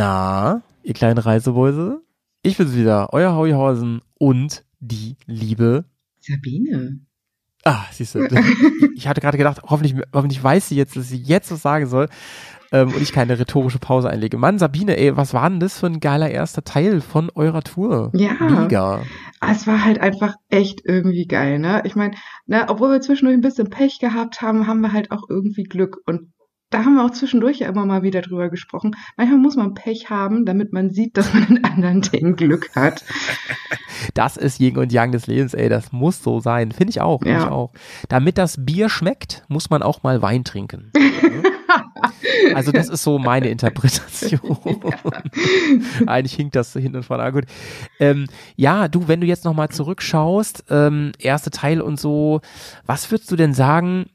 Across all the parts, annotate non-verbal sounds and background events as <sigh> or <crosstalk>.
Na, ihr kleinen Reisemäuse? Ich bin's wieder, euer Hauihausen und die liebe Sabine. Ah, siehst du. Ich hatte gerade gedacht, hoffentlich, hoffentlich weiß sie jetzt, dass sie jetzt was sagen soll ähm, und ich keine rhetorische Pause einlege. Mann, Sabine, ey, was war denn das für ein geiler erster Teil von eurer Tour? Ja. Mega. Es war halt einfach echt irgendwie geil, ne? Ich meine, ne, obwohl wir zwischendurch ein bisschen Pech gehabt haben, haben wir halt auch irgendwie Glück und da haben wir auch zwischendurch ja immer mal wieder drüber gesprochen. Manchmal muss man Pech haben, damit man sieht, dass man in anderen Dingen Glück hat. <laughs> Das ist Yin und Yang des Lebens, ey. Das muss so sein. Finde ich auch. Find Ja. ich auch. Damit das Bier schmeckt, muss man auch mal Wein trinken. <laughs> also das ist so meine Interpretation. <laughs> Eigentlich hinkt das hinten und vorne. Aber gut. Ähm, ja, du, wenn du jetzt nochmal zurückschaust, ähm, erste Teil und so, was würdest du denn sagen,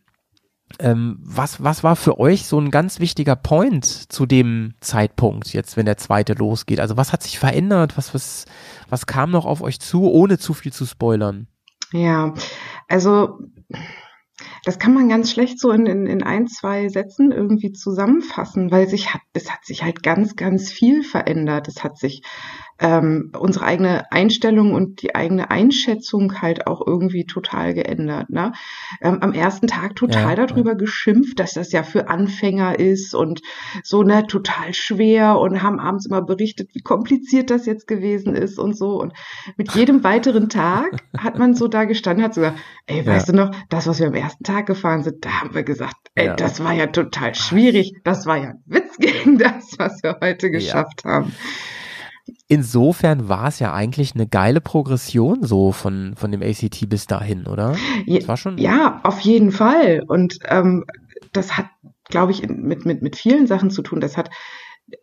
ähm, was, was war für euch so ein ganz wichtiger Point zu dem Zeitpunkt, jetzt wenn der zweite losgeht? Also was hat sich verändert? Was, was, was kam noch auf euch zu, ohne zu viel zu spoilern? Ja, also das kann man ganz schlecht so in, in, in ein, zwei Sätzen irgendwie zusammenfassen, weil sich hat, es hat sich halt ganz, ganz viel verändert. Es hat sich ähm, unsere eigene Einstellung und die eigene Einschätzung halt auch irgendwie total geändert. Ne? Ähm, am ersten Tag total Ja, darüber geschimpft, dass das ja für Anfänger ist und so ne total schwer und haben abends immer berichtet, wie kompliziert das jetzt gewesen ist und so. Und mit jedem weiteren Tag hat man so da gestanden, hat so gesagt, ey, Ja. weißt du noch, das, was wir am ersten Tag gefahren sind, da haben wir gesagt, ey, Ja. das war ja total schwierig. Das war ja ein Witz gegen das, was wir heute geschafft haben. Insofern war es ja eigentlich eine geile Progression so von, von dem ACT bis dahin, oder? Je- war schon. Ja, auf jeden Fall. Und ähm, das hat, glaube ich, mit, mit, mit vielen Sachen zu tun. Das hat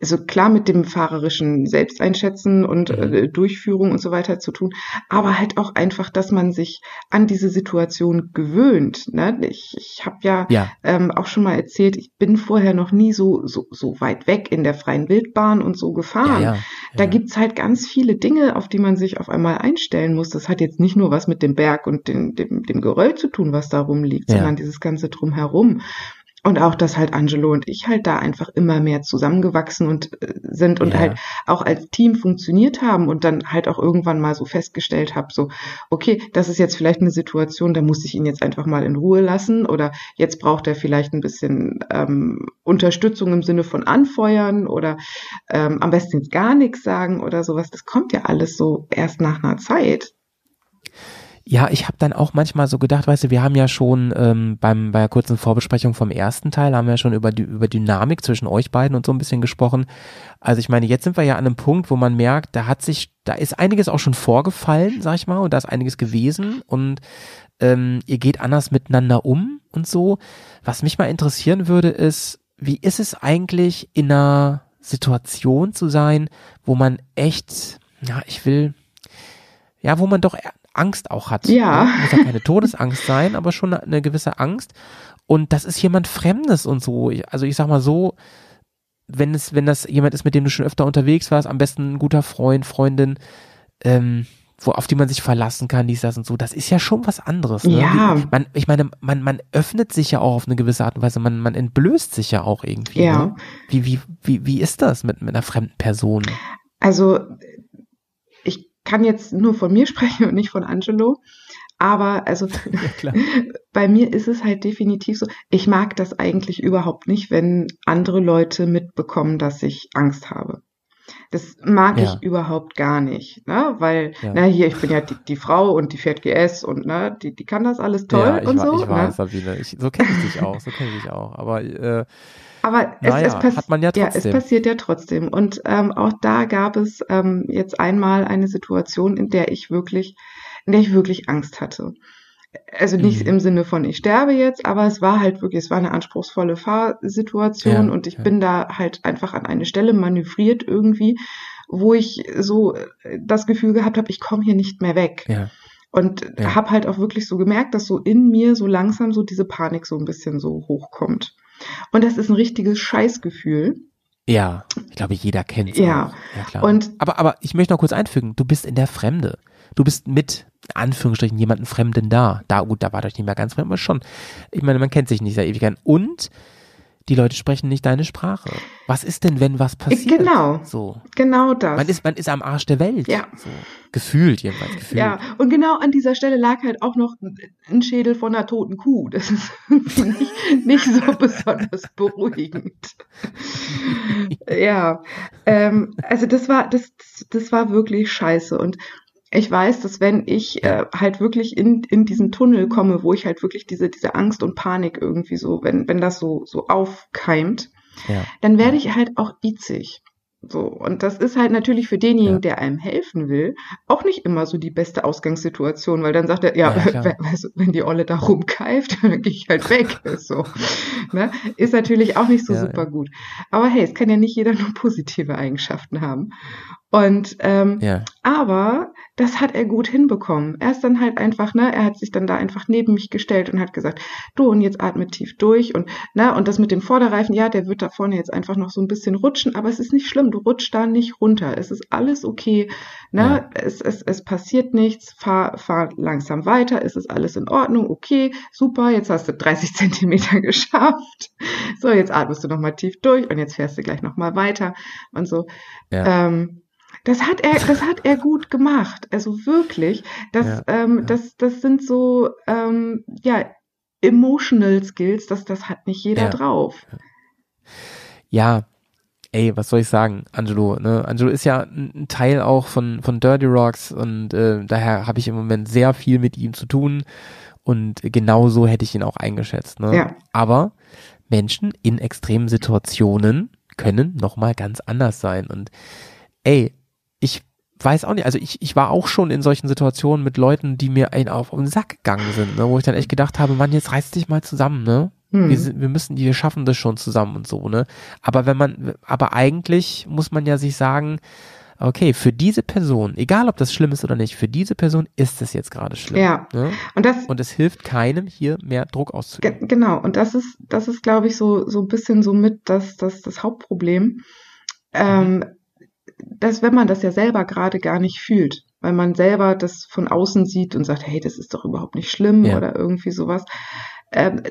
also klar mit dem fahrerischen Selbsteinschätzen und Mhm. äh, Durchführung und so weiter zu tun, aber halt auch einfach, dass man sich an diese Situation gewöhnt. Ne? Ich, ich habe ja, Ja. ähm, auch schon mal erzählt, ich bin vorher noch nie so, so, so weit weg in der freien Wildbahn und so gefahren. ja. Da ja. gibt's halt ganz viele Dinge, auf die man sich auf einmal einstellen muss. Das hat jetzt nicht nur was mit dem Berg und dem, dem, dem Geröll zu tun, was da rumliegt, sondern dieses ganze Drumherum. Und auch, dass halt Angelo und ich halt da einfach immer mehr zusammengewachsen und äh, sind und Ja. halt auch als Team funktioniert haben und dann halt auch irgendwann mal so festgestellt habe, so, okay, das ist jetzt vielleicht eine Situation, da muss ich ihn jetzt einfach mal in Ruhe lassen oder jetzt braucht er vielleicht ein bisschen ähm, Unterstützung im Sinne von anfeuern oder ähm, am besten jetzt gar nichts sagen oder sowas. Das kommt ja alles so erst nach einer Zeit. Ja, ich habe dann auch manchmal so gedacht, weißt du, wir haben ja schon ähm, beim bei der kurzen Vorbesprechung vom ersten Teil haben wir ja schon über die über Dynamik zwischen euch beiden und so ein bisschen gesprochen. Also ich meine, jetzt sind wir ja an einem Punkt, wo man merkt, da hat sich, da ist einiges auch schon vorgefallen, sag ich mal, und da ist einiges gewesen und ähm, ihr geht anders miteinander um und so. Was mich mal interessieren würde, ist, wie ist es eigentlich in einer Situation zu sein, wo man echt, ja, ich will, ja, wo man doch Angst auch hat. Ja. Ne? Muss ja keine Todesangst sein, aber schon eine gewisse Angst. Und das ist jemand Fremdes und so. Also ich sag mal so, wenn es, wenn das jemand ist, mit dem du schon öfter unterwegs warst, am besten ein guter Freund, Freundin, ähm, wo, auf die man sich verlassen kann, dies, das und so, das ist ja schon was anderes. Ne? Ja. Man, ich meine, man, man öffnet sich ja auch auf eine gewisse Art und Weise, man, man entblößt sich ja auch irgendwie. Ja. Ne? Wie, wie, wie, wie ist das mit, mit einer fremden Person? Also kann jetzt nur von mir <laughs> sprechen und nicht von Angelo. Aber also <laughs> Ja, <laughs> bei mir ist es halt definitiv so, ich mag das eigentlich überhaupt nicht, wenn andere Leute mitbekommen, dass ich Angst habe. Das mag Ja. ich überhaupt gar nicht, ne? Weil, Ja. na hier, ich bin ja die, die Frau und die fährt GS und ne, die, die kann das alles toll ja, ich, und so. ich weiß, ne? Sabine. Ich, so kenne ich dich auch, so kenne ich dich auch. Aber äh, Aber es, Naja, es, hat man ja ja, es passiert ja trotzdem. Und ähm, auch da gab es ähm, jetzt einmal eine Situation, in der ich wirklich, in der ich wirklich Angst hatte. Also nicht Mhm. im Sinne von ich sterbe jetzt, aber es war halt wirklich, es war eine anspruchsvolle Fahrsituation Ja, und ich ja. bin da halt einfach an eine Stelle manövriert irgendwie, wo ich so äh, das Gefühl gehabt habe, ich komme hier nicht mehr weg. ja, Und Ja. habe halt auch wirklich so gemerkt, dass so in mir so langsam so diese Panik so ein bisschen so hochkommt. Und das ist ein richtiges Scheißgefühl. ja, ich glaube, jeder kennt es. Ja. Ja klar. Und- aber, aber ich möchte noch kurz einfügen, du bist in der Fremde. Du bist mit Anführungsstrichen jemanden Fremden da. Da, gut, da war euch nicht mehr ganz fremd, aber schon. Ich meine, man kennt sich nicht sehr ewig gern. Und die Leute sprechen nicht deine Sprache. Was ist denn, wenn was passiert? Genau. So. Genau das. Man ist, man ist am Arsch der Welt. Ja. So. Gefühlt jedenfalls. Gefühlt. Ja, und genau an dieser Stelle lag halt auch noch ein Schädel von einer toten Kuh. Das ist <laughs> nicht, nicht so <laughs> besonders beruhigend. ja, ähm, also das war, das, das war wirklich scheiße. Und ich weiß, dass wenn ich äh, halt wirklich in, in diesen Tunnel komme, wo ich halt wirklich diese, diese Angst und Panik irgendwie so, wenn, wenn das so, so aufkeimt, Ja. dann werde ich halt auch itzig. So, und das ist halt natürlich für denjenigen, Ja. der einem helfen will, auch nicht immer so die beste Ausgangssituation, weil dann sagt er, ja, Ja, klar. <laughs> we- weißt du, wenn die Olle da rumkeift, <laughs> dann gehe ich halt weg. <laughs> So, ne? Ist natürlich auch nicht so Ja, super gut. Aber hey, es kann ja nicht jeder nur positive Eigenschaften haben. Und ähm, Ja. aber das hat er gut hinbekommen. Er ist dann halt einfach, ne, er hat sich dann da einfach neben mich gestellt und hat gesagt, du und jetzt atme tief durch und ne, und das mit dem Vorderreifen, ja, der wird da vorne jetzt einfach noch so ein bisschen rutschen, aber es ist nicht schlimm, du rutschst da nicht runter. Es ist alles okay, ne? Ja. Es, es, es passiert nichts, fahr, fahr langsam weiter, es ist alles in Ordnung, okay, super, jetzt hast du 30 <laughs> Zentimeter geschafft. So, jetzt atmest du nochmal tief durch und jetzt fährst du gleich nochmal weiter und so. Ja. Ähm, das hat er, das hat er gut gemacht. Also wirklich, das, Ja, ähm, ja. das, das sind so, ähm, ja, emotional Skills, das, das hat nicht jeder Ja. drauf. ja, ey, was soll ich sagen, Angelo, ne? Angelo ist ja ein Teil auch von, von Dirty Rocks und äh, daher habe ich im Moment sehr viel mit ihm zu tun und genau so hätte ich ihn auch eingeschätzt, ne? Ja. Aber Menschen in extremen Situationen können nochmal ganz anders sein und ey, ich weiß auch nicht, also ich, ich war auch schon in solchen Situationen mit Leuten, die mir einen auf den Sack gegangen sind, ne? wo ich dann echt gedacht habe, Mann, jetzt reiß dich mal zusammen, ne? Hm. Wir, sind, wir müssen, wir schaffen das schon zusammen und so, ne? Aber wenn man, aber eigentlich muss man ja sich sagen, okay, für diese Person, egal ob das schlimm ist oder nicht, für diese Person ist es jetzt gerade schlimm. Ja. Ne? Und das, Und es hilft keinem, hier mehr Druck auszuüben. ge genau, und das ist, das ist, glaube ich, so, so ein bisschen so mit das, das, das Hauptproblem. Ähm, dass wenn man das ja selber gerade gar nicht fühlt, weil man selber das von außen sieht und sagt, hey, das ist doch überhaupt nicht schlimm Ja. oder irgendwie sowas. Ähm,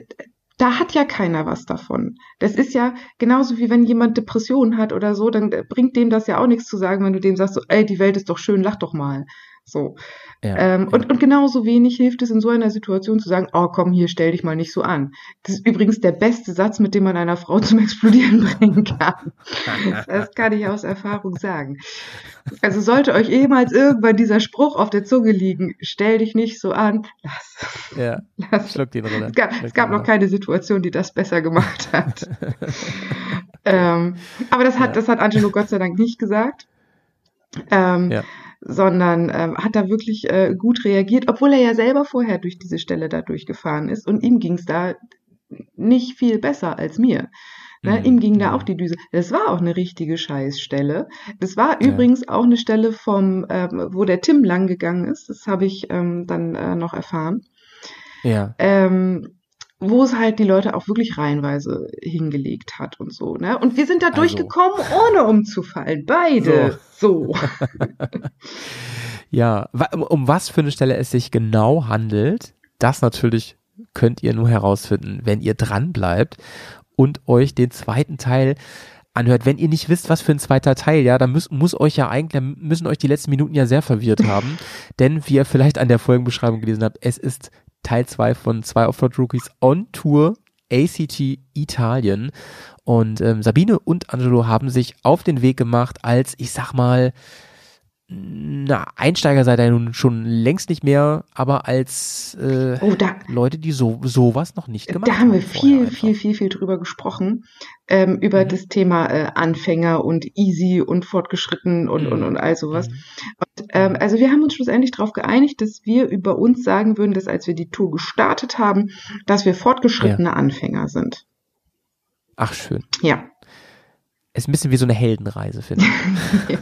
da hat ja keiner was davon. Das ist ja genauso wie wenn jemand Depressionen hat oder so, dann bringt dem das ja auch nichts zu sagen, wenn du dem sagst, so, ey, die Welt ist doch schön, lach doch mal. So. Ja, Ähm, ja. und, und genauso wenig hilft es in so einer Situation zu sagen, oh komm, hier stell dich mal nicht so an. Das ist übrigens der beste Satz, mit dem man einer Frau zum Explodieren <laughs> bringen kann. Das kann ich aus Erfahrung sagen. Also sollte euch jemals irgendwann dieser Spruch auf der Zunge liegen, stell dich nicht so an, lass. ja, lass. schluck den runter. Es gab, es gab noch keine Situation, die das besser gemacht hat. <laughs> ähm, aber das hat, Ja. das hat Angelo Gott sei Dank nicht gesagt. Ähm, Ja. Sondern ähm, hat da wirklich äh, gut reagiert, obwohl er ja selber vorher durch diese Stelle da durchgefahren ist und ihm ging es da nicht viel besser als mir. Ne, Mhm. Ihm ging da Mhm. auch die Düse. Das war auch eine richtige Scheißstelle. Das war Ja. übrigens auch eine Stelle vom, ähm, wo der Tim lang gegangen ist. Das habe ich ähm, dann äh, noch erfahren. Ja, Ähm, wo es halt die Leute auch wirklich reihenweise hingelegt hat und so. Ne? Und wir sind da Also. durchgekommen, ohne umzufallen. Beide. So. <laughs> ja. Wa- Um, was für eine Stelle es sich genau handelt, das natürlich könnt ihr nur herausfinden, wenn ihr dran bleibt und euch den zweiten Teil anhört. Wenn ihr nicht wisst, was für ein zweiter Teil, ja, dann muss, muss euch ja eigentlich, dann müssen euch die letzten Minuten ja sehr verwirrt haben. <laughs> Denn wie ihr vielleicht an der Folgenbeschreibung gelesen habt, es ist Teil 2 von zwei Offroad Rookies on Tour ACT Italien. Und ähm, Sabine und Angelo haben sich auf den Weg gemacht als, ich sag mal, na, Einsteiger seid ihr nun schon längst nicht mehr, aber als äh, Oh, da, Leute, die so sowas noch nicht gemacht da haben wir viel, viel, viel, viel drüber gesprochen. Ähm, über Mhm. das Thema äh, Anfänger und easy und fortgeschritten und, und, Mhm. und all sowas. Mhm. Und, ähm, also wir haben uns schlussendlich darauf geeinigt, dass wir über uns sagen würden, dass als wir die Tour gestartet haben, dass wir fortgeschrittene Anfänger sind. Ach schön. Ja. Ist ein bisschen wie so eine Heldenreise, finde ich. <laughs> ja.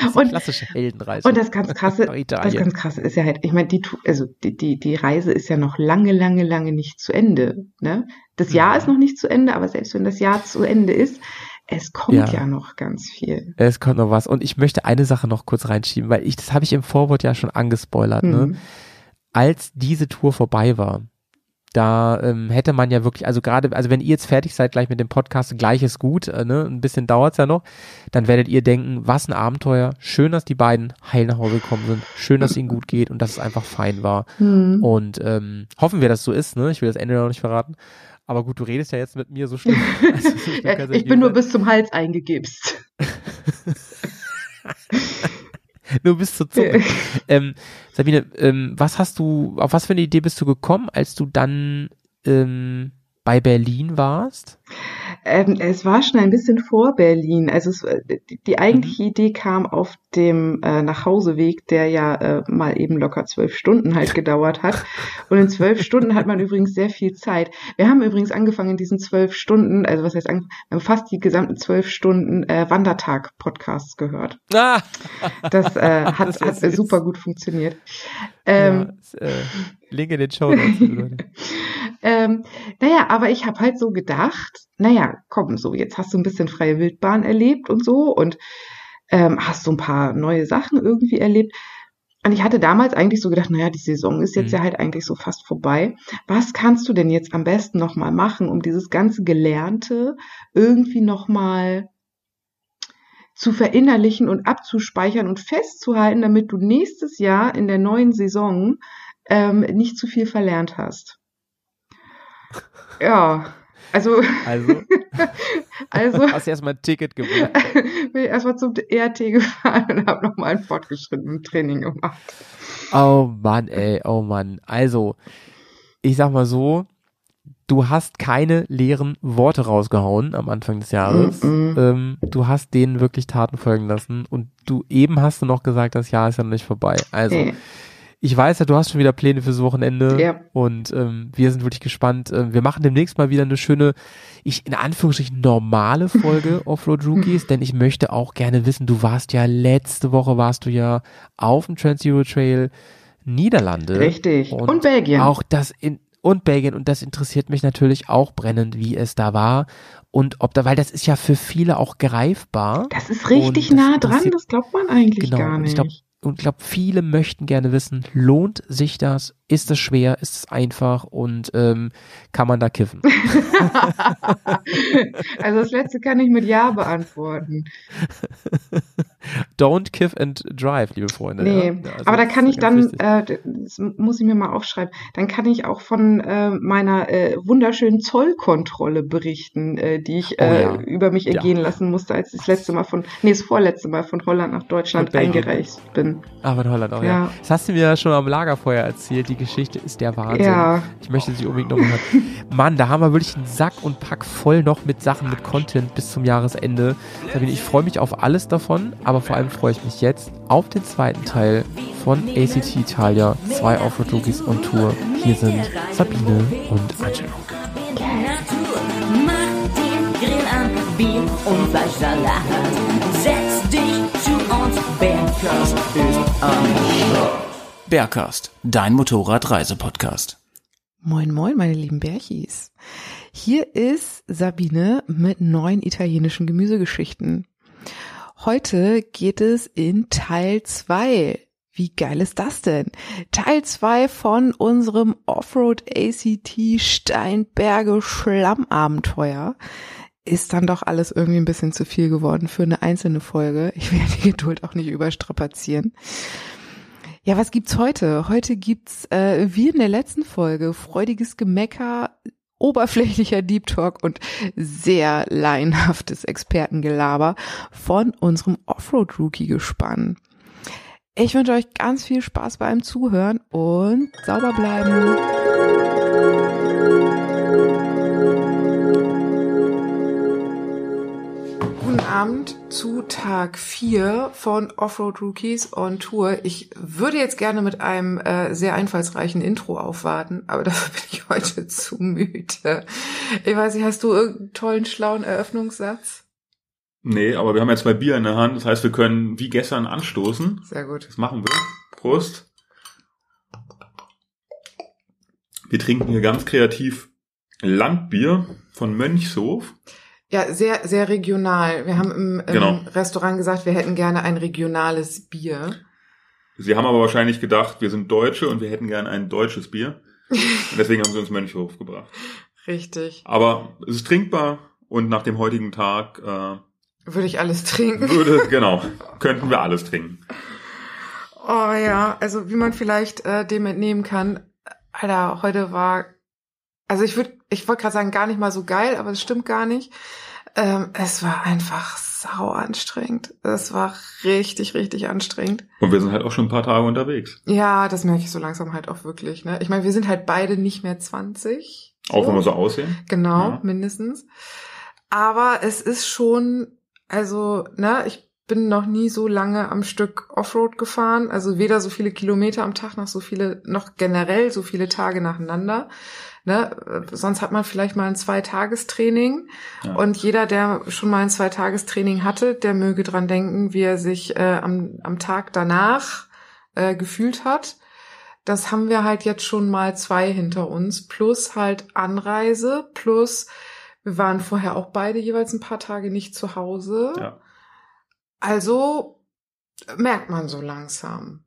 Das ist eine Und, klassische Heldenreise. und das ganz krasse, das ganz krasse ist ja halt, ich meine, die, also die, die, die Reise ist ja noch lange, lange, lange nicht zu Ende. Ne? Das Jahr Mhm. ist noch nicht zu Ende, aber selbst wenn das Jahr zu Ende ist, es kommt Ja. ja, noch ganz viel. Es kommt noch was. Und ich möchte eine Sache noch kurz reinschieben, weil ich, das habe ich im Vorwort ja schon angespoilert, ne? Mhm. Als diese Tour vorbei war, da ähm, hätte man ja wirklich, also gerade, also wenn ihr jetzt fertig seid gleich mit dem Podcast, gleich ist gut, äh, ne? ein bisschen dauert's ja noch, dann werdet ihr denken, was ein Abenteuer, schön, dass die beiden heil nach Hause gekommen sind, schön, dass es ihnen gut geht und dass es einfach fein war. Mhm. Und ähm, hoffen wir, dass es so ist, ne? ich will das Ende noch nicht verraten. Aber gut, du redest ja jetzt mit mir so schlimm. <laughs> Also, so schlimm Ja, ich bin nur bis zum Hals eingegipst. <laughs> Nur bis zur Zunge. ähm, Sabine, ähm, was hast du, auf was für eine Idee bist du gekommen, als du dann ähm, bei Berlin warst? Ähm, es war schon ein bisschen vor Berlin. Also es, die, die eigentliche Idee kam auf dem äh, Nachhauseweg, der ja äh, mal eben locker zwölf Stunden halt gedauert hat. Und in zwölf <laughs> Stunden hat man übrigens sehr viel Zeit. Wir haben übrigens angefangen in diesen zwölf Stunden, also was heißt angefangen, fast die gesamten zwölf Stunden äh, Wandertag-Podcasts gehört. Ah! Das äh, <laughs> hat, Das hat super gut funktioniert. Ähm, ja, äh, Link in den Show Notes. <laughs> Ähm, naja, aber ich habe halt so gedacht, naja, komm, so, jetzt hast du ein bisschen freie Wildbahn erlebt und so und ähm, hast so ein paar neue Sachen irgendwie erlebt. Und ich hatte damals eigentlich so gedacht, naja, die Saison ist jetzt Mhm. ja halt eigentlich so fast vorbei. Was kannst du denn jetzt am besten nochmal machen, um dieses ganze Gelernte irgendwie nochmal zu verinnerlichen und abzuspeichern und festzuhalten, damit du nächstes Jahr in der neuen Saison ähm, nicht zu viel verlernt hast. Ja, also, Also, <laughs> also hast du erstmal ein Ticket gebucht. <laughs> bin ich erstmal zum ERT gefahren und habe nochmal ein fortgeschrittenes Training gemacht. Oh Mann, ey, oh Mann. Also, ich sag mal so, du hast keine leeren Worte rausgehauen am Anfang des Jahres. Mm-mm. Ähm, du hast denen wirklich Taten folgen lassen und du eben hast du noch gesagt, das Jahr ist ja noch nicht vorbei. Also, Nee. Ich weiß ja, du hast schon wieder Pläne fürs Wochenende Ja. und ähm, wir sind wirklich gespannt. Ähm, wir machen demnächst mal wieder eine schöne, ich in Anführungsstrichen normale Folge <laughs> Offroad Rookies, denn ich möchte auch gerne wissen, du warst ja letzte Woche warst du ja auf dem Trans Euro Trail Niederlande. Richtig. Und, Und Belgien. Auch das in und Belgien und das interessiert mich natürlich auch brennend, wie es da war und ob da, weil das ist ja für viele auch greifbar. Das ist richtig nah dran, das glaubt man eigentlich Genau, gar nicht. ich glaube, und ich glaube, viele möchten gerne wissen, lohnt sich das? Ist es schwer? Ist es einfach? Und ähm, kann man da kiffen? <laughs> <laughs> also das letzte kann ich mit Ja beantworten. Don't kiff and drive, liebe Freunde. Nee, ja? Also aber da kann ich dann, äh, das muss ich mir mal aufschreiben, dann kann ich auch von äh, meiner äh, wunderschönen Zollkontrolle berichten, äh, die ich Oh äh, ja. über mich Ja. ergehen lassen musste, als ich das letzte Mal von, nee, das vorletzte Mal von Holland nach Deutschland Von Belgien. Bin. Aber in Holland auch, ja. Ja. Das hast du mir ja schon am Lagerfeuer erzählt. Die Geschichte ist der Wahnsinn. Ja, Ich möchte sie unbedingt nochmal hören. <laughs> Mann, da haben wir wirklich einen Sack und Pack voll noch mit Sachen, mit Content bis zum Jahresende. Sabine, ich freue mich auf alles davon, aber vor allem freue ich mich jetzt auf den zweiten Teil von ACT Italia. Zwei Offroad Rookies on Tour. Hier sind Sabine und Angelo. Mach den Grill an, Bier und Fleischsalat. Bergkast ist am Start. Dein Motorradreisepodcast. Moin, moin, meine lieben Bärchis. Hier ist Sabine mit neuen italienischen Gemüsegeschichten. Heute geht es in Teil 2. Wie geil ist das denn? Teil 2 von unserem Offroad ACT Steinberge Schlammabenteuer. Ist dann doch alles irgendwie ein bisschen zu viel geworden für eine einzelne Folge. Ich will die <laughs> Geduld auch nicht überstrapazieren. Ja, was gibt's heute? Heute gibt's, äh, wie in der letzten Folge, freudiges Gemecker, oberflächlicher Deep Talk und sehr laienhaftes Expertengelaber von unserem Offroad-Rookie-Gespann. Ich wünsche euch ganz viel Spaß beim Zuhören und sauber bleiben. Abend zu Tag 4 von Offroad Rookies on Tour. Ich würde jetzt gerne mit einem äh, sehr einfallsreichen Intro aufwarten, aber <laughs> dafür bin ich heute zu müde. Ich weiß nicht, hast du irgendeinen tollen, schlauen Eröffnungssatz? Nee, aber wir haben ja zwei Bier in der Hand. Das heißt, wir können wie gestern anstoßen. Sehr gut. Das machen wir. Prost. Wir trinken hier ganz kreativ Landbier von Mönchshof. Ja, sehr, sehr regional. Wir haben im, im Genau. Restaurant gesagt, wir hätten gerne ein regionales Bier. Sie haben aber wahrscheinlich gedacht, wir sind Deutsche und wir hätten gern ein deutsches Bier. <laughs> Und deswegen haben sie uns Mönchhof gebracht. Richtig. Aber es ist trinkbar und nach dem heutigen Tag äh, Würde ich alles trinken. würde, <laughs> genau, könnten wir alles trinken. Oh ja, also wie man vielleicht äh, dem entnehmen kann, Alter, heute war, also ich würde, ich wollte gerade sagen, gar nicht mal so geil, aber das stimmt gar nicht. Ähm, es war einfach sau anstrengend. Es war richtig, richtig anstrengend. Und wir sind halt auch schon ein paar Tage unterwegs. Ja, das merke ich so langsam halt auch wirklich. Ne? Ich meine, wir sind halt beide nicht mehr 20. Auch wenn wir so aussehen. Genau, Ja. mindestens. Aber es ist schon, also, ne, ich bin noch nie so lange am Stück Offroad gefahren. Also weder so viele Kilometer am Tag noch so viele, noch generell so viele Tage nacheinander. Ne? äh, Sonst hat man vielleicht mal ein Zweitagestraining. Ja. Und jeder, der schon mal ein Zweitagestraining hatte, der möge dran denken, wie er sich äh, am, am Tag danach äh, gefühlt hat. Das haben wir halt jetzt schon mal zwei hinter uns, plus halt Anreise, plus wir waren vorher auch beide jeweils ein paar Tage nicht zu Hause. Ja. Also merkt man so langsam.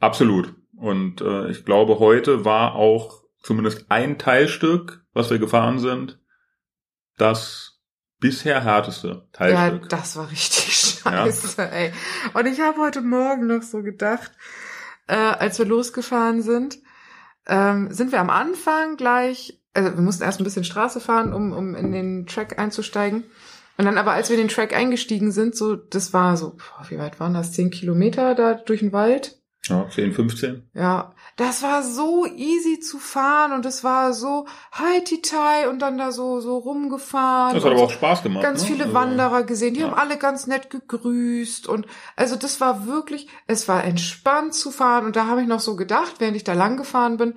Absolut. Und äh, ich glaube, heute war auch zumindest ein Teilstück, was wir gefahren sind, das bisher härteste Ja, Teilstück. das war richtig <laughs> scheiße, ey. Und ich habe heute Morgen noch so gedacht, äh, als wir losgefahren sind, ähm, sind wir am Anfang gleich, also wir mussten erst ein bisschen Straße fahren, um, um in den Track einzusteigen. Und dann aber, als wir in den Track eingestiegen sind, so, das war so, boah, wie weit waren das? Zehn Kilometer da durch den Wald? ja, 10, 15. Ja, das war so easy zu fahren und es war so Hi-Ti-Tai und dann da so, so rumgefahren. Das hat aber auch Spaß gemacht. ganz ne? viele Also, Wanderer gesehen, die ja. haben alle ganz nett gegrüßt und also das war wirklich, es war entspannt zu fahren und da habe ich noch so gedacht, während ich da lang gefahren bin,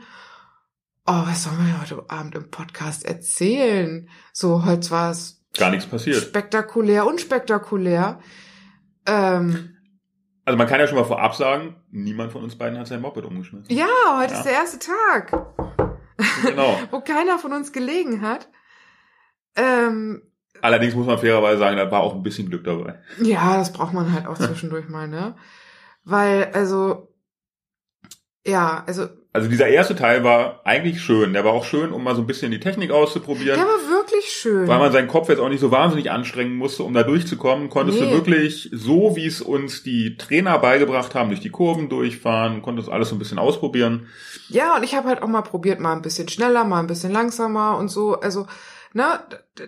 oh, was sollen wir heute Abend im Podcast erzählen? So, heute war es Gar nichts passiert. spektakulär, unspektakulär. Ähm, Also man kann ja schon mal vorab sagen, niemand von uns beiden hat sein Moped umgeschmissen. ja, heute Ja. ist der erste Tag. Genau. <laughs> wo keiner von uns gelegen hat. Ähm, Allerdings muss man fairerweise sagen, da war auch ein bisschen Glück dabei. ja, das braucht man halt auch <laughs> zwischendurch mal, ne? Weil, also, ja, also, Also dieser erste Teil war eigentlich schön. Der war auch schön, um mal so ein bisschen die Technik auszuprobieren. der war wirklich schön. Weil man seinen Kopf jetzt auch nicht so wahnsinnig anstrengen musste, um da durchzukommen, konntest Nee. du wirklich so, wie es uns die Trainer beigebracht haben, durch die Kurven durchfahren, konntest alles so ein bisschen ausprobieren. ja, und ich habe halt auch mal probiert, mal ein bisschen schneller, mal ein bisschen langsamer und so. Also, ne,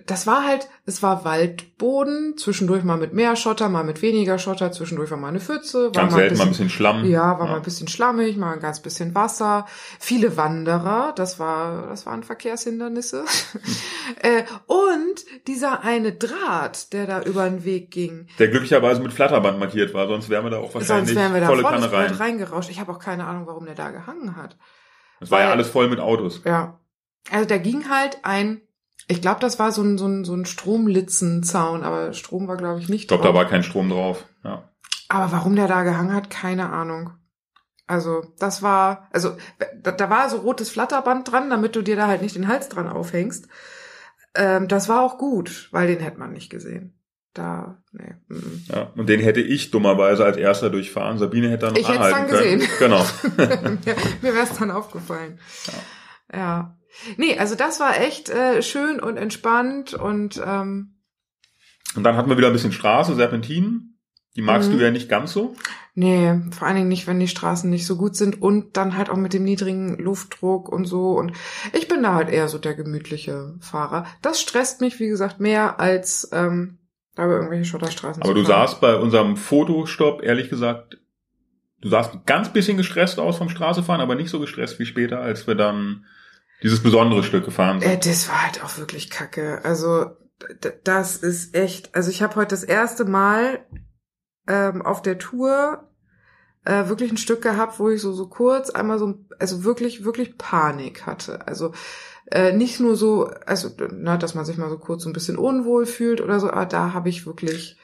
das war halt, es war Waldboden, zwischendurch mal mit mehr Schotter, mal mit weniger Schotter, zwischendurch war mal eine Pfütze, war Ganz mal ein selten mal ein bisschen bisschen Schlamm. Ja, war mal ein bisschen schlammig, mal ein ganz bisschen Wasser. Viele Wanderer, das war, das waren Verkehrshindernisse. <laughs> äh, und dieser eine Draht, der da über den Weg ging. Der glücklicherweise mit Flatterband markiert war, sonst wären wir da auch wahrscheinlich Sonst wären wir da volle voll Kanne rein. reingerauscht. Ich habe auch keine Ahnung, warum der da gehangen hat. Das war ja alles voll mit Autos. Ja. Also da ging halt ein, ich glaube, das war so ein, so ein, so ein Stromlitzenzaun, aber Strom war, glaube ich, nicht Ich glaube, da war kein Strom drauf. Ja. Aber warum der da gehangen hat, keine Ahnung. Also, das war, also, da, da war so rotes Flatterband dran, damit du dir da halt nicht den Hals dran aufhängst. Ähm, das war auch gut, weil den hätte man nicht gesehen. Da, nee. mm. ja. Und den hätte ich dummerweise als erster durchfahren. Sabine hätte da noch Ich anhalten dann können. gesehen. Genau. <laughs> mir mir wäre es dann aufgefallen. Ja. Nee, also das war echt äh, schön und entspannt und ähm, Und dann hatten wir wieder ein bisschen Straße, Serpentinen. Die magst Mhm. du ja nicht ganz so. Nee, vor allen Dingen nicht, wenn die Straßen nicht so gut sind und dann halt auch mit dem niedrigen Luftdruck und so. Und ich bin da halt eher so der gemütliche Fahrer. Das stresst mich, wie gesagt, mehr als ähm, da über irgendwelche Schotterstraßen Aber du sahst bei unserem Fotostopp, ehrlich gesagt, du sahst ein ganz bisschen gestresst aus vom Straßefahren, aber nicht so gestresst wie später, als wir dann dieses besondere Stück gefahren Äh, sind. das war halt auch wirklich kacke. Also das ist echt. Also ich habe heute das erste Mal ähm, auf der Tour äh, wirklich ein Stück gehabt, wo ich so so kurz einmal so, also wirklich wirklich Panik hatte. Also äh, nicht nur so, also na, dass man sich mal so kurz so ein bisschen unwohl fühlt oder so, aber da habe ich wirklich,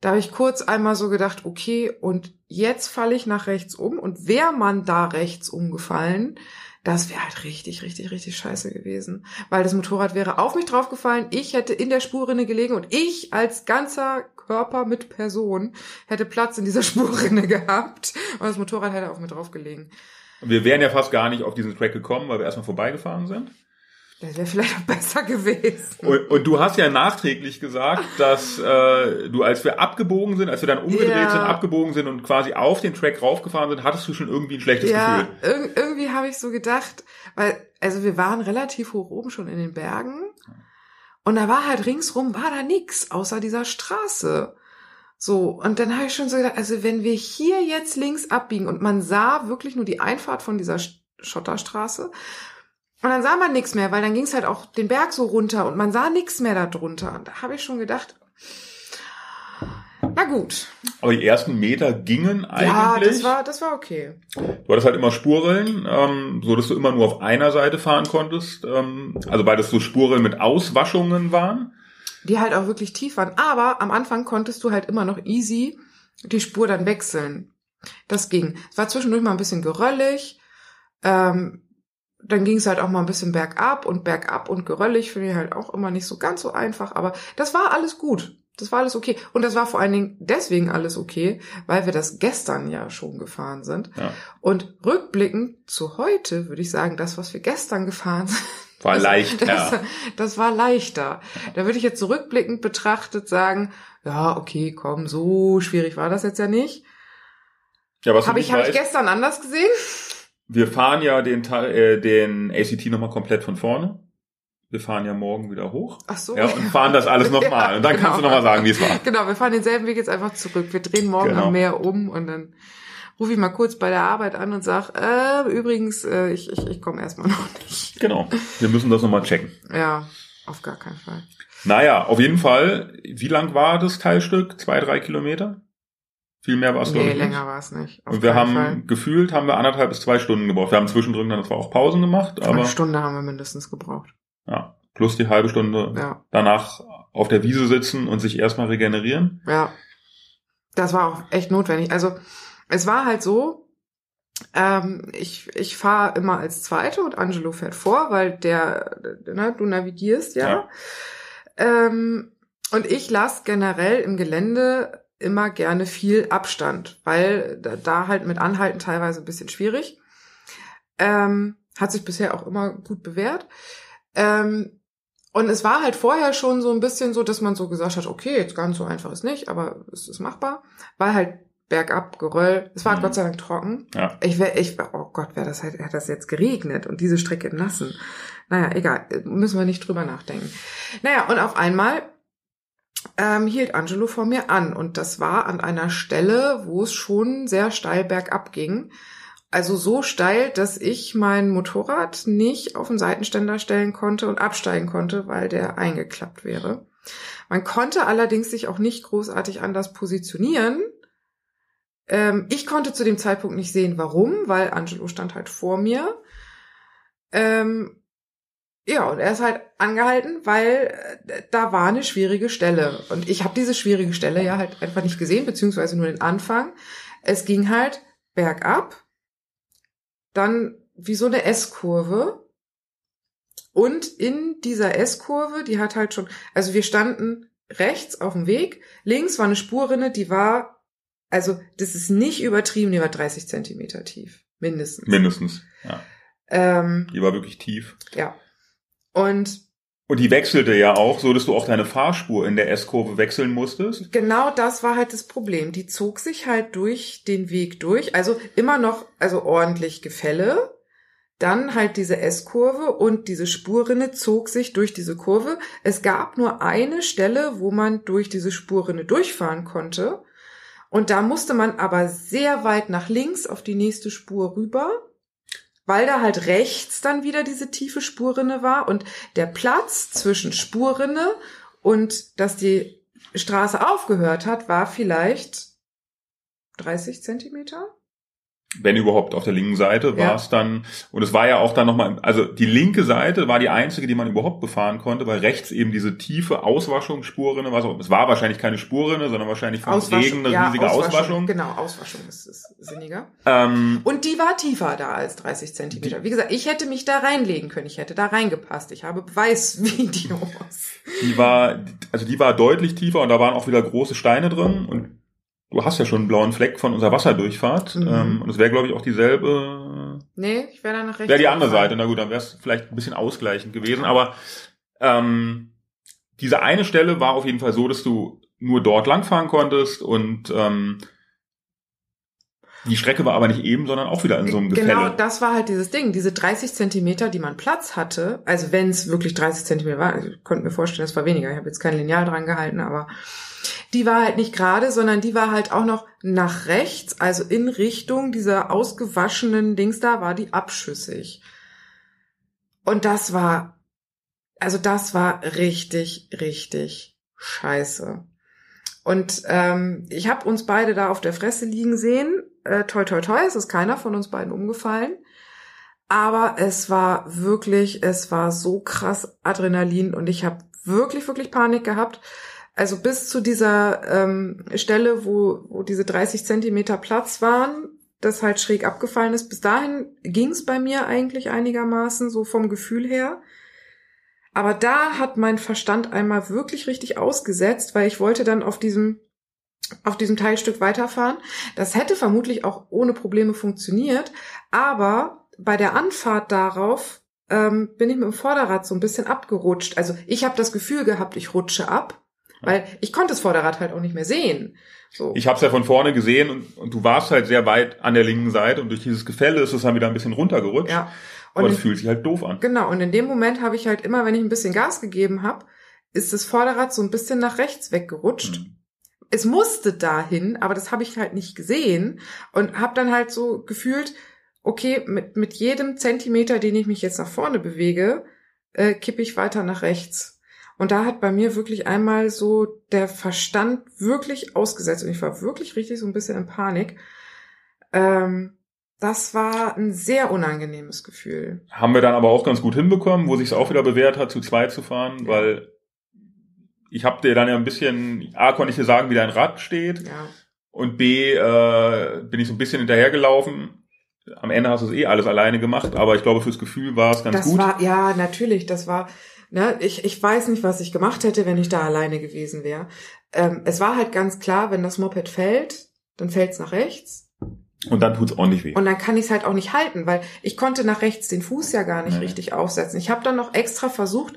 da habe ich kurz einmal so gedacht, okay, und jetzt falle ich nach rechts um und wäre man da rechts umgefallen, das wäre halt richtig, richtig, richtig scheiße gewesen. Weil das Motorrad wäre auf mich draufgefallen, ich hätte in der Spurrinne gelegen und ich als ganzer Körper mit Person hätte Platz in dieser <laughs> Spurrinne gehabt und das Motorrad hätte auch mit draufgelegen. Wir wären ja fast gar nicht auf diesen Track gekommen, weil wir erstmal vorbeigefahren sind. Das wäre vielleicht auch besser gewesen. Und, und du hast ja nachträglich gesagt, dass äh, du, als wir abgebogen sind, als wir dann umgedreht Ja. sind, abgebogen sind und quasi auf den Track raufgefahren sind, hattest du schon irgendwie ein schlechtes ja, Gefühl. irg irgendwie habe ich so gedacht, weil, also wir waren relativ hoch oben schon in den Bergen und da war halt ringsrum, war da nix außer dieser Straße. So, und dann habe ich schon so gedacht, also wenn wir hier jetzt links abbiegen und man sah wirklich nur die Einfahrt von dieser Sch- Schotterstraße und dann sah man nichts mehr, weil dann ging es halt auch den Berg so runter und man sah nichts mehr da drunter. Und da habe ich schon gedacht, na gut, Aber die ersten Meter gingen eigentlich. ja, das war, das war okay. Du hattest halt immer Spurrillen, ähm, so dass du immer nur auf einer Seite fahren konntest. Ähm, also weil das so Spurrillen mit Auswaschungen waren. die halt auch wirklich tief waren. Aber am Anfang konntest du halt immer noch easy die Spur dann wechseln. Das ging. Es war zwischendurch mal ein bisschen geröllig. Ähm, dann ging es halt auch mal ein bisschen bergab und bergab und geröllig finde ich halt auch immer nicht so ganz so einfach. Aber das war alles gut. Das war alles okay. Und das war vor allen Dingen deswegen alles okay, weil wir das gestern ja schon gefahren sind. Ja. Und rückblickend zu heute würde ich sagen, das, was wir gestern gefahren sind, War das, leicht, Das, ja. das war leichter. Da würde ich jetzt zurückblickend betrachtet sagen, ja, okay, komm, so schwierig war das jetzt ja nicht. Ja, was Habe ich, hab ich gestern anders gesehen? Wir fahren ja den, Teil- äh, den ACT nochmal komplett von vorne. Wir fahren ja morgen wieder hoch. Ach so. Ja, und fahren das alles <laughs> nochmal. Ja, und dann kannst du genau. nochmal sagen, wie es war. Genau, wir fahren denselben Weg jetzt einfach zurück. Wir drehen morgen Genau. am Meer um und dann rufe ich mal kurz bei der Arbeit an und sag, äh, übrigens, äh, ich, ich, ich komme erstmal noch nicht. Genau. Wir müssen das nochmal checken. Ja, auf gar keinen Fall. Naja, auf jeden Fall. Wie lang war das Teilstück? Zwei, drei Kilometer? Viel mehr war es, glaube Nee, ich. länger war es nicht. Auf Und wir haben Fall. gefühlt, haben wir anderthalb bis zwei Stunden gebraucht. Wir haben zwischendrin dann zwar auch Pausen gemacht, aber Eine Stunde haben wir mindestens gebraucht. ja, plus die halbe Stunde Ja. danach auf der Wiese sitzen und sich erstmal regenerieren. Ja. Das war auch echt notwendig. Also es war halt so, ähm, ich, ich fahre immer als Zweite und Angelo fährt vor, weil der, ne, du navigierst ja. Ja. Ähm, und ich lasse generell im Gelände immer gerne viel Abstand, weil da, da halt mit Anhalten teilweise ein bisschen schwierig. Ähm, hat sich bisher auch immer gut bewährt. Ähm, und es war halt vorher schon so ein bisschen so, dass man so gesagt hat, okay, jetzt ganz so einfach ist nicht, aber es ist machbar. Weil halt bergab, Geröll. Es war Mhm. Gott sei Dank trocken. Ja. Ich wäre, ich wär, oh Gott, wäre das halt, hätte das jetzt geregnet und diese Strecke nassen. Naja, egal, müssen wir nicht drüber nachdenken. Naja, und auf einmal ähm, hielt Angelo vor mir an und das war an einer Stelle, wo es schon sehr steil bergab ging. Also so steil, dass ich mein Motorrad nicht auf den Seitenständer stellen konnte und absteigen konnte, weil der eingeklappt wäre. Man konnte allerdings sich auch nicht großartig anders positionieren. Ähm, ich konnte zu dem Zeitpunkt nicht sehen, warum, weil Angelo stand halt vor mir. Ähm, ja, und er ist halt angehalten, weil äh, da war eine schwierige Stelle. Und ich habe diese schwierige Stelle ja halt einfach nicht gesehen, beziehungsweise nur den Anfang. Es ging halt bergab, dann wie so eine S-Kurve. Und in dieser S-Kurve, die hat halt schon, also wir standen rechts auf dem Weg, links war eine Spurrinne, die war, also das ist nicht übertrieben, die war 30 Zentimeter tief, mindestens. Mindestens. Ja. ähm, Die war wirklich tief. ja. Und Und die wechselte ja auch, so dass du auch deine Fahrspur in der S-Kurve wechseln musstest. genau das war halt das Problem. Die zog sich halt durch den Weg durch. Also immer noch, also ordentlich Gefälle. Dann halt diese S-Kurve und diese Spurrinne zog sich durch diese Kurve. Es gab nur eine Stelle, wo man durch diese Spurrinne durchfahren konnte. Und da musste man aber sehr weit nach links auf die nächste Spur rüber, weil da halt rechts dann wieder diese tiefe Spurrinne war und der Platz zwischen Spurrinne und dass die Straße aufgehört hat, war vielleicht 30 Zentimeter. Wenn überhaupt auf der linken Seite, war Ja. es dann, und es war ja auch dann nochmal, also die linke Seite war die einzige, die man überhaupt befahren konnte, weil rechts eben diese tiefe Auswaschungsspurrinne, was auch, es war wahrscheinlich keine Spurrinne, sondern wahrscheinlich vom Regen eine ja, riesige Auswaschung. Genau, Auswaschung ist, ist sinniger. Ähm, Und die war tiefer da als 30 Zentimeter. Wie gesagt, ich hätte mich da reinlegen können. Ich hätte da reingepasst. Ich habe Beweisvideos. die war, also die war deutlich tiefer und da waren auch wieder große Steine drin und du hast ja schon einen blauen Fleck von unserer Wasserdurchfahrt Mhm. ähm, und es wäre glaube ich auch dieselbe Nee, ich wäre da nach rechts. Wäre die andere. Seite, na gut, dann wäre es vielleicht ein bisschen ausgleichend gewesen, aber ähm, diese eine Stelle war auf jeden Fall so, dass du nur dort langfahren konntest und ähm, die Strecke war aber nicht eben, sondern auch wieder in so einem Gefälle. Genau, das war halt dieses Ding. Diese 30 Zentimeter, die man Platz hatte, also wenn es wirklich 30 Zentimeter war, also ich konnte mir vorstellen, es war weniger. Ich habe jetzt kein Lineal dran gehalten, aber die war halt nicht gerade, sondern die war halt auch noch nach rechts, also in Richtung dieser ausgewaschenen Dings da, war die abschüssig. Und das war, also das war richtig, richtig scheiße. Und ähm, ich habe uns beide da auf der Fresse liegen sehen. Äh, toi, toi, toi, es ist keiner von uns beiden umgefallen. Aber es war wirklich, es war so krass Adrenalin und ich habe wirklich, wirklich Panik gehabt. Also bis zu dieser ähm, Stelle, wo, wo diese 30 Zentimeter Platz waren, das halt schräg abgefallen ist. Bis dahin ging es bei mir eigentlich einigermaßen, so vom Gefühl her. Aber da hat mein Verstand einmal wirklich richtig ausgesetzt, weil ich wollte dann auf diesem auf diesem Teilstück weiterfahren. Das hätte vermutlich auch ohne Probleme funktioniert, aber bei der Anfahrt darauf ähm, bin ich mit dem Vorderrad so ein bisschen abgerutscht. Also ich habe das Gefühl gehabt, ich rutsche ab, weil ich konnte das Vorderrad halt auch nicht mehr sehen. So. Ich habe es ja von vorne gesehen und, und du warst halt sehr weit an der linken Seite und durch dieses Gefälle ist es dann wieder ein bisschen runtergerutscht. ja. aber Und es fühlt sich halt doof an. Genau, und in dem Moment habe ich halt immer, wenn ich ein bisschen Gas gegeben habe, ist das Vorderrad so ein bisschen nach rechts weggerutscht. Mhm. Es musste dahin, aber das habe ich halt nicht gesehen und habe dann halt so gefühlt, okay, mit, mit jedem Zentimeter, den ich mich jetzt nach vorne bewege, äh, kippe ich weiter nach rechts. Und da hat bei mir wirklich einmal so der Verstand wirklich ausgesetzt und ich war wirklich richtig so ein bisschen in Panik. Ähm, das war ein sehr unangenehmes Gefühl. Haben wir dann aber auch ganz gut hinbekommen, wo sich es auch wieder bewährt hat, zu zweit zu fahren, Ja. weil ich habe dir dann ja ein bisschen, A, konnte ich dir sagen, wie dein Rad steht Ja. und B, äh, bin ich so ein bisschen hinterhergelaufen. Am Ende hast du es eh alles alleine gemacht, aber ich glaube, fürs Gefühl war es ganz das gut. war, ja, natürlich, das war, ne, ich, ich weiß nicht, was ich gemacht hätte, wenn ich da alleine gewesen wäre. Ähm, es war halt ganz klar, wenn das Moped fällt, dann fällt es nach rechts. und dann tut's ordentlich weh. Und dann kann ich es halt auch nicht halten, weil ich konnte nach rechts den Fuß ja gar nicht Nee. richtig aufsetzen. Ich habe dann noch extra versucht,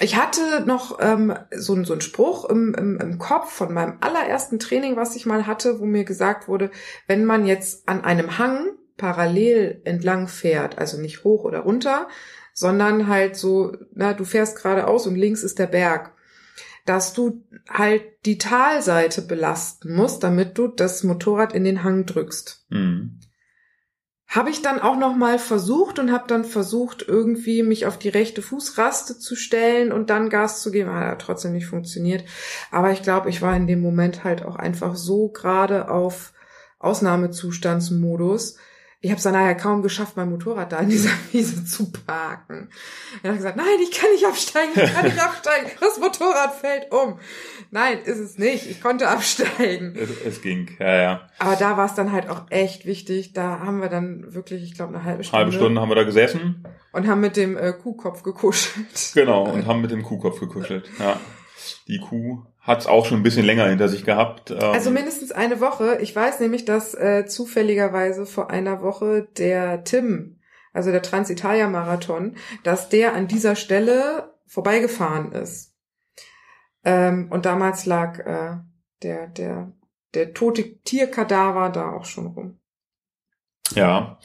ich hatte noch ähm, so, so einen Spruch im, im, im Kopf von meinem allerersten Training, was ich mal hatte, wo mir gesagt wurde, wenn man jetzt an einem Hang parallel entlang fährt, also nicht hoch oder runter, sondern halt so, na, du fährst geradeaus und links ist der Berg, dass du halt die Talseite belasten musst, damit du das Motorrad in den Hang drückst. Mhm. Habe ich dann auch noch mal versucht und habe dann versucht, irgendwie mich auf die rechte Fußraste zu stellen und dann Gas zu geben. Hat trotzdem nicht funktioniert. Aber ich glaube, ich war in dem Moment halt auch einfach so gerade auf Ausnahmezustandsmodus. Ich habe es dann nachher kaum geschafft, mein Motorrad da in dieser <laughs> Wiese zu parken. Habe ich gesagt, nein, ich kann nicht absteigen, ich kann nicht <laughs> absteigen, das Motorrad fällt um. Nein, ist es nicht, ich konnte absteigen. Es, es ging, ja, ja. Aber da war es dann halt auch echt wichtig. Da haben wir dann wirklich, ich glaube, eine halbe Stunde, Halbe Stunde haben wir da gesessen, und haben mit dem äh, Kuhkopf gekuschelt. genau, und haben mit dem Kuhkopf gekuschelt. Ja. Die Kuh hat's auch schon ein bisschen länger hinter sich gehabt. Ähm, Also mindestens eine Woche. Ich weiß nämlich, dass äh, zufälligerweise vor einer Woche der Tim, also der Transitalia-Marathon, dass der an dieser Stelle vorbeigefahren ist. Ähm, und damals lag äh, der, der, der tote Tierkadaver da auch schon rum. Ja.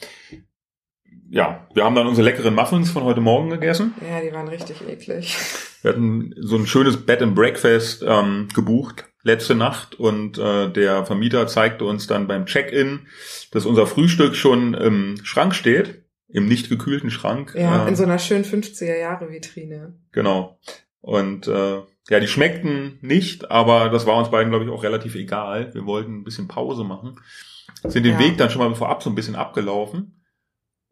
Ja, wir haben dann unsere leckeren Muffins von heute Morgen gegessen. Ja, die waren richtig eklig. Wir hatten so ein schönes Bed and Breakfast ähm, gebucht letzte Nacht und äh, der Vermieter zeigte uns dann beim Check-in, dass unser Frühstück schon im Schrank steht, im nicht gekühlten Schrank. Ja, Ähm, in so einer schönen 50er-Jahre-Vitrine. Genau. Und äh, ja, die schmeckten nicht, aber das war uns beiden, glaube ich, auch relativ egal. Wir wollten ein bisschen Pause machen. sind den Ja. Weg dann schon mal vorab so ein bisschen abgelaufen.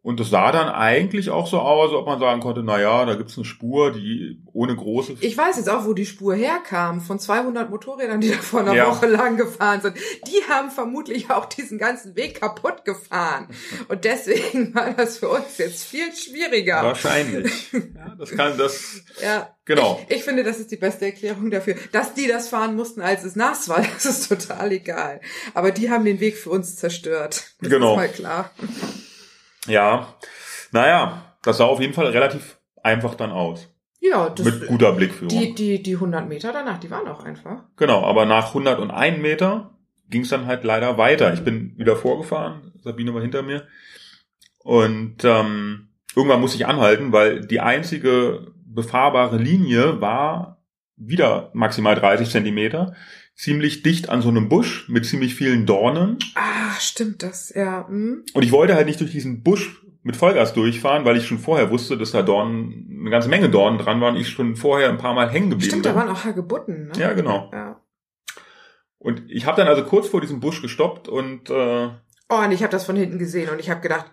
Und es sah dann eigentlich auch so aus, ob man sagen konnte, na ja, da gibt's eine Spur, die ohne große... Ich weiß jetzt auch, wo die Spur herkam. Von 200 Motorrädern, die da vor einer Ja. Woche lang gefahren sind. Die haben vermutlich auch diesen ganzen Weg kaputt gefahren. Und deswegen <laughs> war das für uns jetzt viel schwieriger. Wahrscheinlich. <laughs> Ja, das kann das... Ja. Genau. Ich, ich finde, das ist die beste Erklärung dafür. Dass die das fahren mussten, als es nass war, <laughs> das ist total egal. Aber die haben den Weg für uns zerstört. Das Genau. ist mal klar. Ja, naja, das sah auf jeden Fall relativ einfach dann aus. Ja, das, Mit guter Blickführung. die, die, die 100 Meter danach, die waren auch einfach. Genau, aber nach 101 Meter ging es dann halt leider weiter. Ich bin wieder vorgefahren, Sabine war hinter mir. Und ähm, irgendwann musste ich anhalten, weil die einzige befahrbare Linie war wieder maximal 30 Zentimeter, ziemlich dicht an so einem Busch mit ziemlich vielen Dornen. Ah, stimmt das, ja. Hm? Und ich wollte halt nicht durch diesen Busch mit Vollgas durchfahren, weil ich schon vorher wusste, dass da Dornen, eine ganze Menge Dornen dran waren. Ich schon vorher ein paar Mal hängen geblieben Stimmt, bin. da waren auch Hagebutten, ne? Ja, genau. Ja. Und ich habe dann also kurz vor diesem Busch gestoppt und äh, Oh, und ich habe das von hinten gesehen und ich habe gedacht,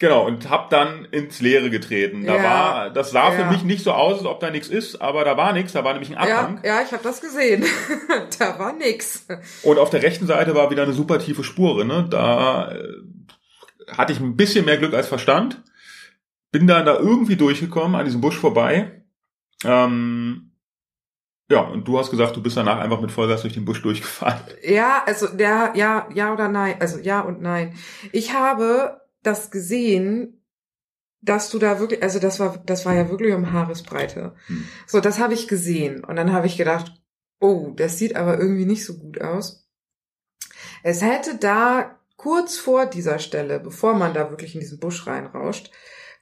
genau und habe dann ins Leere getreten. Da Ja. war, das sah für Ja. mich nicht so aus, als ob da nichts ist, aber da war nichts. Da war nämlich ein ja, Abhang ja, ich habe das gesehen. <laughs> da war nix. und auf der rechten Seite war wieder eine super tiefe Spur. Ne? Da äh, hatte ich ein bisschen mehr Glück als Verstand. Bin dann da irgendwie durchgekommen an diesem Busch vorbei. Ähm, ja, und du hast gesagt, du bist danach einfach mit Vollgas durch den Busch durchgefahren. Ja, also der, ja, ja oder nein, also ja und nein. Ich habe das gesehen, dass du da wirklich, also das war, das war ja wirklich um Haaresbreite. Hm. So, das habe ich gesehen und dann habe ich gedacht, oh, das sieht aber irgendwie nicht so gut aus. Es hätte da kurz vor dieser Stelle, bevor man da wirklich in diesen Busch reinrauscht,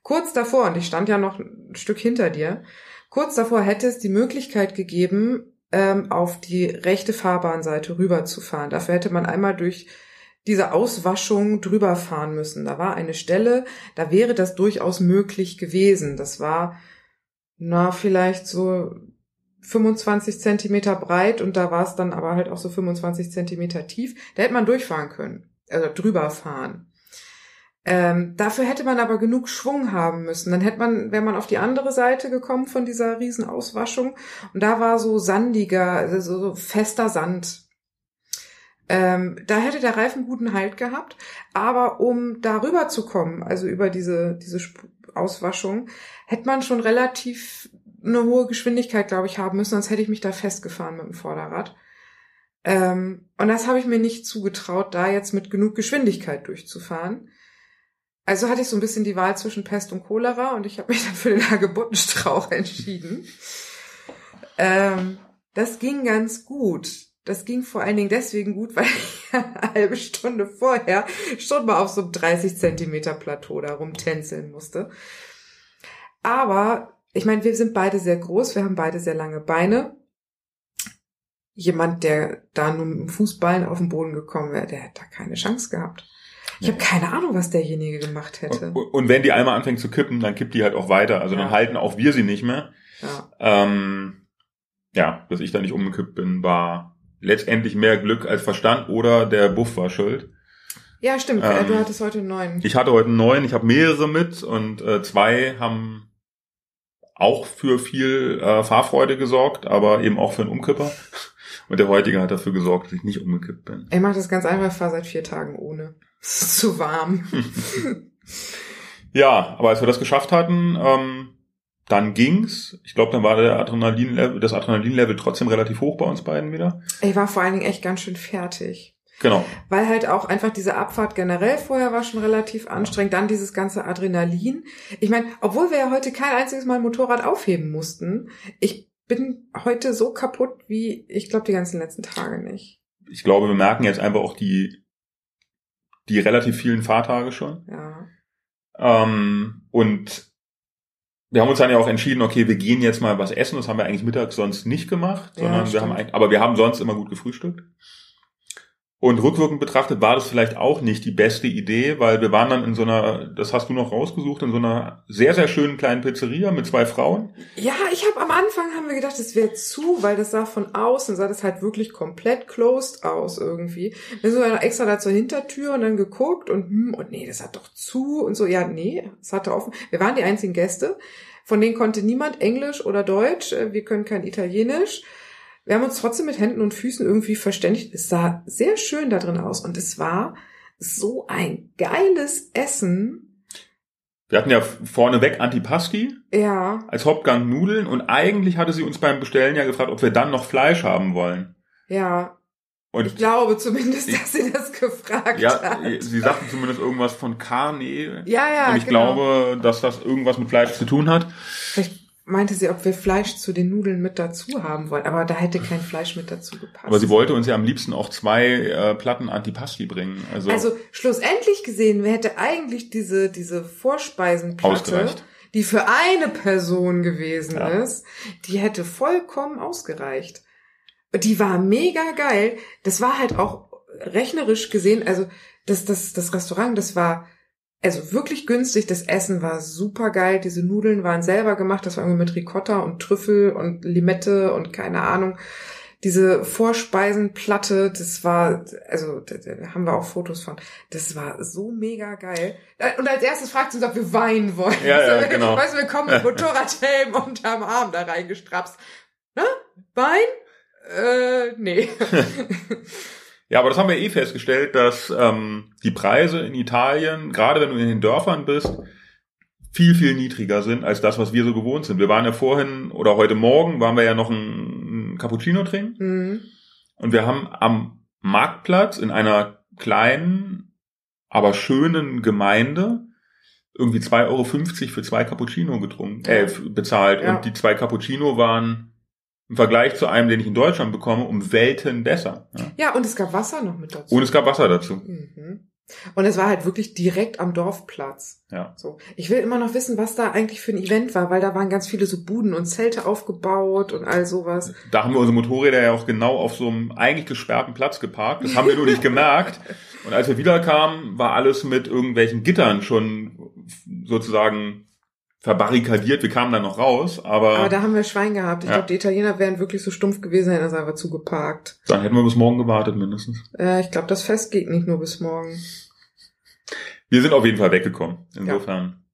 kurz davor, und ich stand ja noch ein Stück hinter dir, kurz davor hätte es die Möglichkeit gegeben, ähm, auf die rechte Fahrbahnseite rüberzufahren. Dafür hätte man einmal durch diese Auswaschung drüber fahren müssen. Da war eine Stelle, da wäre das durchaus möglich gewesen. Das war, na, vielleicht so 25 Zentimeter breit und da war es dann aber halt auch so 25 Zentimeter tief. Da hätte man durchfahren können, also drüber fahren. Ähm, dafür hätte man aber genug Schwung haben müssen. Dann hätte man, wäre man auf die andere Seite gekommen von dieser Riesenauswaschung und da war so sandiger, also so fester Sand. Ähm, da hätte der Reifen guten Halt gehabt, aber um da rüber zu kommen, also über diese, diese Auswaschung, hätte man schon relativ eine hohe Geschwindigkeit, glaube ich, haben müssen, sonst hätte ich mich da festgefahren mit dem Vorderrad. Ähm, und das habe ich mir nicht zugetraut, da jetzt mit genug Geschwindigkeit durchzufahren. Also hatte ich so ein bisschen die Wahl zwischen Pest und Cholera und ich habe mich <laughs> dann für den Hagebuttenstrauch entschieden. Ähm, das ging ganz gut. Das ging vor allen Dingen deswegen gut, weil <laughs> ich eine halbe Stunde vorher schon mal auf so einem 30 Zentimeter Plateau da rumtänzeln musste. Aber ich meine, wir sind beide sehr groß, wir haben beide sehr lange Beine. Jemand, der da nur mit dem Fußballen auf den Boden gekommen wäre, der hätte da keine Chance gehabt. Ich habe keine Ahnung, was derjenige gemacht hätte. Und, und wenn die einmal anfängt zu kippen, dann kippt die halt auch weiter. Also dann Ja. halten auch wir sie nicht mehr. Ja. Ähm, ja, dass ich da nicht umgekippt bin, war letztendlich mehr Glück als Verstand oder der Buff war schuld. ja, stimmt. äh, Ähm, du hattest heute neuen. Ich hatte heute neuen, ich habe mehrere mit und äh, zwei haben auch für viel äh, Fahrfreude gesorgt, aber eben auch für einen Umkipper. Und der heutige hat dafür gesorgt, dass ich nicht umgekippt bin. Ich mache das ganz einfach, fahre seit vier Tagen ohne. Es ist zu warm. <laughs> Ja, aber als wir das geschafft hatten, ähm, dann ging's. Ich glaube, dann war der Adrenalin das Adrenalinlevel trotzdem relativ hoch bei uns beiden wieder. Ich war vor allen Dingen echt ganz schön fertig. Genau. Weil halt auch einfach diese Abfahrt generell vorher war schon relativ anstrengend. Dann dieses ganze Adrenalin. Ich meine, obwohl wir ja heute kein einziges Mal ein Motorrad aufheben mussten, ich bin heute so kaputt wie, ich glaube, die ganzen letzten Tage nicht. Ich glaube, wir merken jetzt einfach auch die, die relativ vielen Fahrtage schon. Ja. Ähm, und wir haben uns dann ja auch entschieden, okay, wir gehen jetzt mal was essen. Das haben wir eigentlich mittags sonst nicht gemacht, Ja, sondern wir stimmt. haben, eigentlich- aber wir haben sonst immer gut gefrühstückt. Und rückwirkend betrachtet war das vielleicht auch nicht die beste Idee, weil wir waren dann in so einer, das hast du noch rausgesucht, in so einer sehr, sehr schönen kleinen Pizzeria mit zwei Frauen. Ja, ich habe am Anfang haben wir gedacht, es wäre zu, weil das sah von außen, sah das halt wirklich komplett closed aus irgendwie. Wir sind dann extra da zur Hintertür und dann geguckt und, hm, und nee, das hat doch zu und so. Ja, nee, es hatte offen. Wir waren die einzigen Gäste. Von denen konnte niemand Englisch oder Deutsch. Äh, Wir können kein Italienisch. Wir haben uns trotzdem mit Händen und Füßen irgendwie verständigt. Es sah sehr schön da drin aus und es war so ein geiles Essen. Wir hatten ja vorneweg Antipasti Ja, als Hauptgang Nudeln und eigentlich hatte sie uns beim Bestellen ja gefragt, ob wir dann noch Fleisch haben wollen. ja. Und Ich glaube zumindest, dass sie das gefragt ja, hat. sie sagten zumindest irgendwas von Carne. Ja, ja, und ich genau. glaube, dass das irgendwas mit Fleisch zu tun hat. Vielleicht meinte sie, ob wir Fleisch zu den Nudeln mit dazu haben wollen, aber da hätte kein Fleisch mit dazu gepasst. Aber sie wollte uns ja am liebsten auch zwei äh, Platten Antipasti bringen. Also, Also schlussendlich gesehen, wer hätte eigentlich diese, diese Vorspeisenplatte, Ausgereicht. die für eine Person gewesen Ja. ist, die hätte vollkommen ausgereicht. Die war mega geil. Das war halt auch rechnerisch gesehen, also das, das, das Restaurant, das war also wirklich günstig. Das Essen war super geil. Diese Nudeln waren selber gemacht. Das war irgendwie mit Ricotta und Trüffel und Limette und keine Ahnung. Diese Vorspeisenplatte, das war, also da, da haben wir auch Fotos von. Das war so mega geil. Und als erstes fragt sie uns, ob wir weinen wollen. Ja, ja, <laughs> Also, genau. Weißt du, wir kommen mit <laughs> Motorradhelm unterm Arm da reingestrapst. Ne? Wein? Äh, nee. <laughs> ja, aber das haben wir eh festgestellt, dass ähm, die Preise in Italien, gerade wenn du in den Dörfern bist, viel, viel niedriger sind als das, was wir so gewohnt sind. Wir waren ja vorhin oder heute Morgen waren wir ja noch ein, ein Cappuccino trinken Hm. und wir haben am Marktplatz in einer kleinen, aber schönen Gemeinde irgendwie 2,50 Euro für zwei Cappuccino getrunken, äh, bezahlt. Ja. Und die zwei Cappuccino waren im Vergleich zu einem, den ich in Deutschland bekomme, um Welten besser. Ja. Ja, und es gab Wasser noch mit dazu. Und es gab Wasser dazu. Mhm. Und es war halt wirklich direkt am Dorfplatz. Ja. So. Ich will immer noch wissen, was da eigentlich für ein Event war, weil da waren ganz viele so Buden und Zelte aufgebaut und all sowas. Da haben wir unsere Motorräder ja auch genau auf so einem eigentlich gesperrten Platz geparkt. Das haben wir nur nicht gemerkt. <laughs> Und als wir wiederkamen, war alles mit irgendwelchen Gittern schon sozusagen verbarrikadiert. Wir kamen dann noch raus, aber, Aber da haben wir Schwein gehabt. Ich Ja. glaube, die Italiener wären wirklich so stumpf gewesen, hätten das einfach zugeparkt. dann hätten wir bis morgen gewartet mindestens. Äh, ich glaube, das Fest geht nicht nur bis morgen. Wir sind auf jeden Fall weggekommen. Insofern.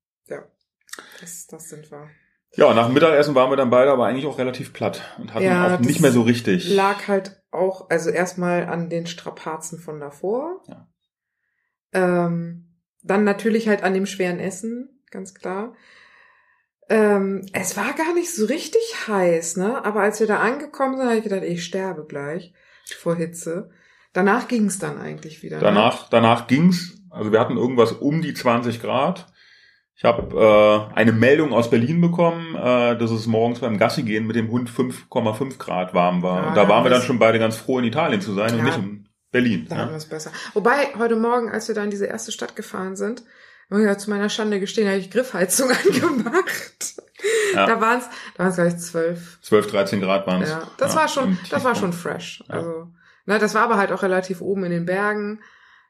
Das, das sind wir. Ja, nach dem Mittagessen waren wir dann beide aber eigentlich auch relativ platt und hatten Ja, auch nicht mehr so richtig. Lag halt auch, also erstmal an den Strapazen von davor. Ja. Ähm, dann natürlich halt an dem schweren Essen, ganz klar. Ähm, es war gar nicht so richtig heiß, ne? Aber als wir da angekommen sind, habe ich gedacht, ich sterbe gleich vor Hitze. Danach ging es dann eigentlich wieder. Ne? Danach, danach ging's. Also wir hatten irgendwas um die 20 Grad. Ich habe äh, eine Meldung aus Berlin bekommen, äh, dass es morgens beim Gassi gehen mit dem Hund 5,5 Grad warm war. Ja, und da waren wir dann schon beide ganz froh, in Italien zu sein und Ja. nicht in Berlin. Da wir Ja. es besser. Wobei, heute Morgen, als wir da in diese erste Stadt gefahren sind, ja zu meiner Schande gestehen, habe ich Griffheizung <laughs> angemacht. Ja. Da waren es, da waren es gleich zwölf. 12, 13 Grad waren es. Ja, das Ja, war schon, das war schon fresh. Ja. Also, na, das war aber halt auch relativ oben in den Bergen.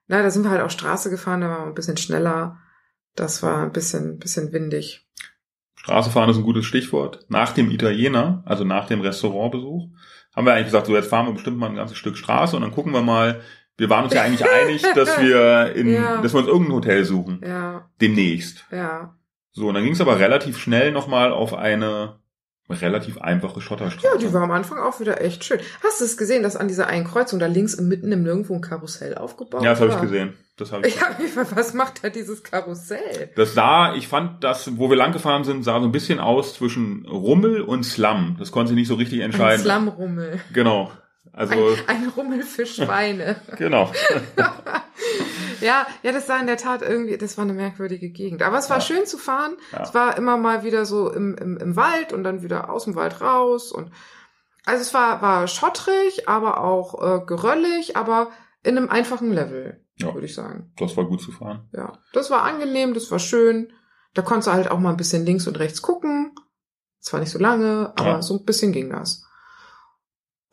Na, da sind wir halt auch Straße gefahren, da waren wir ein bisschen schneller. Das war ein bisschen, bisschen windig. Straße fahren ist ein gutes Stichwort. Nach dem Italiener, also nach dem Restaurantbesuch, haben wir eigentlich gesagt, so jetzt fahren wir bestimmt mal ein ganzes Stück Straße und dann gucken wir mal. Wir waren uns ja eigentlich <laughs> einig, dass wir in, Ja. dass wir uns irgendein Hotel suchen. Ja, Demnächst. ja. So, und dann ging es aber relativ schnell nochmal auf eine relativ einfache Schotterstraße. Ja, die war am Anfang auch wieder echt schön. Hast du es gesehen, dass an dieser einen Kreuzung da links im mitten im Nirgendwo ein Karussell aufgebaut Ja, das habe ich war? gesehen. Das habe ich. Ich habe mich gefragt, was macht da dieses Karussell? Das sah, ich fand das, wo wir lang gefahren sind, sah so ein bisschen aus zwischen Rummel und Slum. Das konnte sich nicht so richtig entscheiden. Slumrummel. Genau. Also, Ein, ein Rummel für <laughs> Schweine. genau. <laughs> ja, ja, das war in der Tat irgendwie, das war eine merkwürdige Gegend. Aber es war Ja. schön zu fahren. Ja. Es war immer mal wieder so im, im, im Wald und dann wieder aus dem Wald raus. Und also es war, war schottrig, aber auch äh, geröllig, aber in einem einfachen Level, Ja. würde ich sagen. Das war gut zu fahren. Ja, das war angenehm, das war schön. Da konntest du halt auch mal ein bisschen links und rechts gucken. Zwar nicht so lange, aber Ja. so ein bisschen ging das.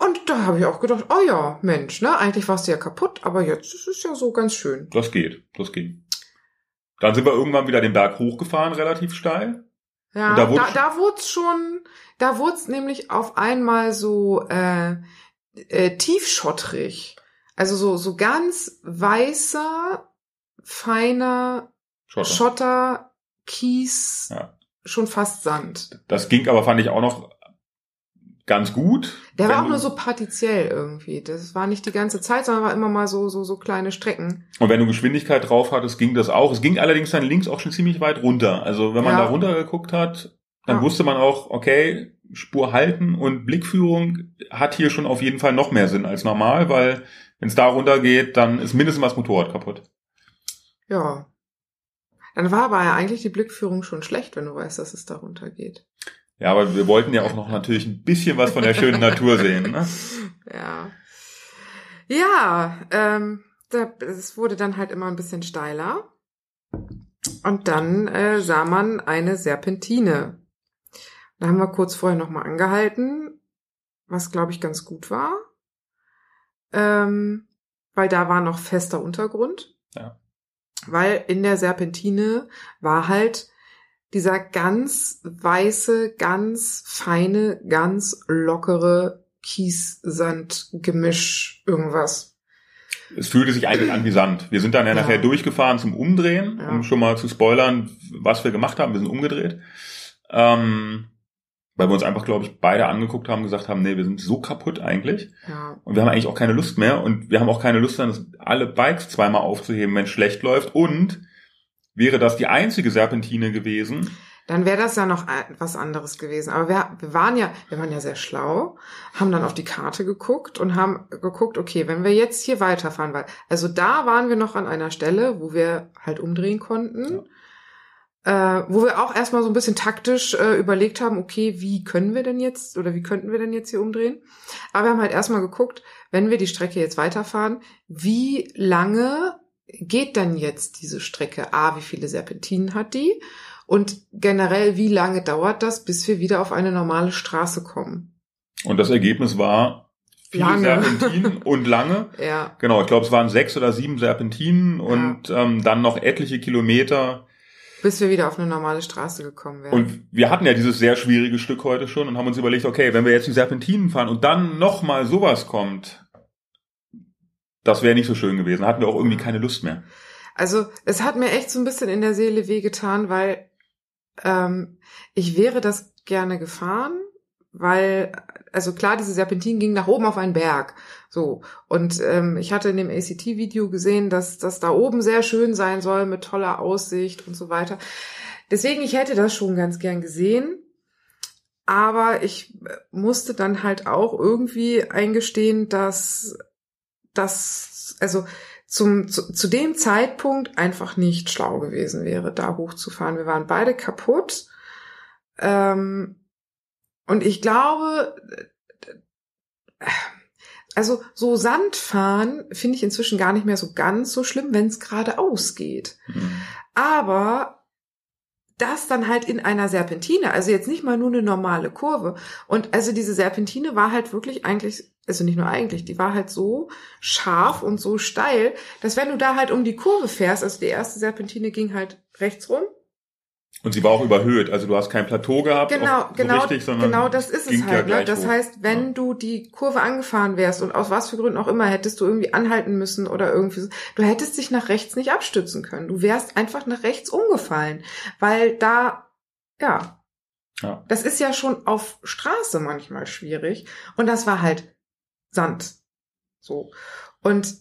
Und da habe ich auch gedacht, oh ja, Mensch, ne, eigentlich warst du ja kaputt, aber jetzt ist es ja so ganz schön. Das geht, das ging. Dann sind wir irgendwann wieder den Berg hochgefahren, relativ steil. Ja, Und da da, wurde- da, wurde es schon, da wurde es nämlich auf einmal so äh, äh, tiefschottrig. Also so, so ganz weißer, feiner Schotter. Schotter, Kies, Ja. schon fast Sand. Das ging aber, fand ich, auch noch ganz gut. Der war auch nur so partiziell irgendwie. Das war nicht die ganze Zeit, sondern war immer mal so, so, so kleine Strecken. Und wenn du Geschwindigkeit drauf hattest, ging das auch. Es ging allerdings dann links auch schon ziemlich weit runter. Also wenn man Ja. da runter geguckt hat, dann Ja. wusste man auch, okay, Spur halten und Blickführung hat hier schon auf jeden Fall noch mehr Sinn als normal, weil wenn es da runter geht, dann ist mindestens das Motorrad kaputt. Ja. Dann war aber ja eigentlich die Blickführung schon schlecht, wenn du weißt, dass es da runtergeht. Ja, aber wir wollten ja auch noch natürlich ein bisschen was von der schönen Natur sehen. Ne? <laughs> Ja. Ja, ähm, da, es wurde dann halt immer ein bisschen steiler. Und dann äh, sah man eine Serpentine. Da haben wir kurz vorher nochmal angehalten, was glaube ich ganz gut war. Ähm, weil da war noch fester Untergrund. Ja. Weil in der Serpentine war halt dieser ganz weiße, ganz feine, ganz lockere Kies-Sand-Gemisch irgendwas. Es fühlte sich eigentlich an wie Sand. Wir sind dann ja, Ja. nachher durchgefahren zum Umdrehen, Ja. um schon mal zu spoilern, was wir gemacht haben. Wir sind umgedreht. Ähm, weil wir uns einfach, glaube ich, beide angeguckt haben gesagt haben, nee, wir sind so kaputt eigentlich. Ja. Und wir haben eigentlich auch keine Lust mehr. Und wir haben auch keine Lust, dann alle Bikes zweimal aufzuheben, wenn es schlecht läuft. Und wäre das die einzige Serpentine gewesen, Dann wäre das ja noch was anderes gewesen. Aber wir, wir waren ja, wir waren ja sehr schlau, haben dann auf die Karte geguckt und haben geguckt, okay, wenn wir jetzt hier weiterfahren, weil, also da waren wir noch an einer Stelle, wo wir halt umdrehen konnten, äh, wo wir auch erstmal so ein bisschen taktisch äh, überlegt haben, okay, wie können wir denn jetzt oder wie könnten wir denn jetzt hier umdrehen? Aber wir haben halt erstmal geguckt, wenn wir die Strecke jetzt weiterfahren, wie lange geht dann jetzt diese Strecke? A, wie viele Serpentinen hat die? Und generell, wie lange dauert das, bis wir wieder auf eine normale Straße kommen? und das Ergebnis war viele Lange. Serpentinen <laughs> und lange. Ja, Genau, ich glaube, es waren sechs oder sieben Serpentinen und ähm, dann noch etliche Kilometer. bis wir wieder auf eine normale Straße gekommen wären. Und wir hatten ja dieses sehr schwierige Stück heute schon und haben uns überlegt, okay, wenn wir jetzt die Serpentinen fahren und dann noch mal sowas kommt, das wäre nicht so schön gewesen. Hatten wir auch irgendwie keine Lust mehr. Also es hat mir echt so ein bisschen in der Seele wehgetan, weil ähm, ich wäre das gerne gefahren, weil, also klar, diese Serpentin ging nach oben auf einen Berg. So. Und ähm, ich hatte in dem ACT-Video gesehen, dass das da oben sehr schön sein soll, mit toller Aussicht und so weiter. Deswegen, ich hätte das schon ganz gern gesehen. Aber ich äh, musste dann halt auch irgendwie eingestehen, dass das, also zum, zu, zu dem Zeitpunkt einfach nicht schlau gewesen wäre, da hochzufahren. Wir waren beide kaputt. Ähm, und ich glaube, also so Sandfahren finde ich inzwischen gar nicht mehr so ganz so schlimm, wenn es geradeaus geht. Hm. Aber das dann halt in einer Serpentine, also jetzt nicht mal nur eine normale Kurve. Und also diese Serpentine war halt wirklich eigentlich, also nicht nur eigentlich, die war halt so scharf und so steil, dass wenn du da halt um die Kurve fährst, also die erste Serpentine ging halt rechts rum. Und sie war auch überhöht, also du hast kein Plateau gehabt, Genau, so genau, richtig, sondern genau das ist es ja halt. Ne? gleich Das hoch. heißt, wenn Ja. du die Kurve angefahren wärst und aus was für Gründen auch immer, hättest du irgendwie anhalten müssen oder irgendwie so, du hättest dich nach rechts nicht abstützen können. Du wärst einfach nach rechts umgefallen, weil da, ja, Ja. das ist ja schon auf Straße manchmal schwierig und das war halt Sand. So. Und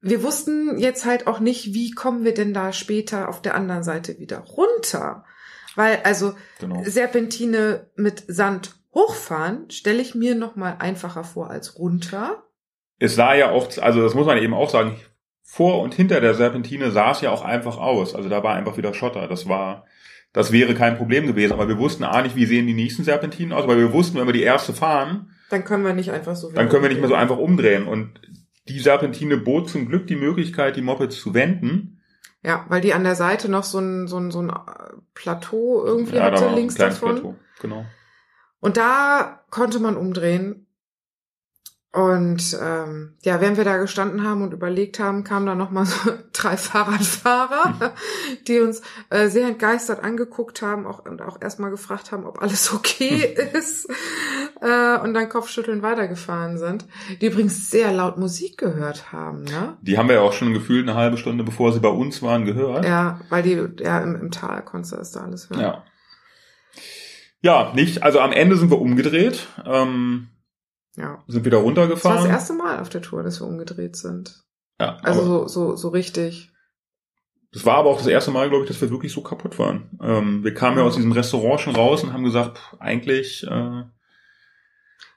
wir wussten jetzt halt auch nicht, wie kommen wir denn da später auf der anderen Seite wieder runter? Weil, also, Genau. Serpentine mit Sand hochfahren, stelle ich mir noch mal einfacher vor als runter. Es sah ja auch, also das muss man eben auch sagen, vor und hinter der Serpentine sah es ja auch einfach aus. Also da war einfach wieder Schotter. Das war, das wäre kein Problem gewesen. Aber wir wussten A nicht, wie sehen die nächsten Serpentinen aus, weil wir wussten, wenn wir die erste fahren, Dann können wir nicht einfach so. dann können wir nicht mehr so einfach umdrehen. Und die Serpentine bot zum Glück die Möglichkeit, die Mopeds zu wenden. Ja, weil die an der Seite noch so ein, so ein, so ein äh, Plateau irgendwie ja, da hatte, ein links davon. Plateau. Genau. Und da konnte man umdrehen. Und ähm, ja, während wir da gestanden haben und überlegt haben, kamen da nochmal so <laughs> drei Fahrradfahrer, <laughs> die uns äh, sehr entgeistert angeguckt haben auch, und auch erstmal gefragt haben, ob alles okay <laughs> ist. Äh, und dann Kopfschütteln weitergefahren sind. Die übrigens sehr laut Musik gehört haben, ne? Die haben wir ja auch schon gefühlt eine halbe Stunde, bevor sie bei uns waren, gehört. Ja, weil die, ja, im, im Tal konntest du das da alles hören. Ja. Ja, nicht. Also am Ende sind wir umgedreht, ähm, ja. sind wieder Das war runtergefahren. das erste Mal auf der Tour, dass wir umgedreht sind. ja, Also so, so, so richtig. das war aber auch das erste Mal, glaube ich, dass wir wirklich so kaputt waren. Ähm, wir kamen ja aus diesem Restaurant schon raus und haben gesagt, pff, eigentlich, äh,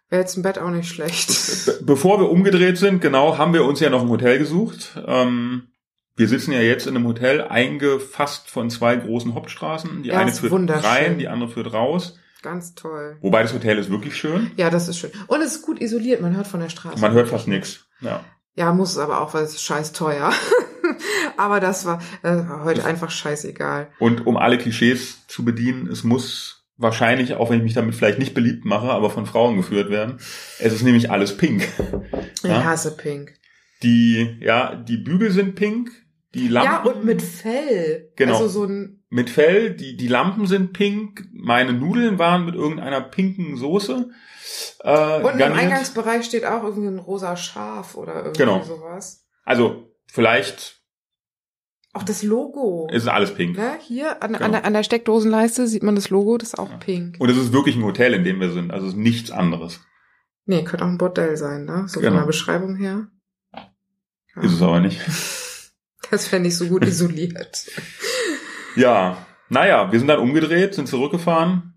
Wäre jetzt im Bett auch nicht schlecht. be bevor wir umgedreht sind, genau, haben wir uns ja noch ein Hotel gesucht. Ähm, wir sitzen ja jetzt in einem Hotel, eingefasst von zwei großen Hauptstraßen. Die Ja, eine führt rein, die andere führt raus. Ganz toll. Wobei das Hotel ist wirklich schön. Ja, das ist schön. Und es ist gut isoliert, man hört von der Straße. Man hört fast nichts. Ja. Ja, muss es aber auch, weil es ist scheiß teuer. <laughs> aber das war, das war heute einfach scheißegal. Und um alle Klischees zu bedienen, es muss wahrscheinlich, auch wenn ich mich damit vielleicht nicht beliebt mache, aber von Frauen geführt werden. Es ist nämlich alles pink. Ich Ja. hasse Pink. Die, ja, die Bügel sind pink, die Lampen Ja, und mit Fell. Genau. Also so ein, mit Fell, die, die Lampen sind pink, meine Nudeln waren mit irgendeiner pinken Soße. Äh, und im. Eingangsbereich steht auch irgendwie ein rosa Schaf oder irgendwie Genau. sowas. Also, vielleicht Auch das Logo. ist alles pink. Ne? Hier an, Genau. an, der, an der Steckdosenleiste sieht man das Logo, das ist auch pink. Und es ist wirklich ein Hotel, in dem wir sind. Also es ist nichts anderes. Nee, könnte auch ein Bordell sein, ne? So Genau. von der Beschreibung her. Ja. Ist es aber nicht. <laughs> Das fände ich so gut <laughs> isoliert. Ja, naja, wir sind dann umgedreht, sind zurückgefahren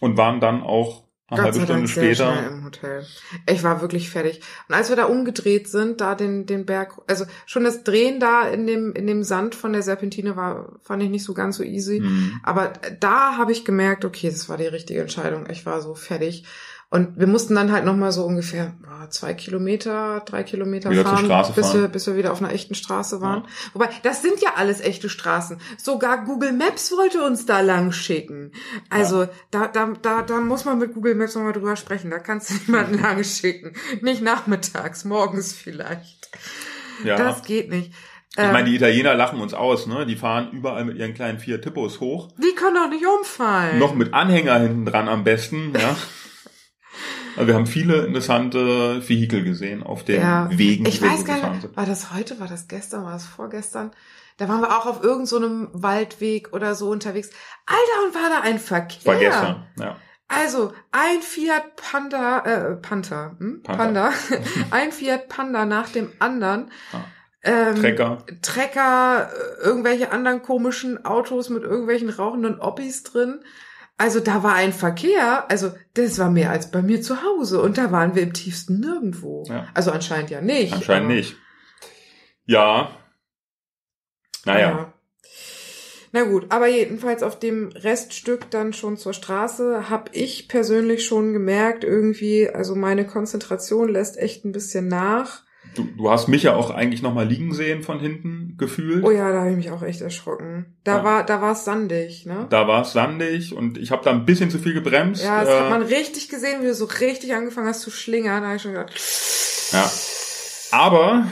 und waren dann auch eine halbe Stunde später. im Hotel. Ich war wirklich fertig. Und als wir da umgedreht sind, da den, den Berg, also schon das Drehen da in dem, in dem Sand von der Serpentine war, fand ich nicht so ganz so easy. Hm. Aber da habe ich gemerkt, okay, das war die richtige Entscheidung. Ich war so fertig. Und wir mussten dann halt nochmal so ungefähr zwei Kilometer, drei Kilometer Wieder fahren, bis, fahren. Wir, bis wir wieder auf einer echten Straße waren. Wobei, das sind ja alles echte Straßen. Sogar Google Maps wollte uns da lang schicken. Also da, da, da, da muss man mit Google Maps nochmal drüber sprechen. Da kannst du niemanden lang schicken. Nicht nachmittags, morgens vielleicht. Ja. Das geht nicht. ich Ähm, meine, die Italiener lachen uns aus, ne? Die fahren überall mit ihren kleinen Fiat Tippos hoch. die können doch nicht umfallen. Noch mit Anhänger hinten dran am besten, ja. <laughs> Wir haben viele interessante Vehikel gesehen auf den Ja. Wegen, Ich weiß gar nicht, war das heute, war das gestern, war das vorgestern? Da waren wir auch auf irgendeinem so einem Waldweg oder so unterwegs. Alter, und war da ein Verkehr. War gestern, ja. Also, ein Fiat Panda, äh, Panther, hm? Panther. Panda, <laughs> ein Fiat Panda nach dem anderen. Ah. Ähm, Trecker. Trecker, äh, irgendwelche anderen komischen Autos mit irgendwelchen rauchenden Oppis drin. Also da war ein Verkehr, also das war mehr als bei mir zu Hause und da waren wir im tiefsten Nirgendwo. Ja. Also anscheinend ja nicht. Anscheinend nicht. Ja. Naja. Ja. Na gut, aber jedenfalls auf dem Reststück dann schon zur Straße habe ich persönlich schon gemerkt, irgendwie, also meine Konzentration lässt echt ein bisschen nach. Du, du hast mich ja auch eigentlich nochmal liegen sehen von hinten gefühlt. Oh ja, da habe ich mich auch echt erschrocken. Da Ja. war, da war es sandig, ne? Da war es sandig und ich habe da ein bisschen zu viel gebremst. Ja, das äh, hat man richtig gesehen, wie du so richtig angefangen hast zu schlingern. Da habe ich schon gedacht, ja. Aber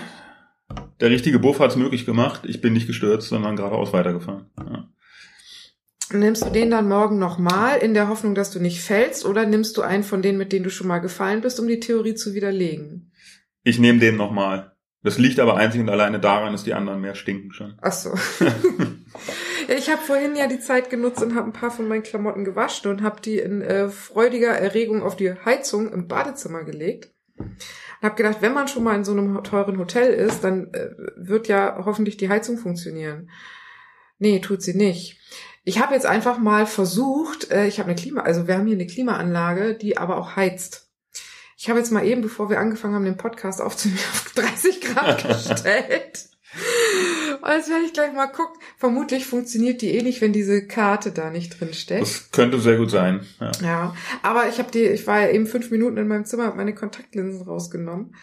der richtige Buff hat es möglich gemacht. Ich bin nicht gestürzt, sondern geradeaus weitergefahren. Ja. nimmst du den dann morgen nochmal in der Hoffnung, dass du nicht fällst, oder nimmst du einen von denen, mit denen du schon mal gefallen bist, um die Theorie zu widerlegen? Ich nehme den nochmal. Das liegt aber einzig und alleine daran, dass die anderen mehr stinken schon. Ach so. <laughs> ja, ich habe vorhin ja die Zeit genutzt und habe ein paar von meinen Klamotten gewaschen und habe die in äh, freudiger Erregung auf die Heizung im Badezimmer gelegt. Und habe gedacht, wenn man schon mal in so einem teuren Hotel ist, dann äh, wird ja hoffentlich die Heizung funktionieren. Nee, tut sie nicht. Ich habe jetzt einfach mal versucht, äh, ich habe eine Klima, also wir haben hier eine Klimaanlage, die aber auch heizt. Ich habe jetzt mal eben, bevor wir angefangen haben, den Podcast aufzunehmen, <laughs> auf 30 Grad <laughs> gestellt. Und jetzt werde ich gleich mal gucken. Vermutlich funktioniert die eh nicht, wenn diese Karte da nicht drin steckt. Das könnte sehr gut sein. Ja. Ja, aber ich habe die, ich war ja eben fünf Minuten in meinem Zimmer, habe meine Kontaktlinsen rausgenommen.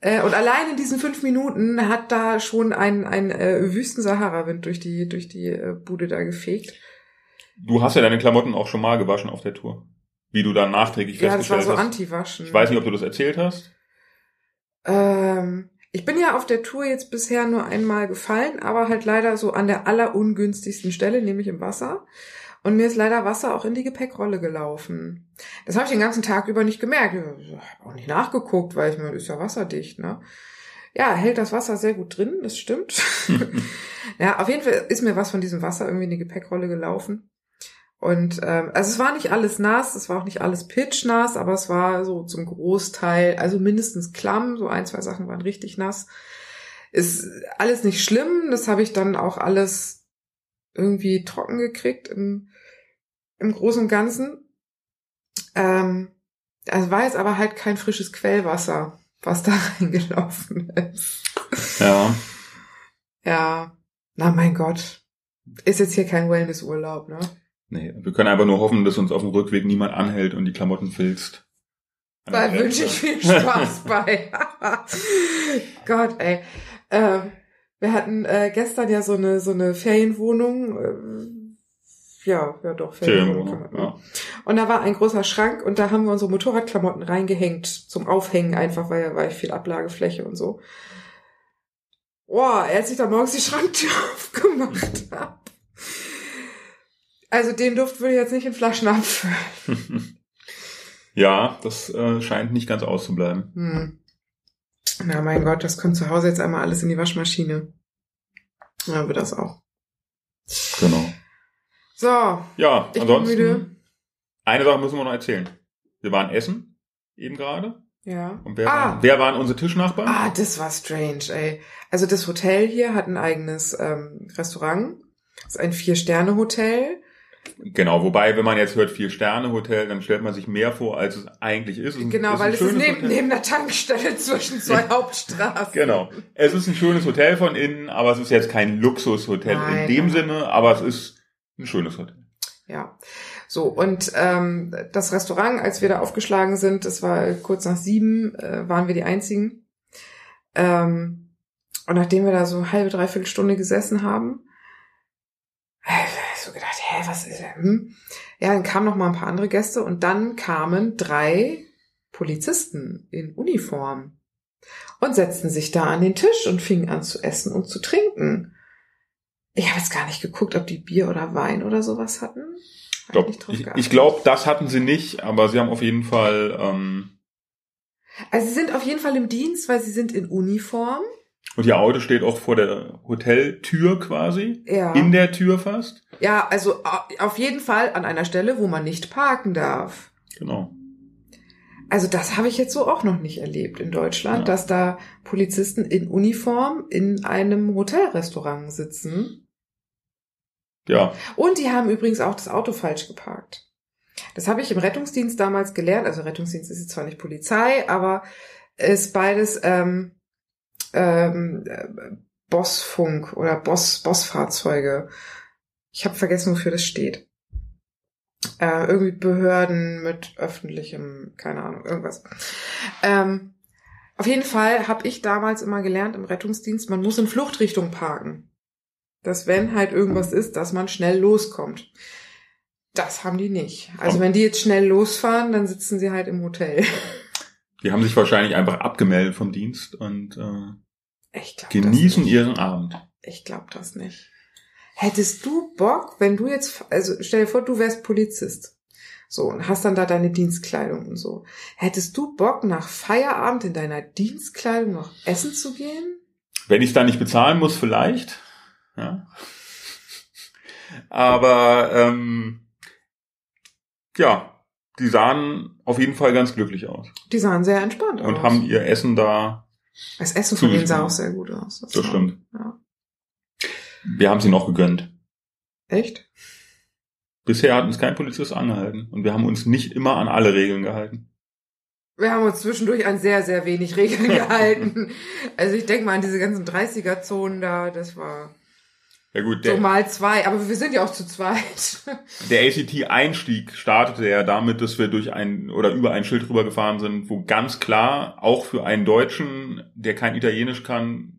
Äh, und allein in diesen fünf Minuten hat da schon ein, ein äh, Wüsten-Sahara-Wind durch die, durch die äh, Bude da gefegt. Du hast ja deine Klamotten auch schon mal gewaschen auf der Tour. Wie du dann nachträglich Ja, das war festgestellt so hast. Anti-Waschen. Ich weiß nicht, ob du das erzählt hast. Ähm, ich bin ja auf der Tour jetzt bisher nur einmal gefallen, aber halt leider so an der allerungünstigsten Stelle, nämlich im Wasser. Und mir ist leider Wasser auch in die Gepäckrolle gelaufen. Das habe ich den ganzen Tag über nicht gemerkt. Ich habe auch nicht nachgeguckt, weil ich mir, ist ja wasserdicht, ne? Ja, hält das Wasser sehr gut drin, das stimmt. <laughs> ja, auf jeden Fall ist mir was von diesem Wasser irgendwie in die Gepäckrolle gelaufen. Und ähm, also es war nicht alles nass, es war auch nicht alles pitchnass, aber es war so zum Großteil, also mindestens klamm, so ein, zwei Sachen waren richtig nass. Ist alles nicht schlimm, das habe ich dann auch alles irgendwie trocken gekriegt im, im Großen und Ganzen. Ähm, also war jetzt aber halt kein frisches Quellwasser, was da <laughs> reingelaufen ist. Ja. Ja, na mein Gott. Ist jetzt hier kein Wellnessurlaub, ne? Nee, wir können einfach nur hoffen, dass uns auf dem Rückweg niemand anhält und die Klamotten filzt. Da wünsche ich viel Spaß <laughs> bei. <laughs> Gott, ey. Ähm, wir hatten äh, gestern ja so eine so eine Ferienwohnung. Äh, ja, ja doch, Ferienwohnung. ja. Und da war ein großer Schrank und da haben wir unsere Motorradklamotten reingehängt zum Aufhängen einfach, weil weil ich viel Ablagefläche und so. Boah, als ich da morgens die Schranktür <laughs> aufgemacht habe. Also den Duft würde ich jetzt nicht in Flaschen abfüllen. <laughs> Ja, das äh, scheint nicht ganz auszubleiben. Hm. Na mein Gott, das kommt zu Hause jetzt einmal alles in die Waschmaschine. Dann wird das auch. Genau. So, Ja, ich bin ansonsten, müde. eine Sache müssen wir noch erzählen. Wir waren essen, eben gerade. Ja. Und wer, Ah. waren, wer waren unsere Tischnachbarn? Ah, das war strange, ey. Also das Hotel hier hat ein eigenes ähm, Restaurant. Das ist ein Vier-Sterne-Hotel. Genau, wobei, wenn man jetzt hört Vier-Sterne-Hotel, dann stellt man sich mehr vor, als es eigentlich ist. Es Genau, ein weil es ist neben, Hotel. neben der Tankstelle zwischen <laughs> zwei Hauptstraßen. Genau. Es ist ein schönes Hotel von innen, aber es ist jetzt kein Luxushotel Nein, in dem. Sinne, aber es ist ein schönes Hotel. Ja. So, und ähm, das Restaurant, als wir da aufgeschlagen sind, das war kurz nach sieben, äh, waren wir die einzigen. Ähm, und nachdem wir da so eine halbe, dreiviertel Stunde gesessen haben, hä, was ist? Hm? Ja, dann kamen noch mal ein paar andere Gäste und dann kamen drei Polizisten in Uniform und setzten sich da an den Tisch und fingen an zu essen und zu trinken. Ich habe jetzt gar nicht geguckt, ob die Bier oder Wein oder sowas hatten. Hab Glaub, ich glaube, das hatten sie nicht, aber sie haben auf jeden Fall, ähm, Also sie sind auf jeden Fall im Dienst, weil sie sind in Uniform. Und ihr Auto steht auch vor der Hoteltür quasi, Ja. in der Tür fast. ja, also au- auf jeden Fall an einer Stelle, wo man nicht parken darf. Genau. Also das habe ich jetzt so auch noch nicht erlebt in Deutschland, Ja. dass da Polizisten in Uniform in einem Hotelrestaurant sitzen. Ja, Und die haben übrigens auch das Auto falsch geparkt. Das habe ich im Rettungsdienst damals gelernt. Also Rettungsdienst ist jetzt zwar nicht Polizei, aber ist beides ähm, ähm, äh, Bossfunk oder Boss Bossfahrzeuge. Ich habe vergessen, wofür das steht. Äh, irgendwie Behörden mit öffentlichem, keine Ahnung, irgendwas. Ähm, auf jeden Fall habe ich damals immer gelernt im Rettungsdienst, man muss in Fluchtrichtung parken dass wenn halt irgendwas ist, dass man schnell loskommt. Das haben die nicht. Also Oh. wenn die jetzt schnell losfahren, dann sitzen sie halt im Hotel. Die haben sich wahrscheinlich einfach abgemeldet vom Dienst und äh, genießen ihren Abend. Ich glaube das nicht. Hättest du Bock, wenn du jetzt, also stell dir vor, du wärst Polizist. So, und hast dann da deine Dienstkleidung und so. Hättest du Bock, nach Feierabend in deiner Dienstkleidung noch essen zu gehen? Wenn ich es dann nicht bezahlen muss, vielleicht. Ja. Aber ähm, ja, die sahen auf jeden Fall ganz glücklich aus Die sahen sehr entspannt und aus. haben ihr Essen da. das Essen von denen sah auch sehr gut aus. Das war- stimmt. Ja. Wir haben sie noch gegönnt. Echt? Bisher hat uns kein Polizist angehalten und wir haben uns nicht immer an alle Regeln gehalten. Wir haben uns zwischendurch an sehr, sehr wenig Regeln <laughs> gehalten. Also ich denke mal an diese ganzen 30er-Zonen da, das war Ja gut, so der, mal zwei, aber wir sind ja auch zu zweit. <laughs> der ACT-Einstieg startete ja damit, dass wir durch ein oder über ein Schild rübergefahren sind, wo ganz klar auch für einen Deutschen, der kein Italienisch kann,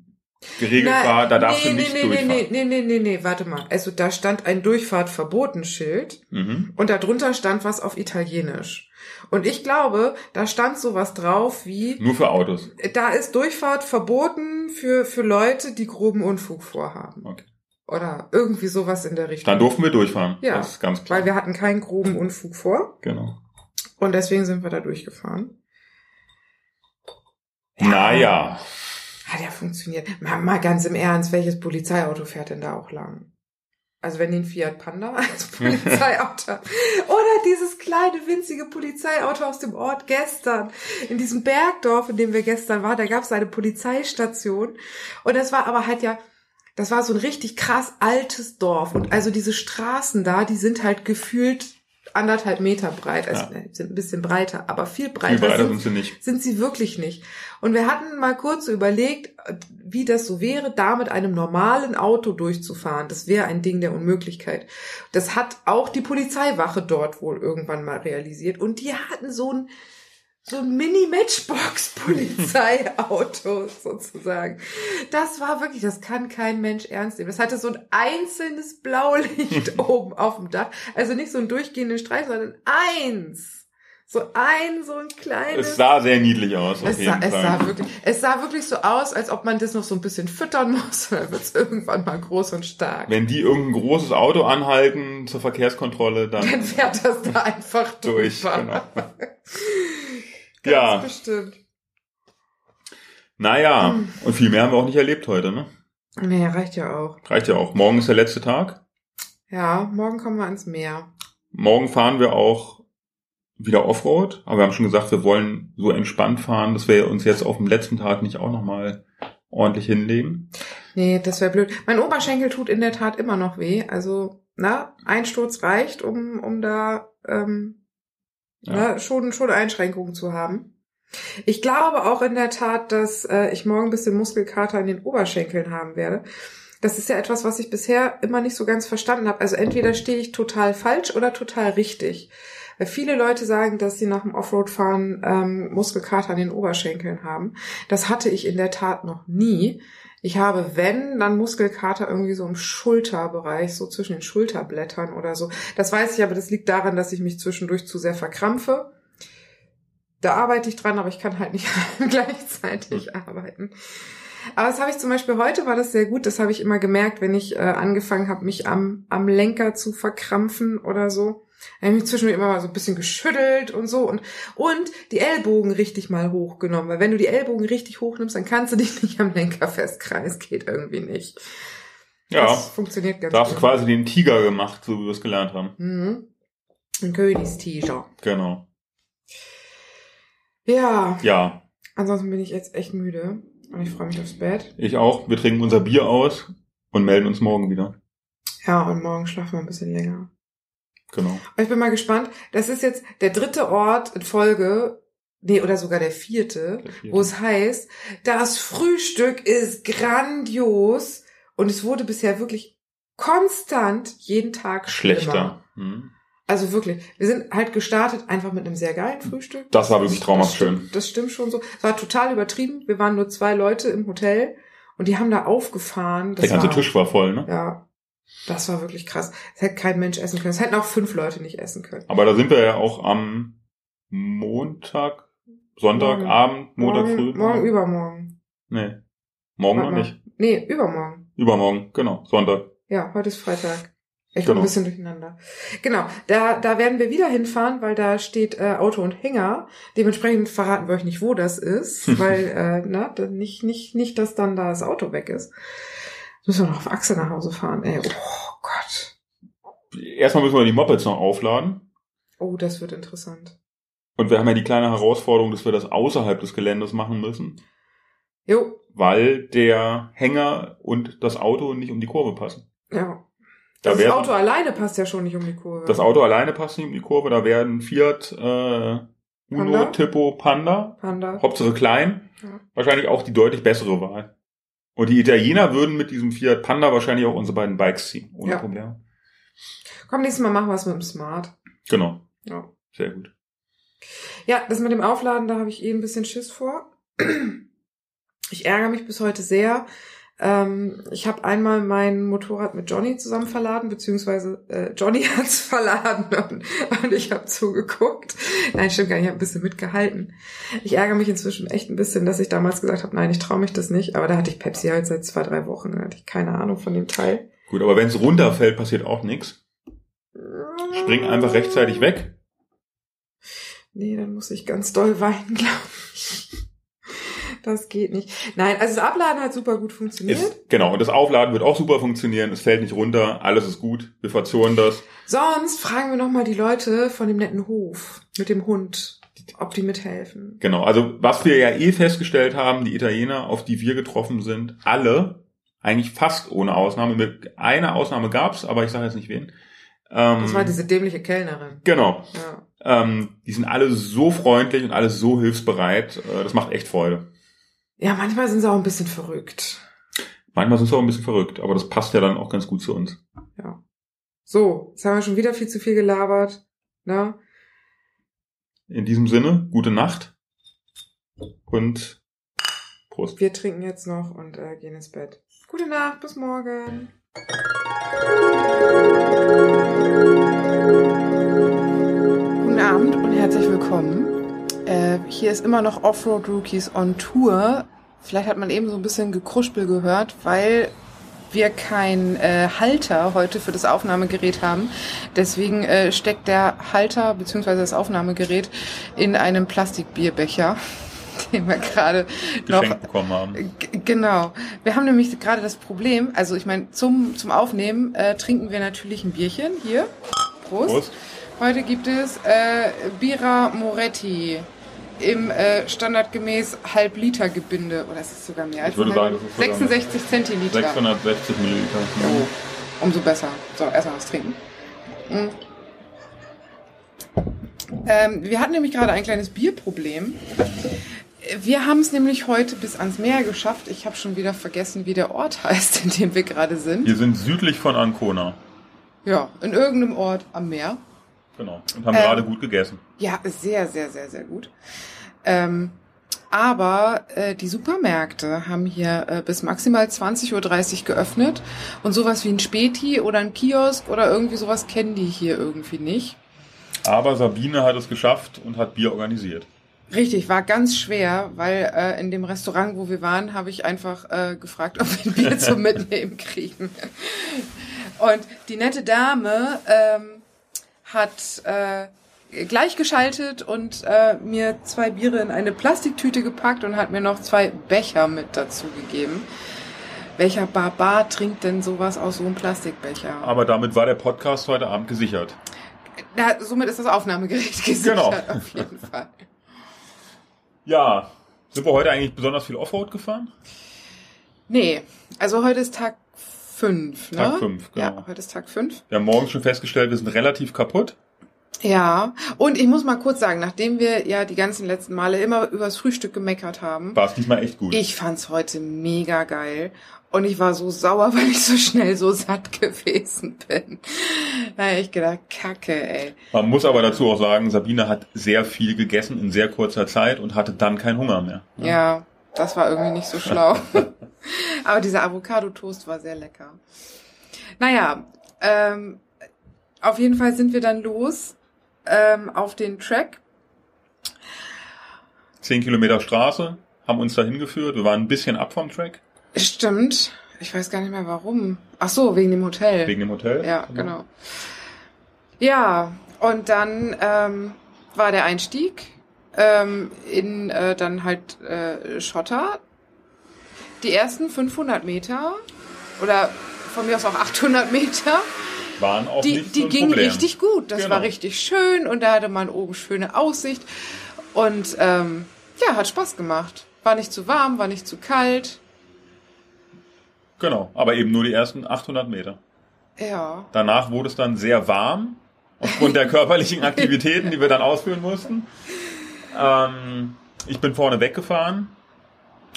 geregelt Nein, war, da darfst nee, du nicht nee, nee, durchfahren. nee, nee, nee, nee, nee, warte mal. Also da stand ein Durchfahrtverbotenschild Mhm. und darunter stand was auf Italienisch. Und ich glaube, da stand sowas drauf wie, Nur für Autos. da ist Durchfahrt verboten für, für Leute, die groben Unfug vorhaben. Okay. Oder irgendwie sowas in der Richtung. Dann durften wir durchfahren. Ja, Das ist ganz klar. Weil wir hatten keinen groben Unfug vor. genau. Und deswegen sind wir da durchgefahren. Naja. Hat ja funktioniert. Mal, ganz im Ernst, welches Polizeiauto fährt denn da auch lang? Also wenn die ein Fiat Panda <laughs> als <laughs> Polizeiauto oder dieses kleine winzige Polizeiauto aus dem Ort gestern in diesem Bergdorf, in dem wir gestern waren, da gab es eine Polizeistation und das war aber halt ja, das war so ein richtig krass altes Dorf und also diese Straßen da, die sind halt gefühlt anderthalb Meter breit, also Ja. äh, sind ein bisschen breiter, aber viel Viel breiter, breiter sind sind sie nicht. sind sie wirklich nicht. Und wir hatten mal kurz überlegt, wie das so wäre, da mit einem normalen Auto durchzufahren. Das wäre ein Ding der Unmöglichkeit. Das hat auch die Polizeiwache dort wohl irgendwann mal realisiert. Und die hatten so ein, so ein Mini-Matchbox-Polizeiauto <laughs> sozusagen. Das war wirklich, das kann kein Mensch ernst nehmen. Das hatte so ein einzelnes Blaulicht <laughs> oben auf dem Dach. Also nicht so ein durchgehenden Streif, sondern eins. So ein, so ein kleines. Es sah sehr niedlich aus, Es sah, es, sah wirklich, es sah wirklich so aus, als ob man das noch so ein bisschen füttern <laughs> muss. Dann wird es irgendwann mal groß und stark. Wenn die irgendein großes Auto anhalten zur Verkehrskontrolle, dann Dann fährt das da einfach durch. drüber. Genau. Ganz Ja. bestimmt. Naja, Hm. und viel mehr haben wir auch nicht erlebt heute, ne? Nee, reicht ja auch. Reicht ja auch. Morgen ist der letzte Tag. Ja, morgen kommen wir ans Meer. Morgen fahren wir auch wieder Offroad, aber wir haben schon gesagt, wir wollen so entspannt fahren, dass wir uns jetzt auf dem letzten Tag nicht auch nochmal ordentlich hinlegen. Nee, das wäre blöd. Mein Oberschenkel tut in der Tat immer noch weh. Also, na, ein Sturz reicht, um, um da ähm, Ja. ne, schon, schon Einschränkungen zu haben. Ich glaube auch in der Tat, dass äh, ich morgen ein bisschen Muskelkater in den Oberschenkeln haben werde. Das ist ja etwas, was ich bisher immer nicht so ganz verstanden habe. Also entweder stehe ich total falsch oder total richtig. Weil viele Leute sagen, dass sie nach dem Offroad-Fahren ähm, Muskelkater an den Oberschenkeln haben. Das hatte ich in der Tat noch nie. Ich habe, wenn, dann Muskelkater irgendwie so im Schulterbereich, so zwischen den Schulterblättern oder so. Das weiß ich aber, das liegt daran, dass ich mich zwischendurch zu sehr verkrampfe. Da arbeite ich dran, aber ich kann halt nicht <laughs> gleichzeitig arbeiten. Aber das habe ich zum Beispiel heute, war das sehr gut. Das habe ich immer gemerkt, wenn ich äh, angefangen habe, mich am, am Lenker zu verkrampfen oder so. Habe ich mich zwischendurch immer mal so ein bisschen geschüttelt und so und, und die Ellbogen richtig mal hochgenommen. Weil wenn du die Ellbogen richtig hochnimmst, dann kannst du dich <laughs> nicht am Lenker festkreisen. Geht irgendwie nicht. Ja, Das funktioniert ganz da hast du gut. quasi den Tiger gemacht, so wie wir es gelernt haben. Mhm. Ein Königstiger. Genau. Ja, Ja, ansonsten bin ich jetzt echt müde und ich freue mich aufs Bett. ich auch. Wir trinken unser Bier aus und melden uns morgen wieder. Ja, und morgen schlafen wir ein bisschen länger. Genau. Ich bin mal gespannt. Das ist jetzt der dritte Ort in Folge, nee, oder sogar der vierte, Der vierte. wo es heißt, das Frühstück ist grandios und es wurde bisher wirklich konstant jeden Tag. Schlechter. Hm. Also wirklich, wir sind halt gestartet einfach mit einem sehr geilen Frühstück. Das war wirklich traumhaft schön. Das stimmt schon so. Es war total übertrieben. Wir waren nur zwei Leute im Hotel und die haben da aufgefahren. Das Der ganze war, Tisch war voll, ne? Ja, das war wirklich krass. Es hätte kein Mensch essen können. Es hätten auch fünf Leute nicht essen können. Aber da sind wir ja auch am Montag, Sonntagabend, Montag morgen, früh. Morgen, übermorgen. Nee. Morgen Warte noch mal. nicht. Nee, übermorgen. Übermorgen, genau. Sonntag. Ja, heute ist Freitag. Ich bin Genau. ein bisschen durcheinander. Genau, da, da werden wir wieder hinfahren, weil da steht äh, Auto und Hänger. Dementsprechend verraten wir euch nicht, wo das ist, <laughs> weil äh, na, nicht, nicht, nicht, dass dann da das Auto weg ist. Müssen wir noch auf Achse nach Hause fahren. Ey, oh Gott. Erstmal müssen wir die Mopeds noch aufladen. Oh, das wird interessant. Und wir haben ja die kleine Herausforderung, dass wir das außerhalb des Geländes machen müssen, Jo, weil der Hänger und das Auto nicht um die Kurve passen. ja. Da Das Auto alleine passt ja schon nicht um die Kurve. das Auto alleine passt nicht um die Kurve, da wäre ein Fiat äh, Uno Panda? Tipo Panda, Panda. Hauptsache klein, Ja. wahrscheinlich auch die deutlich bessere Wahl. Und die Italiener würden mit diesem Fiat Panda wahrscheinlich auch unsere beiden Bikes ziehen, ohne Ja. Probleme. Komm, nächstes Mal machen wir es mit dem Smart. Genau, Ja. sehr gut. Ja, das mit dem Aufladen, da habe ich eh ein bisschen Schiss vor. Ich ärgere mich bis heute sehr, Ähm, ich habe einmal mein Motorrad mit Johnny zusammen verladen, beziehungsweise äh, Johnny <laughs> hat's verladen und, und ich habe zugeguckt. Nein, stimmt gar nicht, ich habe ein bisschen mitgehalten. Ich ärgere mich inzwischen echt ein bisschen, dass ich damals gesagt habe, nein, ich traue mich das nicht. Aber da hatte ich Pepsi halt seit zwei, drei Wochen. Da hatte ich keine Ahnung von dem Teil. Gut, aber wenn es runterfällt, passiert auch nichts. Spring einfach rechtzeitig weg. Nee, dann muss ich ganz doll weinen, glaube ich. Das geht nicht. Nein, also das Abladen hat super gut funktioniert. Ist, genau, und das Aufladen wird auch super funktionieren. Es fällt nicht runter, alles ist gut. Wir verzonen das. Sonst fragen wir nochmal die Leute von dem netten Hof mit dem Hund, ob die mithelfen. Genau, also was wir ja eh festgestellt haben, die Italiener, auf die wir getroffen sind, alle, eigentlich fast ohne Ausnahme, mit einer Ausnahme gab's, aber ich sage jetzt nicht wen. Ähm, Das war diese dämliche Kellnerin. genau, Ja. ähm, die sind alle so freundlich und alle so hilfsbereit. Äh, das macht echt Freude. Ja, manchmal sind sie auch ein bisschen verrückt. Manchmal sind sie auch ein bisschen verrückt, aber das passt ja dann auch ganz gut zu uns. Ja. So, jetzt haben wir schon wieder viel zu viel gelabert. Ne? In diesem Sinne, gute Nacht und Prost. Wir trinken jetzt noch und äh, gehen ins Bett. Gute Nacht, bis morgen. Guten Abend und herzlich willkommen. Äh, hier ist immer noch Offroad Rookies on Tour. Vielleicht hat man eben so ein bisschen Gekruspel gehört, weil wir kein äh, Halter heute für das Aufnahmegerät haben. Deswegen äh, steckt der Halter bzw. das Aufnahmegerät in einem Plastikbierbecher, <laughs> den wir gerade noch bekommen haben. Genau. Wir haben nämlich gerade das Problem, also ich meine, zum, zum Aufnehmen äh, trinken wir natürlich ein Bierchen. Hier. Prost. Prost. Heute gibt es äh, Bira Moretti im äh, standardgemäß Halb-Liter-Gebinde. Oder ist es sogar mehr? Ich würde sagen, das ist sogar 66 Zentiliter. 660 Milliliter. Oh, umso besser. So, erstmal was trinken. Mm. Ähm, wir hatten nämlich gerade ein kleines Bierproblem. Wir haben es nämlich heute bis ans Meer geschafft. Ich habe schon wieder vergessen, wie der Ort <laughs> heißt, in dem wir gerade sind. Wir sind südlich von Ancona. Ja, in irgendeinem Ort am Meer. Genau. Und haben Ähm, gerade gut gegessen. Ja, sehr, sehr, sehr, sehr gut. Ähm, aber äh, die Supermärkte haben hier äh, bis maximal 20.30 Uhr geöffnet. Und sowas wie ein Späti oder ein Kiosk oder irgendwie sowas kennen die hier irgendwie nicht. Aber Sabine hat es geschafft und hat Bier organisiert. Richtig, war ganz schwer, weil äh, in dem Restaurant, wo wir waren, habe ich einfach äh, gefragt, <laughs> ob wir ein Bier zum Mitnehmen kriegen. Und die nette Dame ähm, hat äh, gleichgeschaltet und äh, mir zwei Biere in eine Plastiktüte gepackt und hat mir noch zwei Becher mit dazu gegeben. Welcher Barbar trinkt denn sowas aus so einem Plastikbecher? Aber damit war der Podcast heute Abend gesichert. Na, somit ist das Aufnahmegerät <laughs> gesichert, Genau. auf jeden Fall. Ja. Sind wir heute eigentlich besonders viel Offroad gefahren? Nee, also heute ist Tag 5, ne? Tag fünf, genau. Ja, heute ist Tag 5. Wir haben morgens schon festgestellt, wir sind relativ kaputt. Ja, und ich muss mal kurz sagen, nachdem wir ja die ganzen letzten Male immer übers Frühstück gemeckert haben, War es diesmal echt gut. ich fand's heute mega geil. Und ich war so sauer, <laughs> weil ich so schnell so satt gewesen bin. Da ich gedacht, kacke, ey. Man muss aber dazu auch sagen, Sabine hat sehr viel gegessen in sehr kurzer Zeit und hatte dann keinen Hunger mehr. Ja, das war irgendwie nicht so schlau. <laughs> Aber dieser Avocado-Toast war sehr lecker. Naja, ähm, auf jeden Fall sind wir dann los ähm, auf den Track. Zehn Kilometer Straße haben uns dahin geführt. Wir waren ein bisschen ab vom Track Stimmt. Ich weiß gar nicht mehr warum. Ach so, wegen dem Hotel. wegen dem Hotel. ja, genau. Ja, und dann ähm, war der Einstieg ähm, in äh, dann halt äh, Schotter. Die ersten 500 Meter oder von mir aus auch 800 Meter, Waren auch die, nicht die so ein gingen Problem. richtig gut. Das Genau. war richtig schön und da hatte man oben schöne Aussicht. Und ähm, ja, hat Spaß gemacht. War nicht zu warm, war nicht zu kalt. Genau, aber eben nur die ersten 800 Meter. Ja. Danach wurde es dann sehr warm, aufgrund der <laughs> körperlichen Aktivitäten, die wir dann ausführen mussten. Ähm, ich bin vorne weggefahren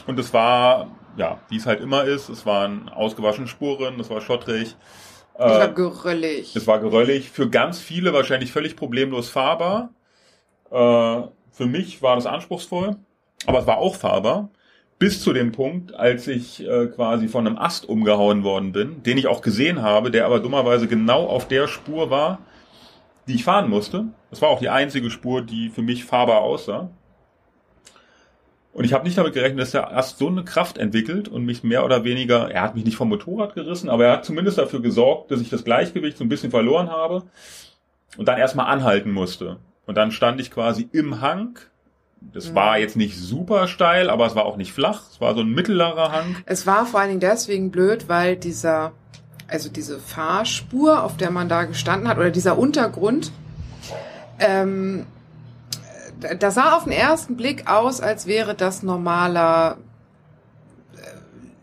und es war, ja, wie es halt immer ist, es waren ausgewaschene Spuren, es war schottrig. Ich war Äh, geröllig. es war geröllig, für ganz viele wahrscheinlich völlig problemlos fahrbar. Äh, für mich war das anspruchsvoll, aber es war auch fahrbar. Bis zu dem Punkt, als ich äh, quasi von einem Ast umgehauen worden bin, den ich auch gesehen habe, der aber dummerweise genau auf der Spur war, die ich fahren musste. Das war auch die einzige Spur, die für mich fahrbar aussah. Und ich habe nicht damit gerechnet, dass der Ast so eine Kraft entwickelt und mich mehr oder weniger, er hat mich nicht vom Motorrad gerissen, aber er hat zumindest dafür gesorgt, dass ich das Gleichgewicht so ein bisschen verloren habe und dann erstmal anhalten musste. Und dann stand ich quasi im Hang. Das Mhm. war jetzt nicht super steil, aber es war auch nicht flach. Es war so ein mittlerer Hang. Es war vor allen Dingen deswegen blöd, weil dieser, also diese Fahrspur, auf der man da gestanden hat, oder dieser Untergrund, ähm, das sah auf den ersten Blick aus, als wäre das normaler,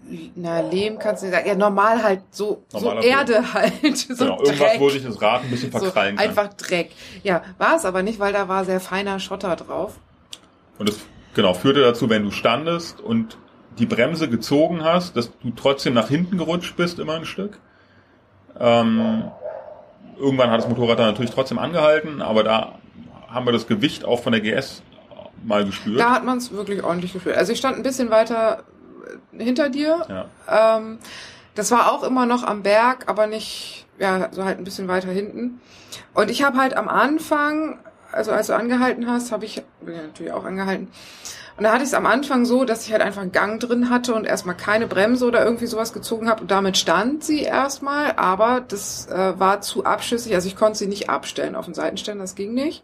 äh, na, Lehm kannst du nicht sagen, ja, normal halt so, so Erde halt, so genau, irgendwas, Dreck. wo sich das Rad ein bisschen so, verkrallen kann. einfach Dreck. Ja, war es aber nicht, weil da war sehr feiner Schotter drauf. Und das genau führte dazu, wenn du standest und die Bremse gezogen hast, dass du trotzdem nach hinten gerutscht bist, immer ein Stück. Ähm, irgendwann hat das Motorrad dann natürlich trotzdem angehalten, aber da haben wir das Gewicht auch von der GS mal gespürt. Da hat man es wirklich ordentlich gespürt. Also ich stand ein bisschen weiter äh, hinter dir. Ja. Ähm, das war auch immer noch am Berg, aber nicht, ja, so halt ein bisschen weiter hinten. Und ich habe halt am Anfang, also als du angehalten hast, habe ich, bin ja natürlich auch angehalten. Und da hatte ich es am Anfang so, dass ich halt einfach einen Gang drin hatte und erstmal keine Bremse oder irgendwie sowas gezogen habe. Und damit stand sie erstmal, aber das äh, war zu abschüssig. Also ich konnte sie nicht abstellen auf den Seitenständer, das ging nicht.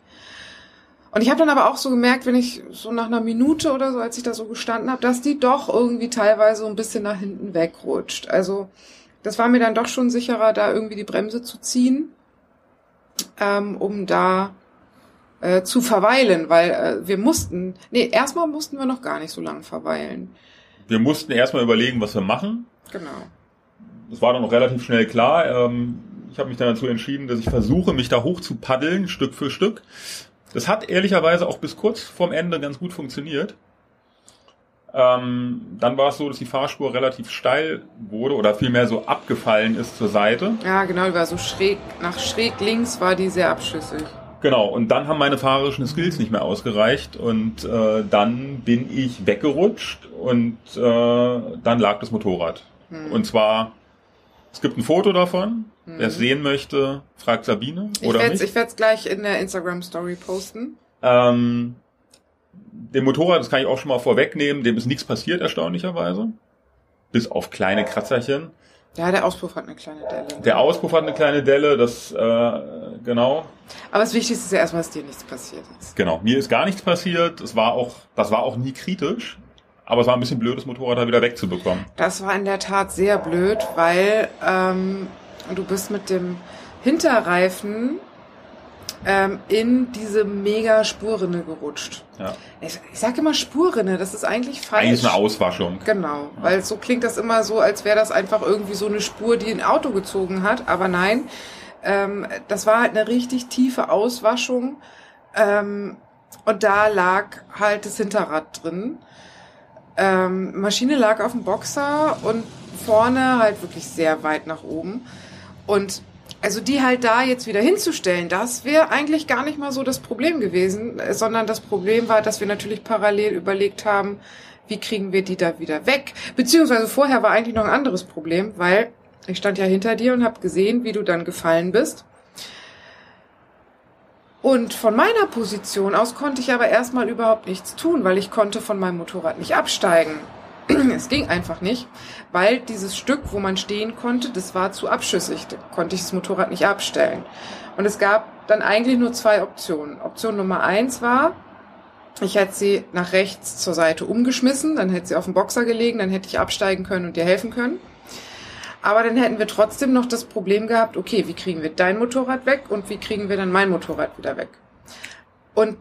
Und ich habe dann aber auch so gemerkt, wenn ich so nach einer Minute oder so, als ich da so gestanden habe, dass die doch irgendwie teilweise so ein bisschen nach hinten wegrutscht. Also das war mir dann doch schon sicherer, da irgendwie die Bremse zu ziehen, ähm, um da äh, zu verweilen, weil äh, wir mussten, nee, erstmal mussten wir noch gar nicht so lange verweilen. Wir mussten erstmal überlegen, was wir machen. Genau. Das war dann auch relativ schnell klar. Ähm, ich habe mich dann dazu entschieden, dass ich versuche, mich da hoch zu paddeln, Stück für Stück. Das hat ehrlicherweise auch bis kurz vorm Ende ganz gut funktioniert. Ähm, dann war es so, dass die Fahrspur relativ steil wurde oder vielmehr so abgefallen ist zur Seite. Ja, genau, die war so schräg, nach schräg links war die sehr abschüssig. Genau, und dann haben meine fahrerischen Skills nicht mehr ausgereicht und äh, dann bin ich weggerutscht und äh, dann lag das Motorrad. Hm. Und zwar, es gibt ein Foto davon. Wer es sehen möchte, fragt Sabine Ich oder werde mich. ich werd's gleich in der Instagram-Story posten. Ähm, dem Motorrad, das kann ich auch schon mal vorwegnehmen, dem ist nichts passiert, erstaunlicherweise. Bis auf kleine Kratzerchen. Ja, der Auspuff hat eine kleine Delle. Der Auspuff hat eine kleine Delle, das, äh, genau. Aber das Wichtigste ist ja erstmal, dass dir nichts passiert ist. Genau, mir ist gar nichts passiert. Es war auch, das war auch nie kritisch. Aber es war ein bisschen blöd, das Motorrad da wieder wegzubekommen. Das war in der Tat sehr blöd, weil ähm, du bist mit dem Hinterreifen ähm, in diese mega Spurrinne gerutscht. Ja. Ich, ich sage immer Spurrinne, das ist eigentlich falsch. Eigentlich eine Auswaschung. Genau, weil so klingt das immer so, als wäre das einfach irgendwie so eine Spur, die ein Auto gezogen hat. Aber nein, ähm, das war halt eine richtig tiefe Auswaschung. Ähm, und da lag halt das Hinterrad drin. Ähm, Maschine lag auf dem Boxer und vorne halt wirklich sehr weit nach oben. Und also die halt da jetzt wieder hinzustellen, das wäre eigentlich gar nicht mal so das Problem gewesen, äh, sondern das Problem war, dass wir natürlich parallel überlegt haben, wie kriegen wir die da wieder weg? Beziehungsweise vorher war eigentlich noch ein anderes Problem, weil ich stand ja hinter dir und habe gesehen, wie du dann gefallen bist. Und von meiner Position aus konnte ich aber erstmal überhaupt nichts tun, weil ich konnte von meinem Motorrad nicht absteigen. <clears throat> Es ging einfach nicht, weil dieses Stück, wo man stehen konnte, das war zu abschüssig. Da konnte ich das Motorrad nicht abstellen. Und es gab dann eigentlich nur zwei Optionen. Option Nummer eins war, ich hätte sie nach rechts zur Seite umgeschmissen, dann hätte sie auf dem Boxer gelegen, dann hätte ich absteigen können und dir helfen können. Aber dann hätten wir trotzdem noch das Problem gehabt, okay, wie kriegen wir dein Motorrad weg und wie kriegen wir dann mein Motorrad wieder weg? Und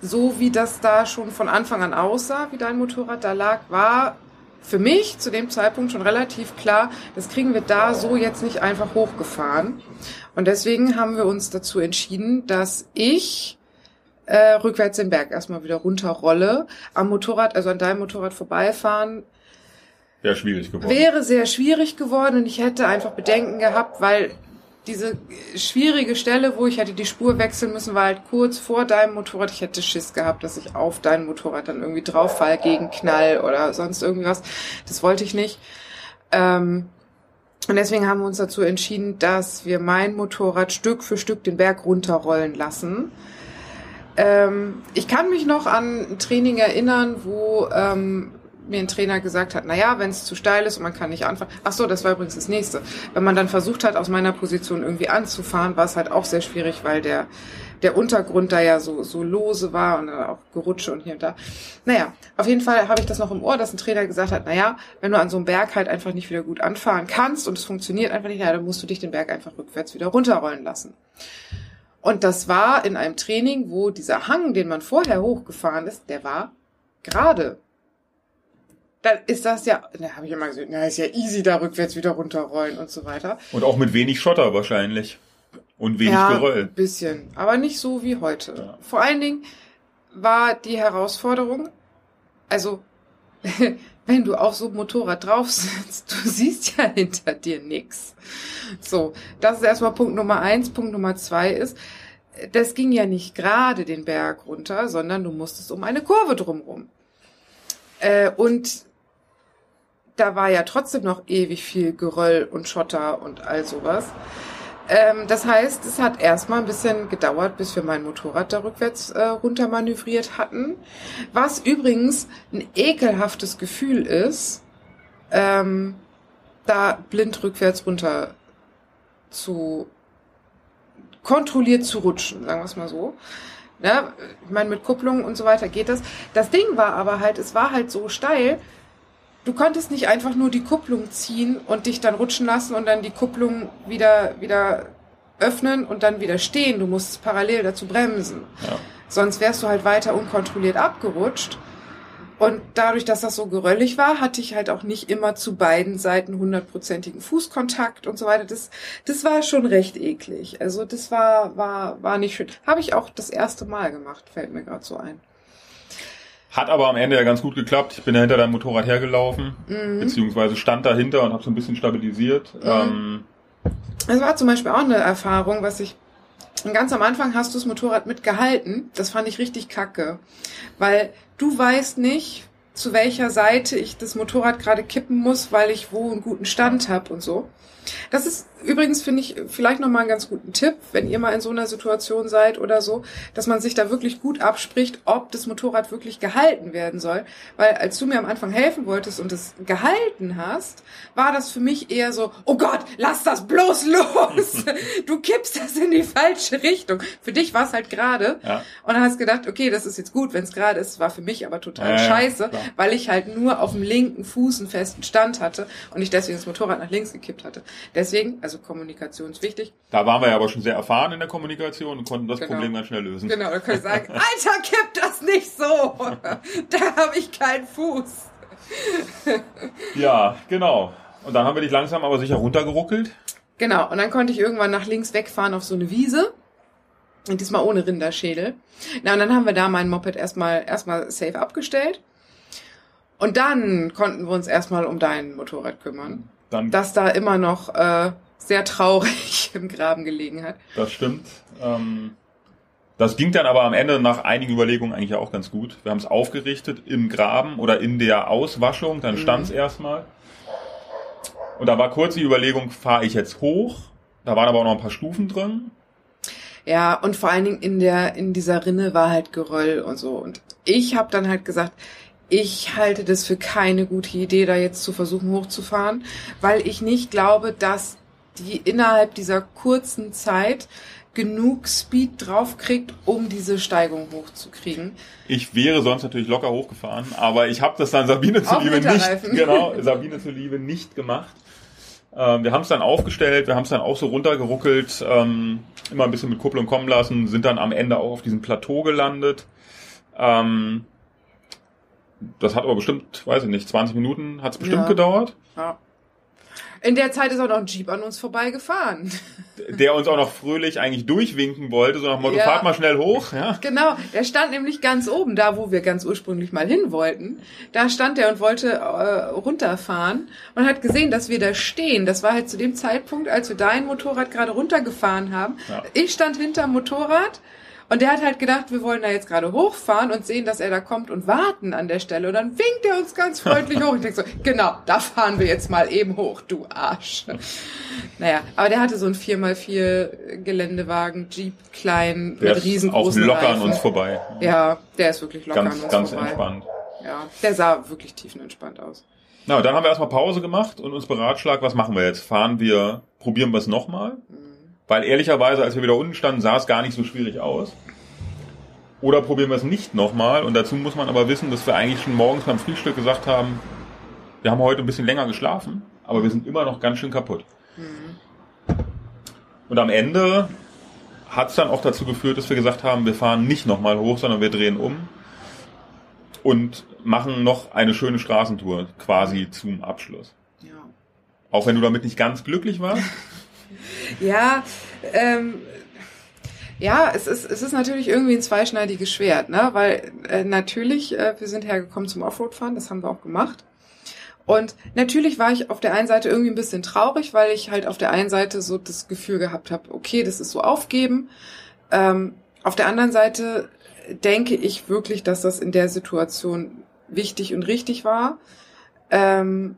so wie das da schon von Anfang an aussah, wie dein Motorrad da lag, war für mich zu dem Zeitpunkt schon relativ klar, das kriegen wir da so jetzt nicht einfach hochgefahren. Und deswegen haben wir uns dazu entschieden, dass ich äh, rückwärts den Berg erstmal wieder runterrolle, am Motorrad, also an deinem Motorrad vorbeifahren, Wäre schwierig geworden. wäre sehr schwierig geworden und ich hätte einfach Bedenken gehabt, weil diese schwierige Stelle, wo ich hätte die Spur wechseln müssen, war halt kurz vor deinem Motorrad. Ich hätte Schiss gehabt, dass ich auf dein Motorrad dann irgendwie drauf fall gegen Knall oder sonst irgendwas. Das wollte ich nicht. Ähm, und deswegen haben wir uns dazu entschieden, dass wir mein Motorrad Stück für Stück den Berg runterrollen lassen. Ähm, ich kann mich noch an ein Training erinnern, wo ähm, mir ein Trainer gesagt hat, na ja, wenn es zu steil ist und man kann nicht anfahren. Ach so, das war übrigens das nächste. Wenn man dann versucht hat, aus meiner Position irgendwie anzufahren, war es halt auch sehr schwierig, weil der der Untergrund da ja so so lose war und dann auch Gerutsche und hier und da. Naja, auf jeden Fall habe ich das noch im Ohr, dass ein Trainer gesagt hat, na ja, wenn du an so einem Berg halt einfach nicht wieder gut anfahren kannst und es funktioniert einfach nicht, ja, dann musst du dich den Berg einfach rückwärts wieder runterrollen lassen. Und das war in einem Training, wo dieser Hang, den man vorher hochgefahren ist, der war gerade dann ist das ja, da habe ich immer gesagt, na, ist ja easy, da rückwärts wieder runterrollen und so weiter. Und auch mit wenig Schotter wahrscheinlich. Und wenig ja, Geröll. ein bisschen, aber nicht so wie heute. Ja. Vor allen Dingen war die Herausforderung, also <laughs> wenn du auf so einem Motorrad drauf sitzt, du siehst ja hinter dir nix. So, das ist erstmal Punkt Nummer eins. Punkt Nummer zwei ist, das ging ja nicht gerade den Berg runter, sondern du musstest um eine Kurve drumrum. Äh, und da war ja trotzdem noch ewig viel Geröll und Schotter und all sowas. Ähm, das heißt, es hat erstmal ein bisschen gedauert, bis wir mein Motorrad da rückwärts äh, runter manövriert hatten. Was übrigens ein ekelhaftes Gefühl ist, ähm, da blind rückwärts runter zu kontrolliert zu rutschen, sagen wir es mal so. Ja, ich meine, mit Kupplung und so weiter geht das. Das Ding war aber halt, es war halt so steil, du konntest nicht einfach nur die Kupplung ziehen und dich dann rutschen lassen und dann die Kupplung wieder, wieder öffnen und dann wieder stehen. Du musst parallel dazu bremsen. Ja. Sonst wärst du halt weiter unkontrolliert abgerutscht. Und dadurch, dass das so geröllig war, hatte ich halt auch nicht immer zu beiden Seiten hundertprozentigen Fußkontakt und so weiter. Das, das war schon recht eklig. Also das war, war, war nicht schön. Habe ich auch das erste Mal gemacht, fällt mir gerade so ein. Hat aber am Ende ja ganz gut geklappt. Ich bin ja hinter deinem Motorrad hergelaufen, Mhm. beziehungsweise stand dahinter und habe so ein bisschen stabilisiert. Ähm, Das war zum Beispiel auch eine Erfahrung, was ich ganz am Anfang hast du das Motorrad mitgehalten. Das fand ich richtig kacke, weil du weißt nicht, zu welcher Seite ich das Motorrad gerade kippen muss, weil ich wo einen guten Stand habe und so. Das ist übrigens, finde ich, vielleicht nochmal einen ganz guten Tipp, wenn ihr mal in so einer Situation seid oder so, dass man sich da wirklich gut abspricht, ob das Motorrad wirklich gehalten werden soll. Weil als du mir am Anfang helfen wolltest und es gehalten hast, war das für mich eher so, oh Gott, lass das bloß los! <laughs> du kippst das in die falsche Richtung. Für dich war es halt gerade. Ja. Und dann hast du gedacht, okay, das ist jetzt gut, wenn es gerade ist, war für mich aber total Ja, ja, scheiße, klar. weil ich halt nur auf dem linken Fuß einen festen Stand hatte und ich deswegen das Motorrad nach links gekippt hatte. Deswegen, also Kommunikation ist wichtig. da waren wir ja aber schon sehr erfahren in der Kommunikation und konnten das Genau. Problem ganz schnell lösen. Genau, da können ich sagen, Alter, kipp das nicht so! <laughs> Da habe ich keinen Fuß. Ja, genau. Und dann haben wir dich langsam aber sicher runtergeruckelt. Genau, und dann konnte ich irgendwann nach links wegfahren auf so eine Wiese. Und diesmal ohne Rinderschädel. Na, und dann haben wir da mein Moped erstmal, erstmal safe abgestellt. Und dann konnten wir uns erstmal um dein Motorrad kümmern. Dann, Das da immer noch äh, sehr traurig <laughs> im Graben gelegen hat. das stimmt. Ähm, das ging dann aber am Ende nach einigen Überlegungen eigentlich auch ganz gut. Wir haben es aufgerichtet im Graben oder in der Auswaschung, dann stand es erstmal. Und da war kurz die Überlegung, fahre ich jetzt hoch? Da waren aber auch noch ein paar Stufen drin. Ja, und vor allen Dingen in der in dieser Rinne war halt Geröll und so. Und ich habe dann halt gesagt, ich halte das für keine gute Idee, da jetzt zu versuchen hochzufahren, weil ich nicht glaube, dass die innerhalb dieser kurzen Zeit genug Speed draufkriegt, um diese Steigung hochzukriegen. Ich wäre sonst natürlich locker hochgefahren, aber ich habe das dann Sabine zuliebe nicht, genau, Sabine zuliebe nicht gemacht. Ähm, wir haben es dann aufgestellt, wir haben es dann auch so runtergeruckelt, ähm, immer ein bisschen mit Kupplung kommen lassen, sind dann am Ende auch auf diesem Plateau gelandet. Ähm, das hat aber bestimmt, weiß ich nicht, 20 Minuten hat es bestimmt Ja. gedauert. Ja. In der Zeit ist auch noch ein Jeep an uns vorbeigefahren. der uns auch noch fröhlich eigentlich durchwinken wollte, so nach Motto, Ja. fahrt mal schnell hoch. Ja? Genau, der stand nämlich ganz oben, da wo wir ganz ursprünglich mal hin wollten. Da stand er und wollte äh, runterfahren und hat gesehen, dass wir da stehen. Das war halt zu dem Zeitpunkt, als wir dein Motorrad gerade runtergefahren haben. Ja. Ich stand hinterm Motorrad und der hat halt gedacht, wir wollen da jetzt gerade hochfahren und sehen, dass er da kommt und warten an der Stelle. Und dann winkt er uns ganz freundlich hoch. Ich denke so, genau, da fahren wir jetzt mal eben hoch, du Arsch. Naja, aber der hatte so einen 4x4 Geländewagen, Jeep, klein, Der mit ist auch riesengroßen locker an uns vorbei. Ja, der ist wirklich locker an Ganz, uns ganz vorbei. entspannt. Ja, der sah wirklich tiefenentspannt aus. Na, dann haben wir erstmal Pause gemacht und uns beratschlagt, was machen wir jetzt? Fahren wir, probieren wir es nochmal? Weil ehrlicherweise, als wir wieder unten standen, sah es gar nicht so schwierig aus. Oder probieren wir es nicht nochmal? Und dazu muss man aber wissen, dass wir eigentlich schon morgens beim Frühstück gesagt haben, wir haben heute ein bisschen länger geschlafen, aber wir sind immer noch ganz schön kaputt. Und am Ende hat es dann auch dazu geführt, dass wir gesagt haben, wir fahren nicht nochmal hoch, sondern wir drehen um und machen noch eine schöne Straßentour quasi zum Abschluss. Ja. Auch wenn du damit nicht ganz glücklich warst. <laughs> Ja, ähm, ja, es ist, es ist natürlich irgendwie ein zweischneidiges Schwert, ne? Weil äh, natürlich, äh, wir sind hergekommen zum Offroad-Fahren, das haben wir auch gemacht. Und natürlich war ich auf der einen Seite irgendwie ein bisschen traurig, weil ich halt auf der einen Seite so das Gefühl gehabt habe, okay, das ist so aufgeben. Ähm, auf der anderen Seite denke ich wirklich, dass das in der Situation wichtig und richtig war. Ähm,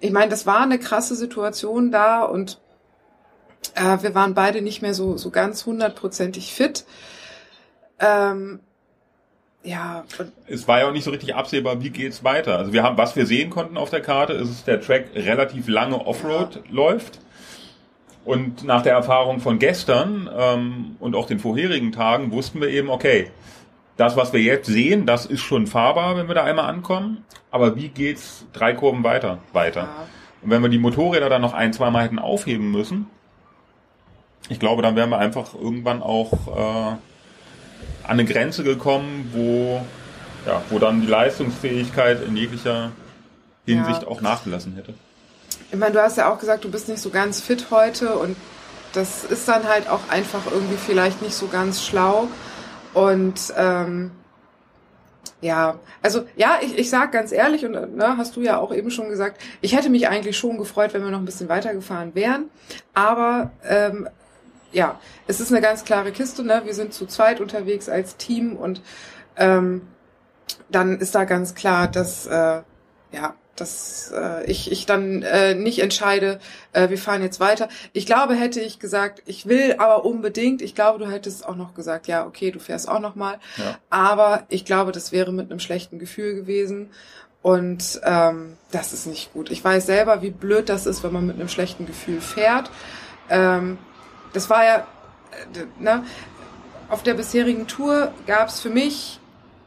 ich meine, das war eine krasse Situation da und äh, wir waren beide nicht mehr so, so ganz hundertprozentig fit. Ähm, ja, Es war ja auch nicht so richtig absehbar, wie geht's weiter. Also wir haben, was wir sehen konnten auf der Karte, ist, dass der Track relativ lange Offroad läuft. Und nach der Erfahrung von gestern ähm, und auch den vorherigen Tagen wussten wir eben, okay, das, was wir jetzt sehen, das ist schon fahrbar, wenn wir da einmal ankommen. Aber wie geht's drei Kurven weiter? Weiter. ja, Und wenn wir die Motorräder dann noch ein, zwei Mal hätten aufheben müssen, ich glaube, dann wären wir einfach irgendwann auch äh, an eine Grenze gekommen, wo, ja, wo dann die Leistungsfähigkeit in jeglicher Hinsicht Ja. auch nachgelassen hätte. ich meine, du hast ja auch gesagt, du bist nicht so ganz fit heute und das ist dann halt auch einfach irgendwie vielleicht nicht so ganz schlau. Und ähm, ja, also ja, ich, ich sag ganz ehrlich, und ne, hast du ja auch eben schon gesagt, ich hätte mich eigentlich schon gefreut, wenn wir noch ein bisschen weitergefahren wären. Aber ähm, ja, es ist eine ganz klare Kiste, ne? Wir sind zu zweit unterwegs als Team und ähm, dann ist da ganz klar, dass äh, ja, dass äh, ich, ich dann äh, nicht entscheide, äh, wir fahren jetzt weiter. Ich glaube, hätte ich gesagt, ich will aber unbedingt, ich glaube, du hättest auch noch gesagt, ja, okay, du fährst auch noch mal. Ja. Aber ich glaube, das wäre mit einem schlechten Gefühl gewesen. Und ähm, das ist nicht gut. Ich weiß selber, wie blöd das ist, wenn man mit einem schlechten Gefühl fährt. Ähm, das war ja, äh, ne, auf der bisherigen Tour gab es für mich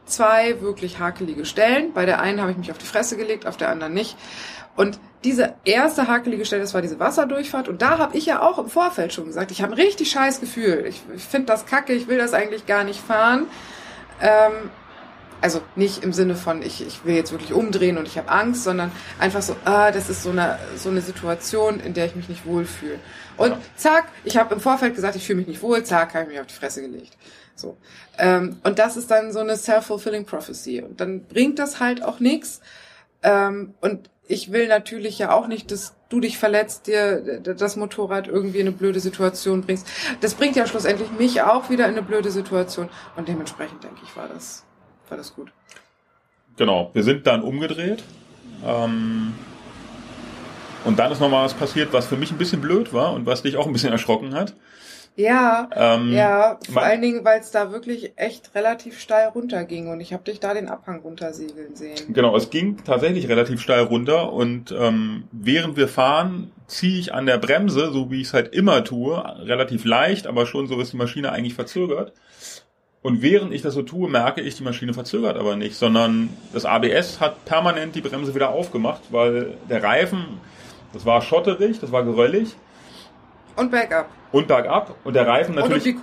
zwei wirklich hakelige Stellen. Bei der einen habe ich mich auf die Fresse gelegt, auf der anderen nicht. Und diese erste hakelige Stelle, das war diese Wasserdurchfahrt. Und da habe ich ja auch im Vorfeld schon gesagt, ich habe ein richtig scheiß Gefühl. Ich, ich finde das kacke, ich will das eigentlich gar nicht fahren. Ähm, also nicht im Sinne von, ich, ich will jetzt wirklich umdrehen und ich habe Angst, sondern einfach so, ah, das ist so eine, so eine Situation, in der ich mich nicht wohlfühle. Und Ja. zack, ich habe im Vorfeld gesagt, ich fühle mich nicht wohl, zack, habe ich mich auf die Fresse gelegt. So. Ähm, und das ist dann so eine self-fulfilling prophecy. Und dann bringt das halt auch nichts. Ähm, und ich will natürlich ja auch nicht, dass du dich verletzt, dir das Motorrad irgendwie in eine blöde Situation bringst. Das bringt ja schlussendlich mich auch wieder in eine blöde Situation. Und dementsprechend denke ich, war das, war das gut. Genau, wir sind dann umgedreht. Ähm, und dann ist nochmal was passiert, was für mich ein bisschen blöd war und was dich auch ein bisschen erschrocken hat. Ja, Ähm, ja, vor allen Dingen, weil es da wirklich echt relativ steil runterging und ich habe dich da den Abhang runtersegeln sehen. Genau, es ging tatsächlich relativ steil runter und ähm, während wir fahren, ziehe ich an der Bremse, so wie ich es halt immer tue, relativ leicht, aber schon so ist die Maschine eigentlich verzögert. Und während ich das so tue, merke ich, die Maschine verzögert aber nicht, sondern das ABS hat permanent die Bremse wieder aufgemacht, weil der Reifen, das war schotterig, das war geröllig Und Backup. und bergab und der Reifen natürlich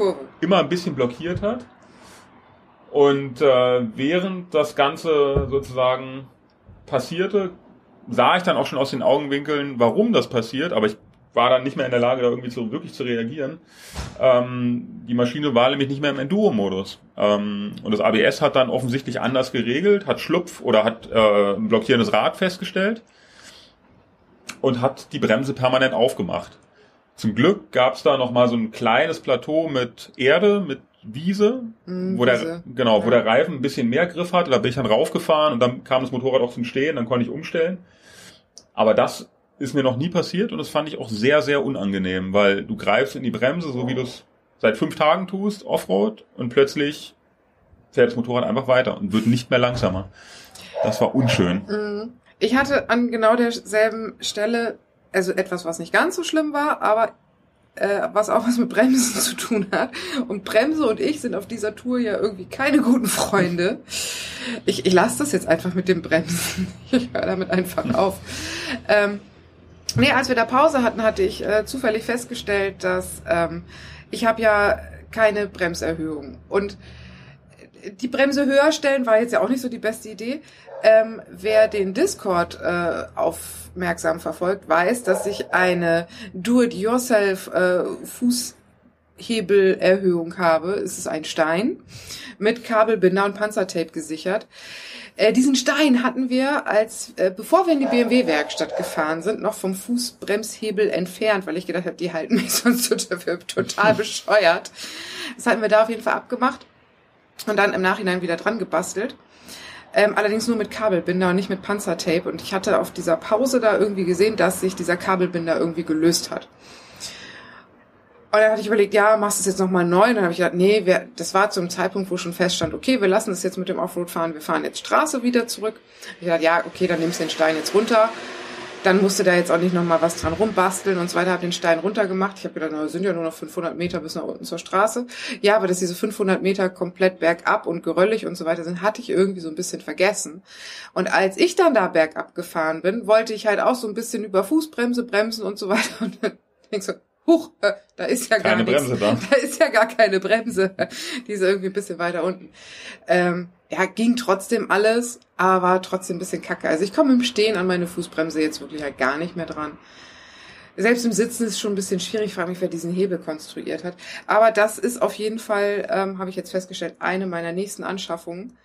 immer ein bisschen blockiert hat. Und äh, während das Ganze sozusagen passierte, sah ich dann auch schon aus den Augenwinkeln, warum das passiert, aber ich war dann nicht mehr in der Lage, da irgendwie zu, wirklich zu reagieren. Ähm, die Maschine war nämlich nicht mehr im Enduro-Modus. Ähm, und das ABS hat dann offensichtlich anders geregelt, hat Schlupf oder hat äh, ein blockierendes Rad festgestellt und hat die Bremse permanent aufgemacht. Zum Glück gab es da noch mal so ein kleines Plateau mit Erde, mit Wiese, Mm, wo der Wiese. genau, wo Ja. der Reifen ein bisschen mehr Griff hatte. Da bin ich dann raufgefahren und dann kam das Motorrad auch zum Stehen, dann konnte ich umstellen. Aber das ist mir noch nie passiert und das fand ich auch sehr, sehr unangenehm, weil du greifst in die Bremse, so wie du es seit fünf Tagen tust, Offroad, und plötzlich fährt das Motorrad einfach weiter und wird nicht mehr langsamer. Das war unschön. Mhm. Ich hatte an genau derselben Stelle, also etwas, was nicht ganz so schlimm war, aber äh, was auch was mit Bremsen <laughs> zu tun hat. Und Bremse und ich sind auf dieser Tour ja irgendwie keine guten Freunde. Ich, ich lasse das jetzt einfach mit dem Bremsen. <laughs> Ich höre damit einfach auf. Ähm, nee, als wir da Pause hatten, hatte ich äh, zufällig festgestellt, dass ähm, ich habe ja keine Bremserhöhung. Und die Bremse höher stellen war jetzt ja auch nicht so die beste Idee. Ähm, wer den Discord äh, aufmerksam verfolgt, weiß, dass ich eine Do-it-yourself äh, Fußhebelerhöhung habe. Es ist ein Stein mit Kabelbinder und Panzertape gesichert. Äh, diesen Stein hatten wir, als äh, bevor wir in die BMW-Werkstatt gefahren sind, noch vom Fußbremshebel entfernt, weil ich gedacht habe, die halten mich <laughs> sonst total, total <laughs> bescheuert. Das hatten wir da auf jeden Fall abgemacht und dann im Nachhinein wieder dran gebastelt. Ähm, allerdings nur mit Kabelbinder und nicht mit Panzertape. Und ich hatte auf dieser Pause da irgendwie gesehen, dass sich dieser Kabelbinder irgendwie gelöst hat. Und dann hatte ich überlegt, ja, machst du es jetzt nochmal neu? Und dann habe ich gedacht, nee, wir, das war zum Zeitpunkt, wo schon feststand, okay, wir lassen das jetzt mit dem Offroad fahren, wir fahren jetzt Straße wieder zurück. Ich dachte, ja, okay, dann nimmst du den Stein jetzt runter. Dann musste da jetzt auch nicht nochmal was dran rumbasteln und so weiter. Habe den Stein runtergemacht. Ich habe gedacht, na, sind ja nur noch 500 Meter bis nach unten zur Straße. Ja, aber dass diese 500 Meter komplett bergab und geröllig und so weiter sind, hatte ich irgendwie so ein bisschen vergessen. Und als ich dann da bergab gefahren bin, wollte ich halt auch so ein bisschen über Fußbremse bremsen und so weiter. <laughs> Und dann denk so, huch, äh, da ist ja gar Keine nichts. Bremse da. <laughs> Da ist ja gar keine Bremse. Die ist irgendwie ein bisschen weiter unten. Ähm, ja, ging trotzdem alles, aber war trotzdem ein bisschen kacke. Also ich komme im Stehen an meine Fußbremse jetzt wirklich halt gar nicht mehr dran. Selbst im Sitzen ist es schon ein bisschen schwierig. Ich frage mich, wer diesen Hebel konstruiert hat. Aber das ist auf jeden Fall, ähm, habe ich jetzt festgestellt, eine meiner nächsten Anschaffungen.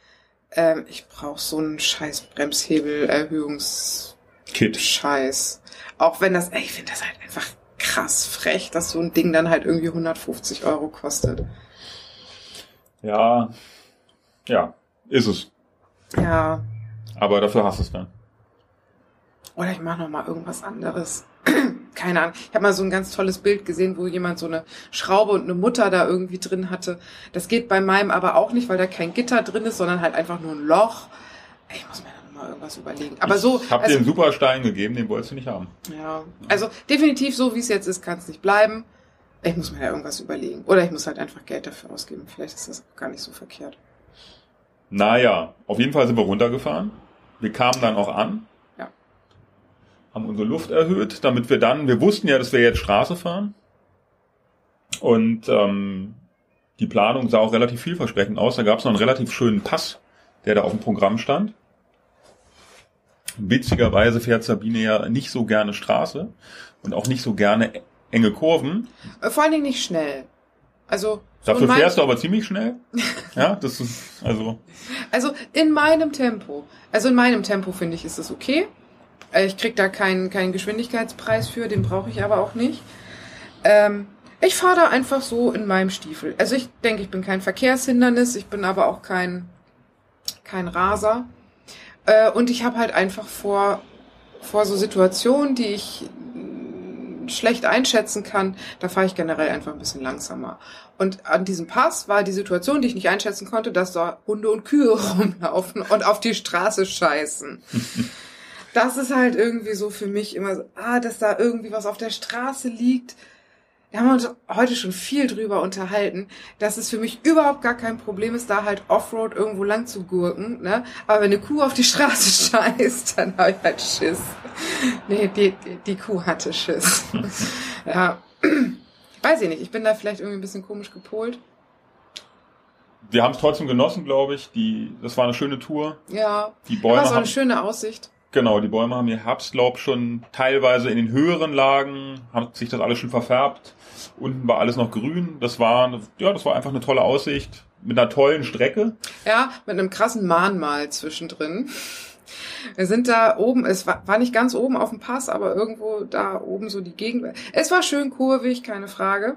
Ähm, ich brauche so einen scheiß Bremshebel-Erhöhungs... Kit. Scheiß. Auch wenn das, ey, ich finde das halt einfach krass frech, dass so ein Ding dann halt irgendwie 150 Euro kostet. Ja, ja, ist es. Ja. Aber dafür hast du es dann. Oder ich mache noch mal irgendwas anderes. <clears throat> Keine Ahnung. Ich habe mal so ein ganz tolles Bild gesehen, wo jemand so eine Schraube und eine Mutter da irgendwie drin hatte. Das geht bei meinem aber auch nicht, weil da kein Gitter drin ist, sondern halt einfach nur ein Loch. Ich muss mir da noch mal irgendwas überlegen. Aber so, Ich habe also, dir einen super Stein gegeben, den wolltest du nicht haben. ja, also definitiv so, wie es jetzt ist, kann es nicht bleiben. Ich muss mir da irgendwas überlegen. Oder ich muss halt einfach Geld dafür ausgeben. Vielleicht ist das gar nicht so verkehrt. Naja, auf jeden Fall sind wir runtergefahren. Wir kamen dann auch an. Ja. Haben unsere Luft erhöht, damit wir dann, wir wussten ja, dass wir jetzt Straße fahren. Und ähm, die Planung sah auch relativ vielversprechend aus. Da gab es noch einen relativ schönen Pass, der da auf dem Programm stand. Witzigerweise fährt Sabine ja nicht so gerne Straße und auch nicht so gerne enge Kurven. Äh, Vor allen Dingen nicht schnell. Also so Dafür fährst du aber ziemlich schnell. <laughs> Ja, das ist also Also in meinem Tempo. Also in meinem Tempo finde ich, ist das okay. Äh, Ich krieg da keinen, keinen Geschwindigkeitspreis für, den brauche ich aber auch nicht. Ähm, ich fahre da einfach so in meinem Stiefel. Also ich denke, ich bin kein Verkehrshindernis, ich bin aber auch kein, kein Raser. Äh, und ich habe halt einfach vor, vor so Situationen, die ich schlecht einschätzen kann, da fahre ich generell einfach ein bisschen langsamer. Und an diesem Pass war die Situation, die ich nicht einschätzen konnte, dass da Hunde und Kühe <laughs> rumlaufen und auf die Straße scheißen. <laughs> Das ist halt irgendwie so für mich immer so, ah, dass da irgendwie was auf der Straße liegt. Da haben wir uns heute schon viel drüber unterhalten, dass es für mich überhaupt gar kein Problem ist, da halt Offroad irgendwo lang zu gurken. Ne? Aber wenn eine Kuh auf die Straße <laughs> scheißt, dann habe ich halt Schiss. Nee, die, die, die Kuh hatte Schiss. <laughs> ja. Weiß ich nicht, ich bin da vielleicht irgendwie ein bisschen komisch gepolt. wir haben es trotzdem genossen, glaube ich. Die, das war eine schöne Tour. Ja, Die Bäume es war eine schöne Aussicht. Genau, die Bäume haben ihr Herbstlaub schon teilweise in den höheren Lagen, hat sich das alles schon verfärbt. Unten war alles noch grün. Das war, ja, das war einfach eine tolle Aussicht mit einer tollen Strecke. Ja, mit einem krassen Mahnmal zwischendrin. Wir sind da oben, es war, war nicht ganz oben auf dem Pass, aber irgendwo da oben so die Gegend. Es war schön kurvig, keine Frage.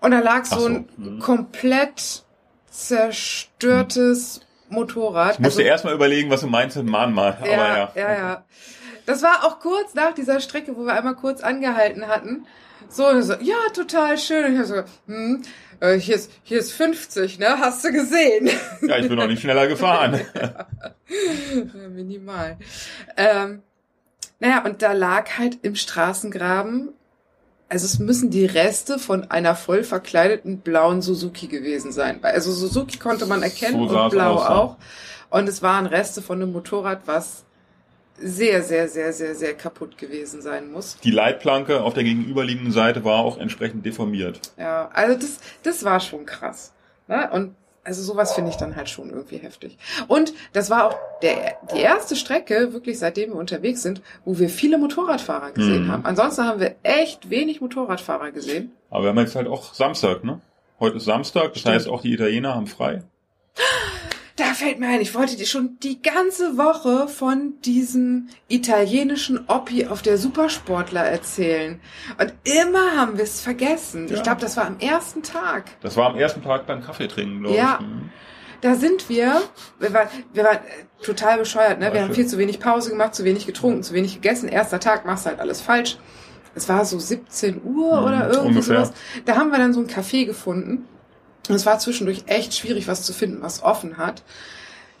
Und da lag so, so, ein mhm. komplett zerstörtes Motorrad. Ich musste Also- erst mal überlegen, was du meinst mit Mahnmal. Aber ja, ja. ja, ja. Das war auch kurz nach dieser Strecke, wo wir einmal kurz angehalten hatten. So, und so ja, total schön. Und ich so, hm, äh, hier ist, hier ist 50, ne? Hast du gesehen? Ja, ich bin noch nicht schneller gefahren. <laughs> Ja, Minimal. Ähm, naja, und da lag halt im Straßengraben, also es müssen die Reste von einer voll verkleideten blauen Suzuki gewesen sein. Also Suzuki konnte man erkennen So und blau aus, ja. auch. Und es waren Reste von einem Motorrad, was sehr, sehr, sehr, sehr, sehr kaputt gewesen sein muss. Die Leitplanke auf der gegenüberliegenden Seite war auch entsprechend deformiert. Ja, also das, das war schon krass. Ne? Und also sowas finde ich dann halt schon irgendwie heftig. Und das war auch der, die erste Strecke, wirklich seitdem wir unterwegs sind, wo wir viele Motorradfahrer gesehen Mhm. haben. Ansonsten haben wir echt wenig Motorradfahrer gesehen. Aber wir haben jetzt halt auch Samstag, ne? Heute ist Samstag, das Stimmt. heißt auch die Italiener haben frei. Da fällt mir ein, ich wollte dir schon die ganze Woche von diesem italienischen Oppi auf der Supersportler erzählen. Und immer haben wir es vergessen. Ja. Ich glaube, das war am ersten Tag. Das war am ersten Tag beim Kaffee trinken, glaube Ja. ich. Mhm. Da sind wir, wir waren, wir waren äh, total bescheuert, ne? Wir haben viel zu wenig Pause gemacht, zu wenig getrunken, zu wenig gegessen. Erster Tag machst halt alles falsch. Es war so 17 Uhr Mhm, oder irgendwie ungefähr. sowas. Da haben wir dann so ein Café gefunden. Und es war zwischendurch echt schwierig, was zu finden, was offen hat.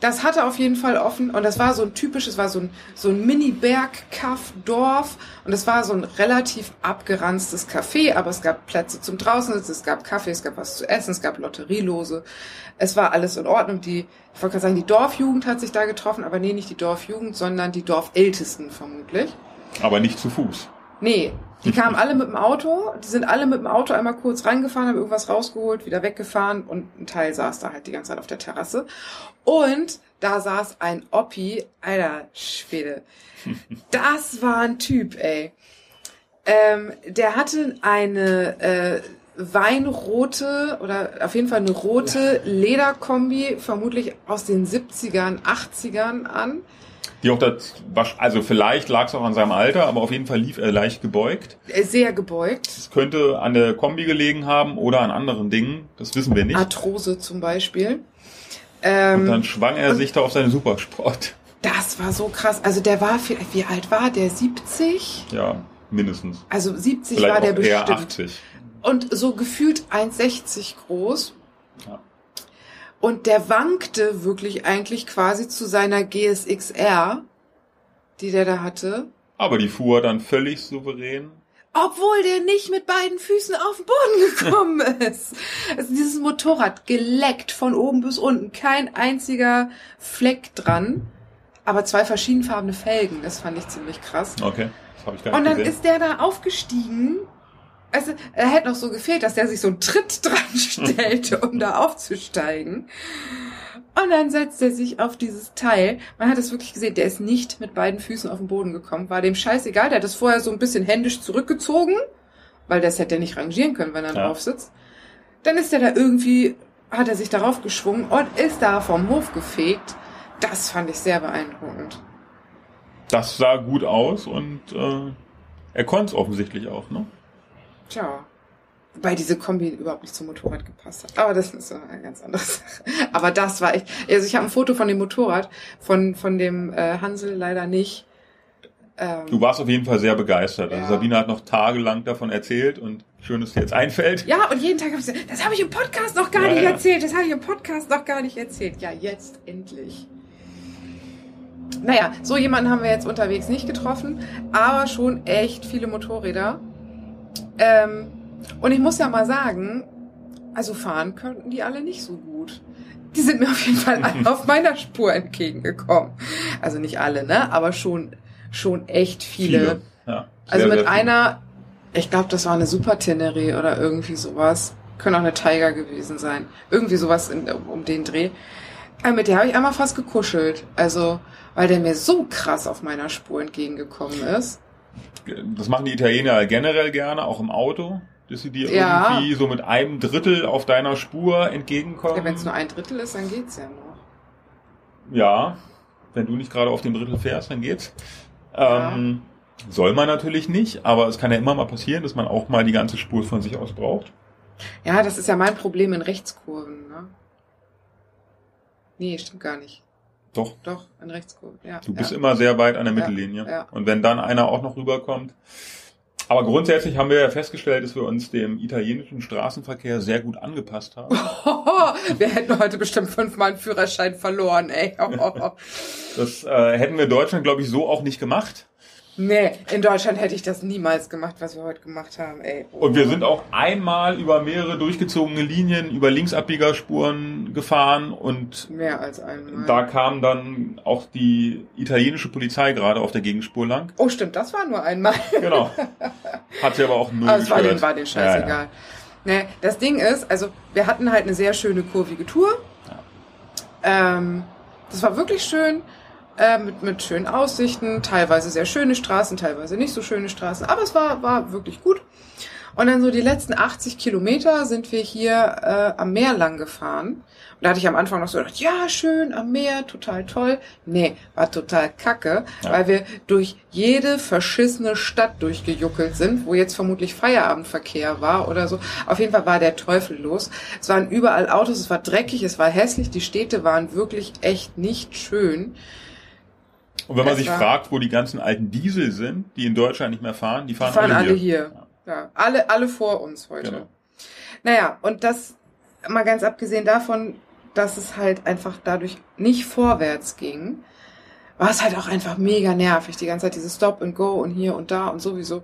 Das hatte auf jeden Fall offen und das war so ein typisches, war so ein, so ein Mini-Bergkaff-Dorf und es war so ein relativ abgeranztes Café, aber es gab Plätze zum draußen, es gab Kaffee, es gab was zu essen, es gab Lotterielose. Es war alles in Ordnung. Die, ich wollte gerade sagen, die Dorfjugend hat sich da getroffen, aber nee, nicht die Dorfjugend, sondern die Dorfältesten vermutlich. Aber nicht zu Fuß. Nee, die kamen alle mit dem Auto, die sind alle mit dem Auto einmal kurz reingefahren, haben irgendwas rausgeholt, wieder weggefahren und ein Teil saß da halt die ganze Zeit auf der Terrasse. Und da saß ein Oppi, alter Schwede. <laughs> Das war ein Typ, ey. Ähm, der hatte eine äh, weinrote oder auf jeden Fall eine rote Lederkombi, vermutlich aus den 70ern, 80ern an. Die auch das, also vielleicht lag es auch an seinem Alter, aber auf jeden Fall lief er leicht gebeugt. Äh, Sehr gebeugt. Es könnte an der Kombi gelegen haben oder an anderen Dingen, das wissen wir nicht. Arthrose zum Beispiel. Und Ähm, dann schwang er sich da auf seine Supersport. <laughs> das war so krass. Also der war, viel- wie alt war der? 70? Ja, mindestens. Also 70 Vielleicht war der auch eher bestimmt. 80. Und so gefühlt 1,60 groß. Ja. Und der wankte wirklich eigentlich quasi zu seiner GSXR, die der da hatte. Aber die fuhr dann völlig souverän. Obwohl der nicht mit beiden Füßen auf den Boden <laughs> gekommen ist. Also dieses Motorrad geleckt von oben bis unten. Kein einziger Fleck dran. Aber zwei verschiedenfarbene Felgen. Das fand ich ziemlich krass. Okay, das habe ich gar nicht Und dann gesehen. ist der da aufgestiegen. Also, er hätte noch so gefehlt, dass der sich so einen Tritt <laughs> dran stellte, um da aufzusteigen. Und dann setzt er sich auf dieses Teil. Man hat es wirklich gesehen, der ist nicht mit beiden Füßen auf den Boden gekommen. War dem scheißegal. Der hat es vorher so ein bisschen händisch zurückgezogen, weil das hätte er nicht rangieren können, wenn er Ja. drauf sitzt. Dann ist er da irgendwie, hat er sich darauf geschwungen und ist da vom Hof gefegt. Das fand ich sehr beeindruckend. das sah gut aus und äh, er konnte es offensichtlich auch, ne? Tja. Wobei diese Kombi überhaupt nicht zum Motorrad gepasst hat. Aber das ist so eine ganz andere <laughs> Sache. Aber das war echt. Also ich habe ein Foto von dem Motorrad, von, von dem äh, Hansel leider nicht. Ähm, Du warst auf jeden Fall sehr begeistert. Also Ja. Sabine hat noch tagelang davon erzählt und schön, dass dir jetzt einfällt. ja, und jeden Tag habe ich gesagt, das habe ich im Podcast noch gar Ja, nicht ja. erzählt. Das habe ich im Podcast noch gar nicht erzählt. Ja, jetzt endlich. Naja, so jemanden haben wir jetzt unterwegs nicht getroffen, aber schon echt viele Motorräder. Ähm, und ich muss ja mal sagen, also fahren könnten die alle nicht so gut. Die sind mir auf jeden Fall alle <laughs> auf meiner Spur entgegengekommen. Also nicht alle, ne? Aber schon, schon echt viele. Ja, Also mit viele. einer, ich glaube, das war eine Super Tenere oder irgendwie sowas. Können auch eine Tiger gewesen sein. Irgendwie sowas in, um den Dreh. Ja, mit der habe ich einmal fast gekuschelt. Also, weil der mir so krass auf meiner Spur entgegengekommen ist. Das machen die Italiener generell gerne, auch im Auto, dass sie dir Ja. irgendwie so mit einem Drittel auf deiner Spur entgegenkommen. Ja, wenn es nur ein Drittel ist, dann geht's ja noch. Ja, wenn du nicht gerade auf dem Drittel fährst, dann geht's. Ähm, Soll man natürlich nicht, aber es kann ja immer mal passieren, dass man auch mal die ganze Spur von sich aus braucht. Ja, das ist ja mein Problem in Rechtskurven, ne? Nee, stimmt gar nicht. Doch, Doch, in Rechtskurven, ja. du bist ja. immer sehr weit an der Ja, Mittellinie. ja. Und wenn dann einer auch noch rüberkommt. Aber grundsätzlich haben wir ja festgestellt, dass wir uns dem italienischen Straßenverkehr sehr gut angepasst haben. <laughs> Wir hätten heute bestimmt fünfmal einen Führerschein verloren, ey. <laughs> Das äh, hätten wir in Deutschland, glaube ich, so auch nicht gemacht. Nee, in Deutschland hätte ich das niemals gemacht, was wir heute gemacht haben, ey. Und wir sind auch einmal über mehrere durchgezogene Linien, über Linksabbiegerspuren gefahren und Mehr als einmal. da kam dann auch die italienische Polizei gerade auf der Gegenspur lang. oh, stimmt, das war nur einmal. Genau. <laughs> Hat sie aber auch null Aber es war gestört. den, war den scheißegal. Nee, das Ding ist, also wir hatten halt eine sehr schöne kurvige Tour. Ähm, das war wirklich schön. Äh, mit, mit schönen Aussichten, teilweise sehr schöne Straßen, teilweise nicht so schöne Straßen, aber es war, war wirklich gut. Und dann so die letzten 80 Kilometer sind wir hier äh, am Meer lang gefahren. Und da hatte ich am Anfang noch so gedacht, ja, schön am Meer, total toll. Nee, war total kacke, Ja. weil wir durch jede verschissene Stadt durchgejuckelt sind, wo jetzt vermutlich Feierabendverkehr war oder so. Auf jeden Fall war der Teufel los. Es waren überall Autos, es war dreckig, es war hässlich, die Städte waren wirklich echt nicht schön. Und wenn man sich fragt, wo die ganzen alten Diesel sind, die in Deutschland nicht mehr fahren, die Die fahren, fahren alle hier. hier. Ja, alle, alle vor uns heute. Genau. Naja, und das mal ganz abgesehen davon, dass es halt einfach dadurch nicht vorwärts ging, war es halt auch einfach mega nervig. Die ganze Zeit dieses Stop and Go und hier und da und sowieso.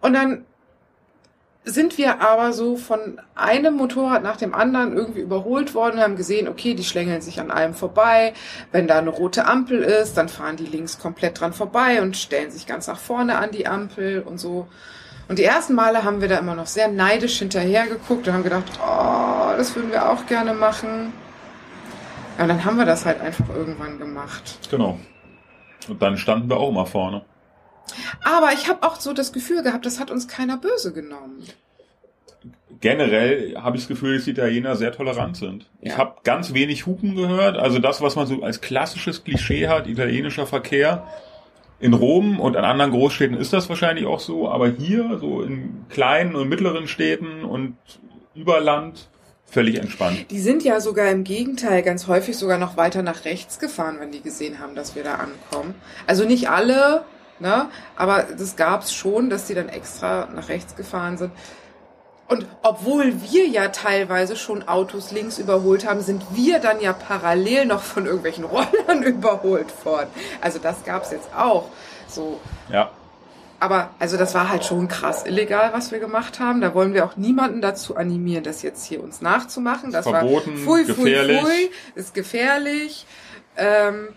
Und dann sind wir aber so von einem Motorrad nach dem anderen irgendwie überholt worden und haben gesehen, okay, die schlängeln sich an einem vorbei. Wenn da eine rote Ampel ist, dann fahren die links komplett dran vorbei und stellen sich ganz nach vorne an die Ampel und so. Und die ersten Male haben wir da immer noch sehr neidisch hinterher geguckt und haben gedacht, oh, das würden wir auch gerne machen. Ja, und dann haben wir das halt einfach irgendwann gemacht. Genau. Und dann standen wir auch immer vorne. Aber ich habe auch so das Gefühl gehabt, das hat uns keiner böse genommen. Generell habe ich das Gefühl, dass die Italiener sehr tolerant sind. Ich Ja. habe ganz wenig Hupen gehört. Also das, was man so als klassisches Klischee hat, italienischer Verkehr. In Rom und an anderen Großstädten ist das wahrscheinlich auch so, aber hier, so in kleinen und mittleren Städten und über Land, völlig entspannt. Die sind ja sogar im Gegenteil ganz häufig sogar noch weiter nach rechts gefahren, wenn die gesehen haben, dass wir da ankommen. Also nicht alle, ne? Aber das gab's schon, dass die dann extra nach rechts gefahren sind. Und obwohl wir ja teilweise schon Autos links überholt haben, sind wir dann ja parallel noch von irgendwelchen <laughs> Rollern überholt worden. Also das gab's jetzt auch. So, Ja, aber also das war halt schon krass illegal, was wir gemacht haben. Da wollen wir auch niemanden dazu animieren, das jetzt hier uns nachzumachen. Das Verboten, war pfui, pfui, gefährlich. pfui, ist gefährlich. Ähm,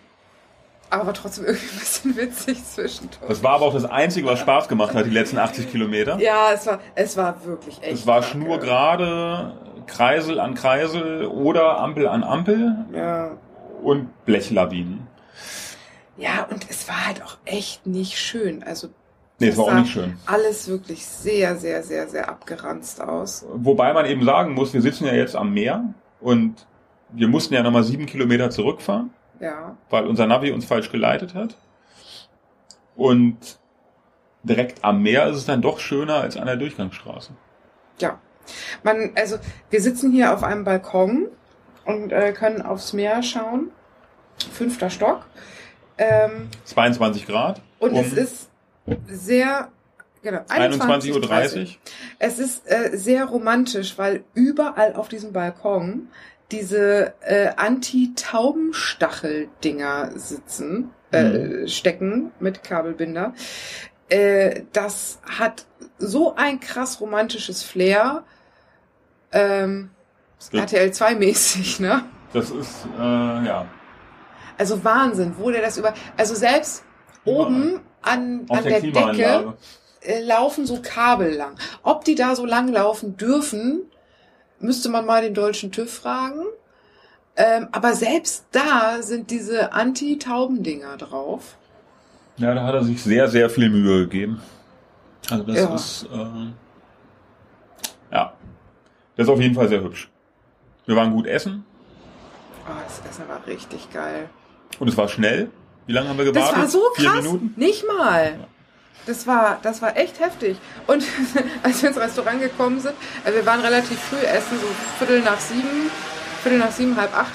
aber war trotzdem irgendwie ein bisschen witzig zwischendurch. das war aber auch das Einzige, was Spaß gemacht hat, die letzten 80 Kilometer. Ja, es war, es war wirklich echt. Es war kacke. schnurgerade, Kreisel an Kreisel oder Ampel an Ampel Ja. und Blechlawinen. ja, und es war halt auch echt nicht schön. Also Nee, es war auch nicht schön. Alles wirklich sehr, sehr, sehr, sehr abgeranzt aus. Wobei man eben sagen muss, wir sitzen ja jetzt am Meer und wir mussten ja nochmal sieben Kilometer zurückfahren, Ja. weil unser Navi uns falsch geleitet hat. Und direkt am Meer ist es dann doch schöner als an der Durchgangsstraße. Ja. Man, also, wir sitzen hier auf einem Balkon und äh, können aufs Meer schauen. Fünfter Stock. Ähm, 22 Grad. und um es ist sehr, genau, 21.30 Uhr. 21.30 Es ist äh, sehr romantisch, weil überall auf diesem Balkon diese äh, Anti-Taubenstachel-Dinger sitzen, äh, stecken mit Kabelbinder. Äh, das hat so ein krass romantisches Flair. Ähm, Ja. RTL 2 mäßig, ne? Das ist, äh, ja, Also Wahnsinn, wo der das über, also selbst oben an, auf an der, der, Decke äh, laufen so Kabel lang. Ob die da so lang laufen dürfen, müsste man mal den deutschen TÜV fragen. Ähm, aber selbst da sind diese Anti-Taubendinger drauf. Ja, da hat er sich sehr, sehr viel Mühe gegeben. Also das Ja. ist, äh, ja, das ist auf jeden Fall sehr hübsch. Wir waren gut essen Oh, das Essen war richtig geil. und es war schnell. Wie lange haben wir Das gewartet? war so Vier krass. Minuten? Nicht mal. Das war, das war echt heftig. Und <laughs> als wir ins Restaurant gekommen sind, also wir waren relativ früh essen, so Viertel nach sieben, Viertel nach sieben, halb acht.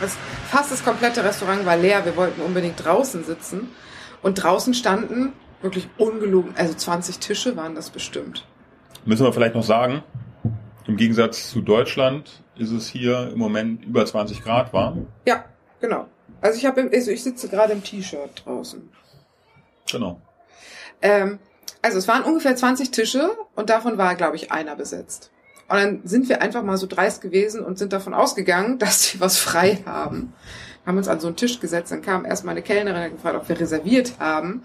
Das, fast das komplette Restaurant war leer. Wir wollten unbedingt draußen sitzen. Und draußen standen wirklich ungelogen, also 20 Tische waren das bestimmt. Müssen wir vielleicht noch sagen, im Gegensatz zu Deutschland ist es hier im Moment über 20 Grad warm. Ja, genau. Also ich habe, also ich sitze gerade im T-Shirt draußen. Genau. Ähm, also es waren ungefähr 20 Tische und davon war, glaube ich, einer besetzt. Und dann sind wir einfach mal so dreist gewesen und sind davon ausgegangen, <laughs> dass die was frei haben. Haben uns an so einen Tisch gesetzt, dann kam erst mal eine Kellnerin hat gefragt, ob wir reserviert haben.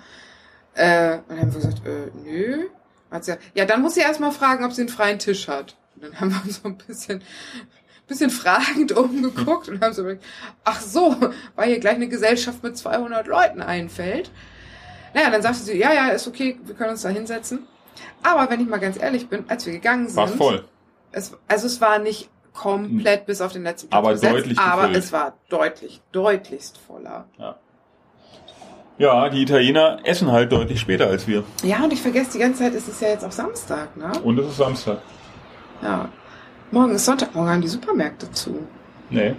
Äh, und dann haben wir gesagt, äh, nö. Hat sie ja, dann muss sie erst mal fragen, ob sie einen freien Tisch hat. Und dann haben wir so ein bisschen, bisschen fragend <laughs> umgeguckt und haben so überlegt, ach so, weil hier gleich eine Gesellschaft mit 200 Leuten einfällt. Naja, dann sagte sie, ja, ja, ist okay, wir können uns da hinsetzen. Aber wenn ich mal ganz ehrlich bin, als wir gegangen sind, War voll. es, also es war nicht komplett bis auf den letzten Platz Aber besetzt, deutlich aber gefüllt. es war deutlich, deutlichst voller. Ja, die Italiener essen halt deutlich später als wir. Ja, und ich vergesse die ganze Zeit, es ist ja jetzt auch Samstag, ne? Und es ist Samstag. Ja. Morgen ist Sonntag, morgen haben die Supermärkte zu. Nee,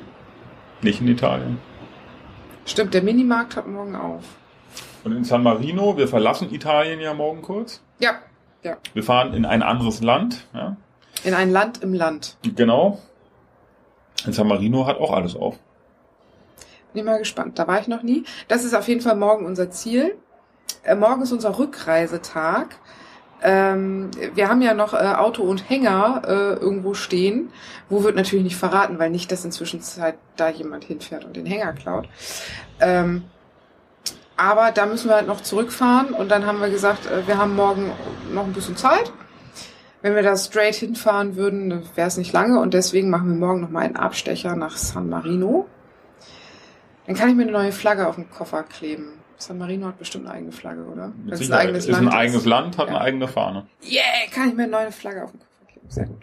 nicht in Italien. Stimmt, der Minimarkt hat morgen auf. Und in San Marino, wir verlassen Italien ja morgen kurz. Ja, ja. Wir fahren in ein anderes Land. Ja, In ein Land im Land. genau. In San Marino hat auch alles auf. Bin ich mal gespannt. Da war ich noch nie. Das ist auf jeden Fall morgen unser Ziel. Äh, morgen ist unser Rückreisetag. Ähm, wir haben ja noch äh, Auto und Hänger äh, irgendwo stehen. Wo wird natürlich nicht verraten, weil nicht, dass inzwischen Zeit da jemand hinfährt und den Hänger klaut. Ähm, aber da müssen wir halt noch zurückfahren und dann haben wir gesagt, äh, wir haben morgen noch ein bisschen Zeit. Wenn wir da straight hinfahren würden, wäre es nicht lange und deswegen machen wir morgen noch mal einen Abstecher nach San Marino. Dann kann ich mir eine neue Flagge auf den Koffer kleben. San Marino hat bestimmt eine eigene Flagge, oder? Mit Wenn's Sicherheit. ist ein eigenes Land, hat Ja. eine eigene Fahne. Yeah, kann ich mir eine neue Flagge auf den Koffer kleben. Sehr gut.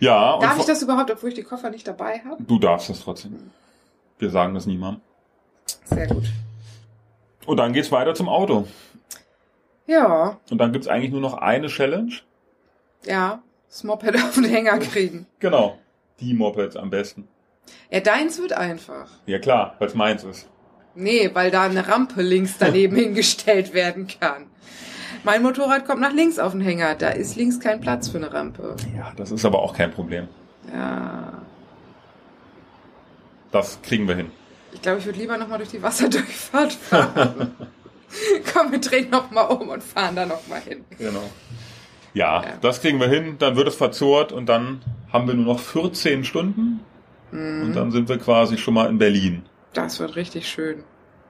Ja, und Darf ich das überhaupt, obwohl ich die Koffer nicht dabei habe? du darfst das trotzdem. Wir sagen das niemandem. Sehr gut. Und dann geht's weiter zum Auto. Ja, Und dann gibt's eigentlich nur noch eine Challenge. ja. Das Moped <laughs> auf den Hänger kriegen. Genau. Die Mopeds am besten. Ja, deins wird einfach. Ja klar, weil's meins ist. Nee, weil da eine Rampe links daneben <laughs> hingestellt werden kann. Mein Motorrad kommt nach links auf den Hänger. Da ist links kein Platz für eine Rampe. Ja, das ist aber auch kein Problem. Ja. Das kriegen wir hin. Ich glaube, ich würde lieber nochmal durch die Wasserdurchfahrt fahren. <laughs> Komm, wir drehen nochmal um und fahren da nochmal hin. Genau. Ja, Ja. das kriegen wir hin. Dann wird es verzurrt und dann haben wir nur noch 14 Stunden. Und dann sind wir quasi schon mal in Berlin. Das wird richtig schön.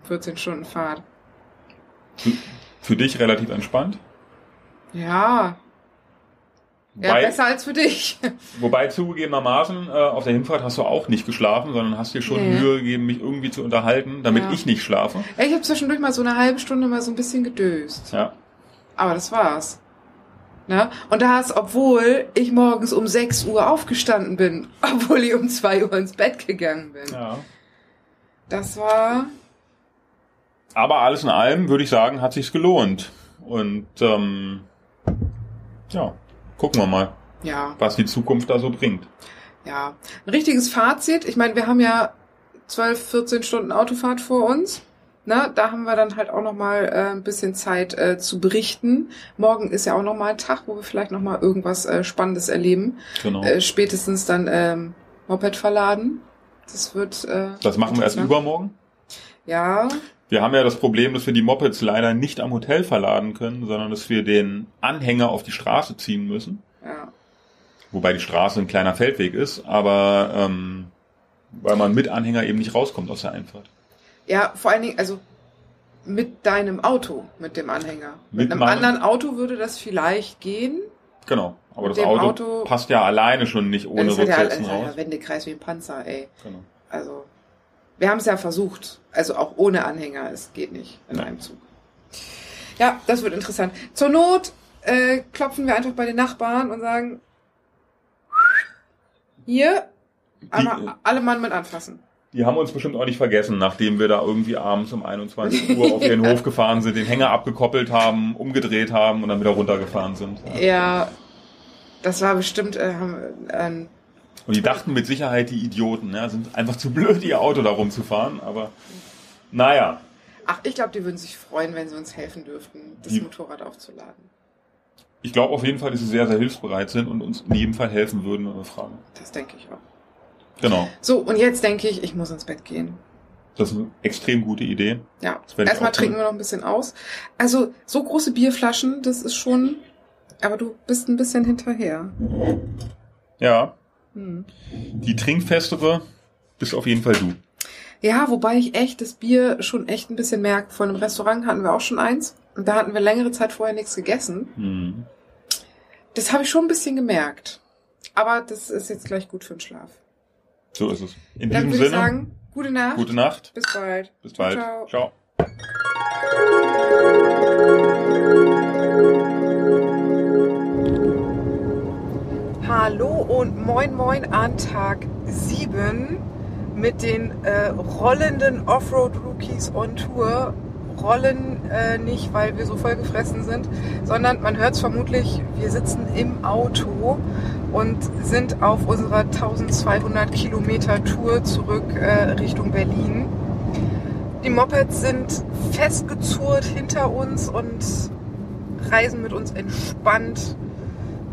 14 Stunden Fahrt. Für, für dich relativ entspannt. Ja. Ja, Wobei, besser als für dich. <laughs> wobei zugegebenermaßen, äh, auf der Hinfahrt hast du auch nicht geschlafen, sondern hast dir schon Nee. Mühe gegeben, mich irgendwie zu unterhalten, damit Ja. ich nicht schlafe. Ja, ich habe zwischendurch mal so eine halbe Stunde mal so ein bisschen gedöst. Ja. Aber das war's. Ne? Und das, obwohl ich morgens um 6 Uhr aufgestanden bin, <laughs> obwohl ich um 2 Uhr ins Bett gegangen bin. ja. Das war, Aber alles in allem würde ich sagen, hat sich's gelohnt. Und ähm, ja, gucken wir mal, ja, was die Zukunft da so bringt. ja. Ein richtiges Fazit. Ich meine, wir haben ja 12, 14 Stunden Autofahrt vor uns. Ne, da haben wir dann halt auch noch mal äh, ein bisschen Zeit äh, zu berichten. Morgen ist ja auch noch mal ein Tag, wo wir vielleicht noch mal irgendwas äh, Spannendes erleben. Genau. Äh, spätestens dann ähm, Moped verladen. Das wird. Äh, Das machen wir erst ne? übermorgen. Ja, Wir haben ja das Problem, dass wir die Mopeds leider nicht am Hotel verladen können, sondern dass wir den Anhänger auf die Straße ziehen müssen. ja. Wobei die Straße ein kleiner Feldweg ist, aber ähm, weil man mit Anhänger eben nicht rauskommt aus der Einfahrt. Ja, vor allen Dingen, also mit deinem Auto, mit dem Anhänger. Mit, Mit einem anderen Auto würde das vielleicht gehen. Genau. Aber das Auto, Auto- passt ja alleine schon nicht ohne ja, Rücksetzen hat raus. ja Wendekreis wie ein Panzer, ey. Genau. Also, wir haben es ja versucht. Also auch ohne Anhänger, es geht nicht in einem Zug. Ja, das wird interessant. Zur Not äh, klopfen wir einfach bei den Nachbarn und sagen, hier, einmal alle Mann mit anfassen. Die haben uns bestimmt auch nicht vergessen, nachdem wir da irgendwie abends um 21 Uhr auf ihren Hof <laughs> gefahren sind, den Hänger abgekoppelt haben, umgedreht haben und dann wieder runtergefahren sind. Ja, das war bestimmt, äh, haben, ähm, Und die dachten mit Sicherheit, die Idioten, ja, sind einfach zu blöd, ihr Auto da rumzufahren, aber naja. ach, ich glaube, die würden sich freuen, wenn sie uns helfen dürften, das Die- Motorrad aufzuladen. Ich glaube auf jeden Fall, dass sie sehr, sehr hilfsbereit sind und uns in jedem Fall helfen würden, wenn wir fragen. Das denke ich auch. Genau. So, und jetzt denke ich, ich muss ins Bett gehen. Das ist eine extrem gute Idee. Ja, erstmal trinken wir noch ein bisschen aus. Also, so große Bierflaschen, das ist schon. Aber du bist ein bisschen hinterher. Ja. Hm. Die trinkfestere bist auf jeden Fall du. Ja, wobei ich echt das Bier schon echt ein bisschen merke. Von einem Restaurant hatten wir auch schon eins. Und da hatten wir längere Zeit vorher nichts gegessen. Hm. Das habe ich schon ein bisschen gemerkt. Aber das ist jetzt gleich gut für den Schlaf. So ist es. In Dann diesem würde ich Sinne, sagen, gute Nacht. gute Nacht. Bis bald. Bis bald. ciao. Ciao. Hallo und moin moin an Tag 7 mit den äh, rollenden Offroad-Rookies on Tour. Rollen äh, nicht, weil wir so vollgefressen sind, sondern man hört es vermutlich, wir sitzen im Auto und sind auf unserer 1200 Kilometer Tour zurück äh, Richtung Berlin. Die Mopeds sind festgezurrt hinter uns und reisen mit uns entspannt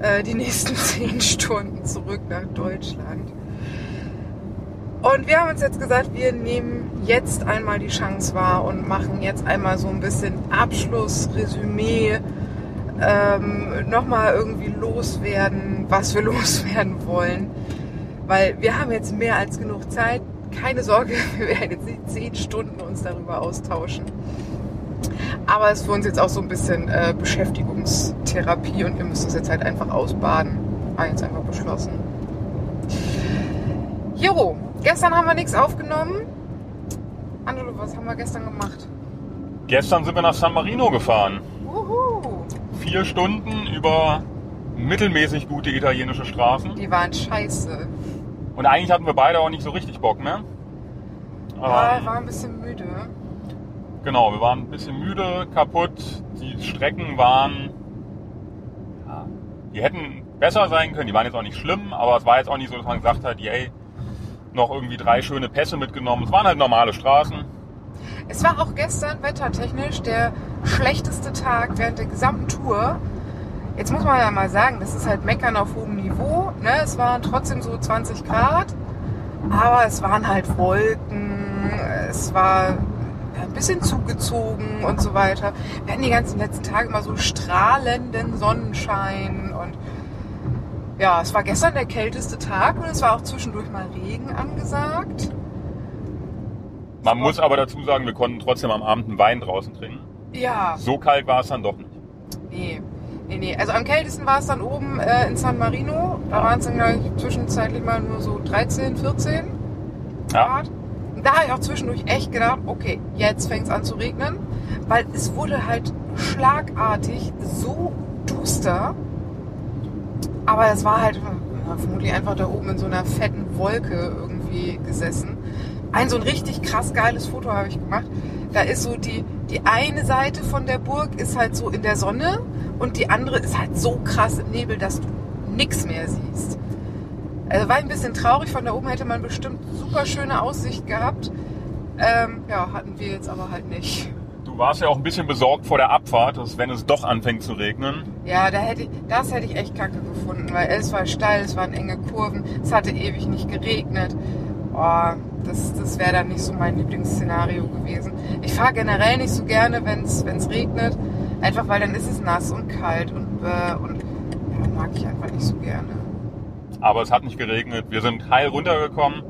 äh, die nächsten <laughs> zehn Stunden zurück nach Deutschland. Und wir haben uns jetzt gesagt, wir nehmen jetzt einmal die Chance wahr und machen jetzt einmal so ein bisschen Abschluss, Resümee, ähm, nochmal irgendwie loswerden, was wir <laughs> loswerden wollen. Weil wir haben jetzt mehr als genug Zeit. Keine Sorge, <laughs> wir werden jetzt nicht zehn Stunden uns darüber austauschen. Aber es ist für uns jetzt auch so ein bisschen äh, Beschäftigungstherapie und wir müssen es jetzt halt einfach ausbaden. Haben jetzt einfach beschlossen. Jo, gestern haben wir nichts aufgenommen. Angelo, was haben wir gestern gemacht? Gestern sind wir nach San Marino gefahren. Wuhu! Vier Stunden über mittelmäßig gute italienische Straßen. Die waren scheiße. Und eigentlich hatten wir beide auch nicht so richtig Bock, ne? Ja, Ähm, war ein bisschen müde. Genau, wir waren ein bisschen müde, kaputt. Die Strecken waren. Die hätten besser sein können. Die waren jetzt auch nicht schlimm, aber es war jetzt auch nicht so, dass man gesagt hat, yay, noch irgendwie drei schöne Pässe mitgenommen. Es waren halt normale Straßen. Es war auch gestern wettertechnisch der schlechteste Tag während der gesamten Tour. Jetzt muss man ja mal sagen, das ist halt Meckern auf hohem Niveau. Ne? Es waren trotzdem so 20 Grad, aber es waren halt Wolken, es war ein bisschen zugezogen und so weiter. Wir hatten die ganzen letzten Tage immer so strahlenden Sonnenschein und ja, es war gestern der kälteste Tag und es war auch zwischendurch mal Regen angesagt. Man muss aber dazu sagen, wir konnten trotzdem am Abend einen Wein draußen trinken. Ja, So kalt war es dann doch nicht. Nee, nee, nee. Also am kältesten war es dann oben äh, in San Marino. Da waren es dann gleich zwischenzeitlich mal nur so 13, 14 Ja, Grad. Und da habe ich auch zwischendurch echt gedacht, okay, jetzt fängt es an zu regnen. Weil es wurde halt schlagartig so duster. Aber es war halt ja, vermutlich einfach da oben in so einer fetten Wolke irgendwie gesessen. Ein so ein richtig krass geiles Foto habe ich gemacht. Da ist so die, die eine Seite von der Burg ist halt so in der Sonne und die andere ist halt so krass im Nebel, dass du nichts mehr siehst. Also war ein bisschen traurig, von da oben hätte man bestimmt super schöne Aussicht gehabt. Ähm, ja, hatten wir jetzt aber halt nicht. du warst ja auch ein bisschen besorgt vor der Abfahrt, dass wenn es doch anfängt zu regnen. Ja, da hätte ich, das hätte ich echt kacke gefunden, weil es war steil, es waren enge Kurven, es hatte ewig nicht geregnet. Oh, das, das wäre dann nicht so mein Lieblingsszenario gewesen. Ich fahre generell nicht so gerne, wenn es regnet, einfach weil dann ist es nass und kalt und, äh, und ja, mag ich einfach nicht so gerne. Aber es hat nicht geregnet. Wir sind heil runtergekommen,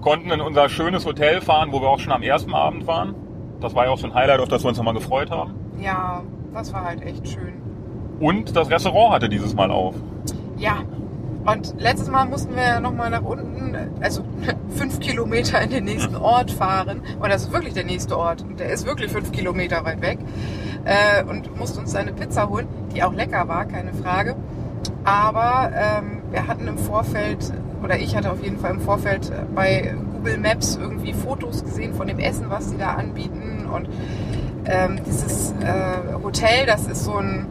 konnten in unser schönes Hotel fahren, wo wir auch schon am ersten Abend waren. Das war ja auch so ein Highlight, auf das wir uns nochmal gefreut haben. Ja, das war halt echt schön. Und das Restaurant hatte dieses Mal auf. Ja. Und letztes Mal mussten wir nochmal nach unten, also <laughs> fünf Kilometer in den nächsten <laughs> Ort fahren. Und das ist wirklich der nächste Ort. Und der ist wirklich fünf Kilometer weit weg. Äh, und mussten uns eine Pizza holen, die auch lecker war, keine Frage. Aber ähm, wir hatten im Vorfeld, oder ich hatte auf jeden Fall im Vorfeld äh, bei Google Maps irgendwie Fotos gesehen von dem Essen, was die da anbieten. Und ähm, dieses äh, Hotel, das ist so ein,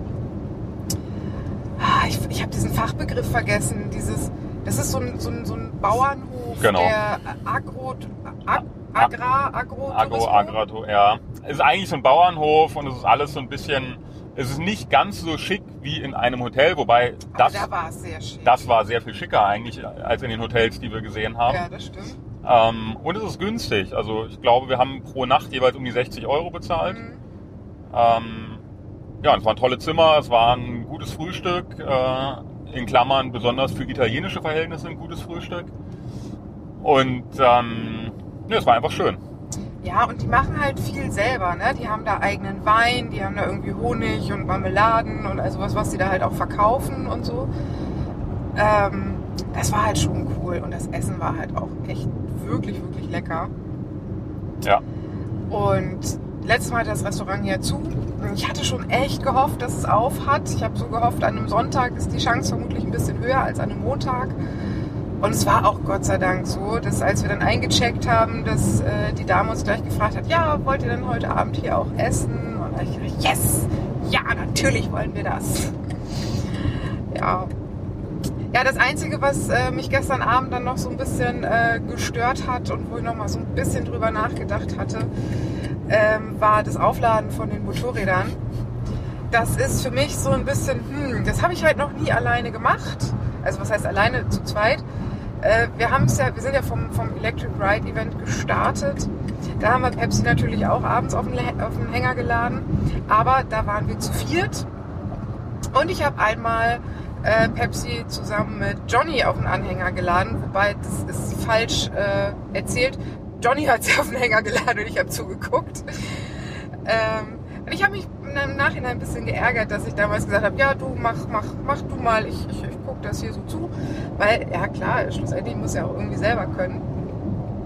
ah, ich, ich habe diesen Fachbegriff vergessen, dieses, das ist so ein, so ein, so ein Bauernhof, Genau. der Agro, Ag, Agrar, Agro, Agro, Agrato, ja. Es ist eigentlich so ein Bauernhof und es ist alles so ein bisschen, es ist nicht ganz so schick wie in einem Hotel, wobei das, da war sehr schön. das war sehr viel schicker eigentlich als in den Hotels, die wir gesehen haben. ja, das stimmt. Ähm, und es ist günstig. Also ich glaube, wir haben pro Nacht jeweils um die 60 Euro bezahlt. Mhm. Ähm, ja, es waren tolle Zimmer, es war ein gutes Frühstück, äh, in Klammern besonders für italienische Verhältnisse ein gutes Frühstück. Und ähm, ja, es war einfach schön. Ja, und die machen halt viel selber, ne? Die haben da eigenen Wein, die haben da irgendwie Honig und Marmeladen und also was, was die da halt auch verkaufen und so. Ähm, das war halt schon cool und das Essen war halt auch echt wirklich, wirklich lecker. Ja. Und letztes Mal hat das Restaurant hier zu. Ich hatte schon echt gehofft, dass es auf hat. Ich habe so gehofft, an einem Sonntag ist die Chance vermutlich ein bisschen höher als an einem Montag. Und es war auch Gott sei Dank so, dass als wir dann eingecheckt haben, dass äh, die Dame uns gleich gefragt hat, ja, wollt ihr denn heute Abend hier auch essen? Und da ich gedacht, yes, ja, natürlich wollen wir das. Ja. Ja, das Einzige, was äh, mich gestern Abend dann noch so ein bisschen äh, gestört hat und wo ich noch mal so ein bisschen drüber nachgedacht hatte, ähm, war das Aufladen von den Motorrädern. Das ist für mich so ein bisschen, hm, das habe ich halt noch nie alleine gemacht. Also was heißt alleine zu zweit? Äh, wir haben es ja, wir sind ja vom, vom Electric Ride Event gestartet. Da haben wir Pepsi natürlich auch abends auf den, auf den Hänger geladen. Aber da waren wir zu viert. Und ich habe einmal äh, Pepsi zusammen mit Johnny auf den Anhänger geladen. Wobei, das ist falsch äh, erzählt. Johnny hat sie <laughs> auf den Hänger geladen und ich habe zugeguckt. Ähm, und ich habe mich im Nachhinein ein bisschen geärgert, dass ich damals gesagt habe, ja du mach, mach, mach du mal, ich, ich, ich gucke das hier so zu. Weil, ja klar, schlussendlich muss er auch irgendwie selber können.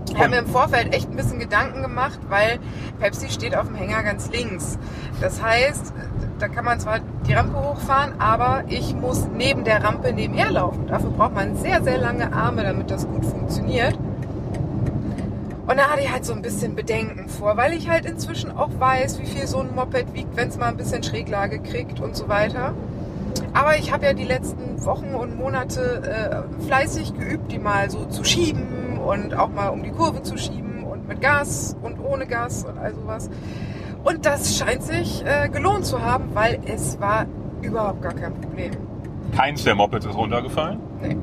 Ich habe mir im Vorfeld echt ein bisschen Gedanken gemacht, weil Pepsi steht auf dem Hänger ganz links. Das heißt, da kann man zwar die Rampe hochfahren, aber ich muss neben der Rampe nebenher laufen. Dafür braucht man sehr, sehr lange Arme, damit das gut funktioniert. Und da hatte ich halt so ein bisschen Bedenken vor, weil ich halt inzwischen auch weiß, wie viel so ein Moped wiegt, wenn es mal ein bisschen Schräglage kriegt und so weiter. Aber ich habe ja die letzten Wochen und Monate äh, fleißig geübt, die mal so zu schieben und auch mal um die Kurve zu schieben und mit Gas und ohne Gas und all sowas. Und das scheint sich äh, gelohnt zu haben, weil es war überhaupt gar kein Problem. Keins der Mopeds ist runtergefallen. Nee.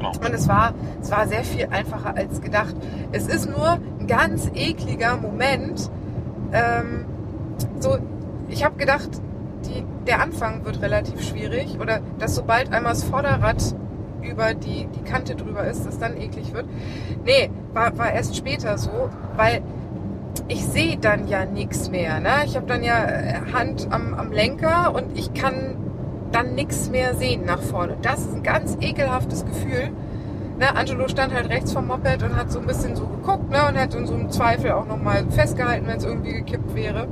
Genau. Und es war, es war sehr viel einfacher als gedacht. Es ist nur ein ganz ekliger Moment. Ähm, so, ich habe gedacht, die, der Anfang wird relativ schwierig oder dass sobald einmal das Vorderrad über die, die Kante drüber ist, das dann eklig wird. Nee, war, war erst später so, weil ich sehe dann ja nichts mehr. Ne? Ich habe dann ja äh, Hand am, am Lenker und ich kann dann nichts mehr sehen nach vorne. Das ist ein ganz ekelhaftes Gefühl. Ne, Angelo stand halt rechts vom Moped und hat so ein bisschen so geguckt ne, und hat in so einem Zweifel auch nochmal festgehalten, wenn es irgendwie gekippt wäre.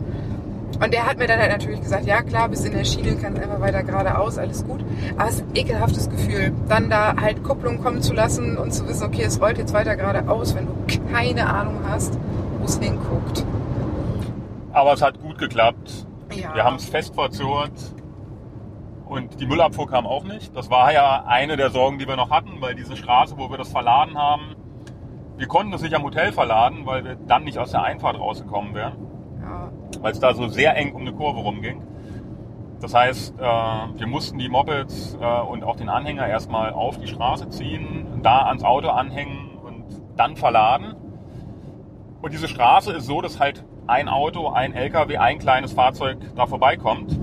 Und der hat mir dann halt natürlich gesagt, ja klar, bis in der Schiene kann es einfach weiter geradeaus, alles gut. Aber es ist ein ekelhaftes Gefühl, dann da halt Kupplung kommen zu lassen und zu wissen, okay, es rollt jetzt weiter geradeaus, wenn du keine Ahnung hast, wo es hinguckt. Aber es hat gut geklappt. Ja. Wir haben es fest verzurrt. Und die Müllabfuhr kam auch nicht. Das war ja eine der Sorgen, die wir noch hatten, weil diese Straße, wo wir das verladen haben, wir konnten es nicht am Hotel verladen, weil wir dann nicht aus der Einfahrt rausgekommen wären, Ja. weil es da so sehr eng um eine Kurve rumging. Das heißt, äh, wir mussten die Mopeds äh, und auch den Anhänger erstmal auf die Straße ziehen, da ans Auto anhängen und dann verladen. Und diese Straße ist so, dass halt ein Auto, ein LKW, ein kleines Fahrzeug da vorbeikommt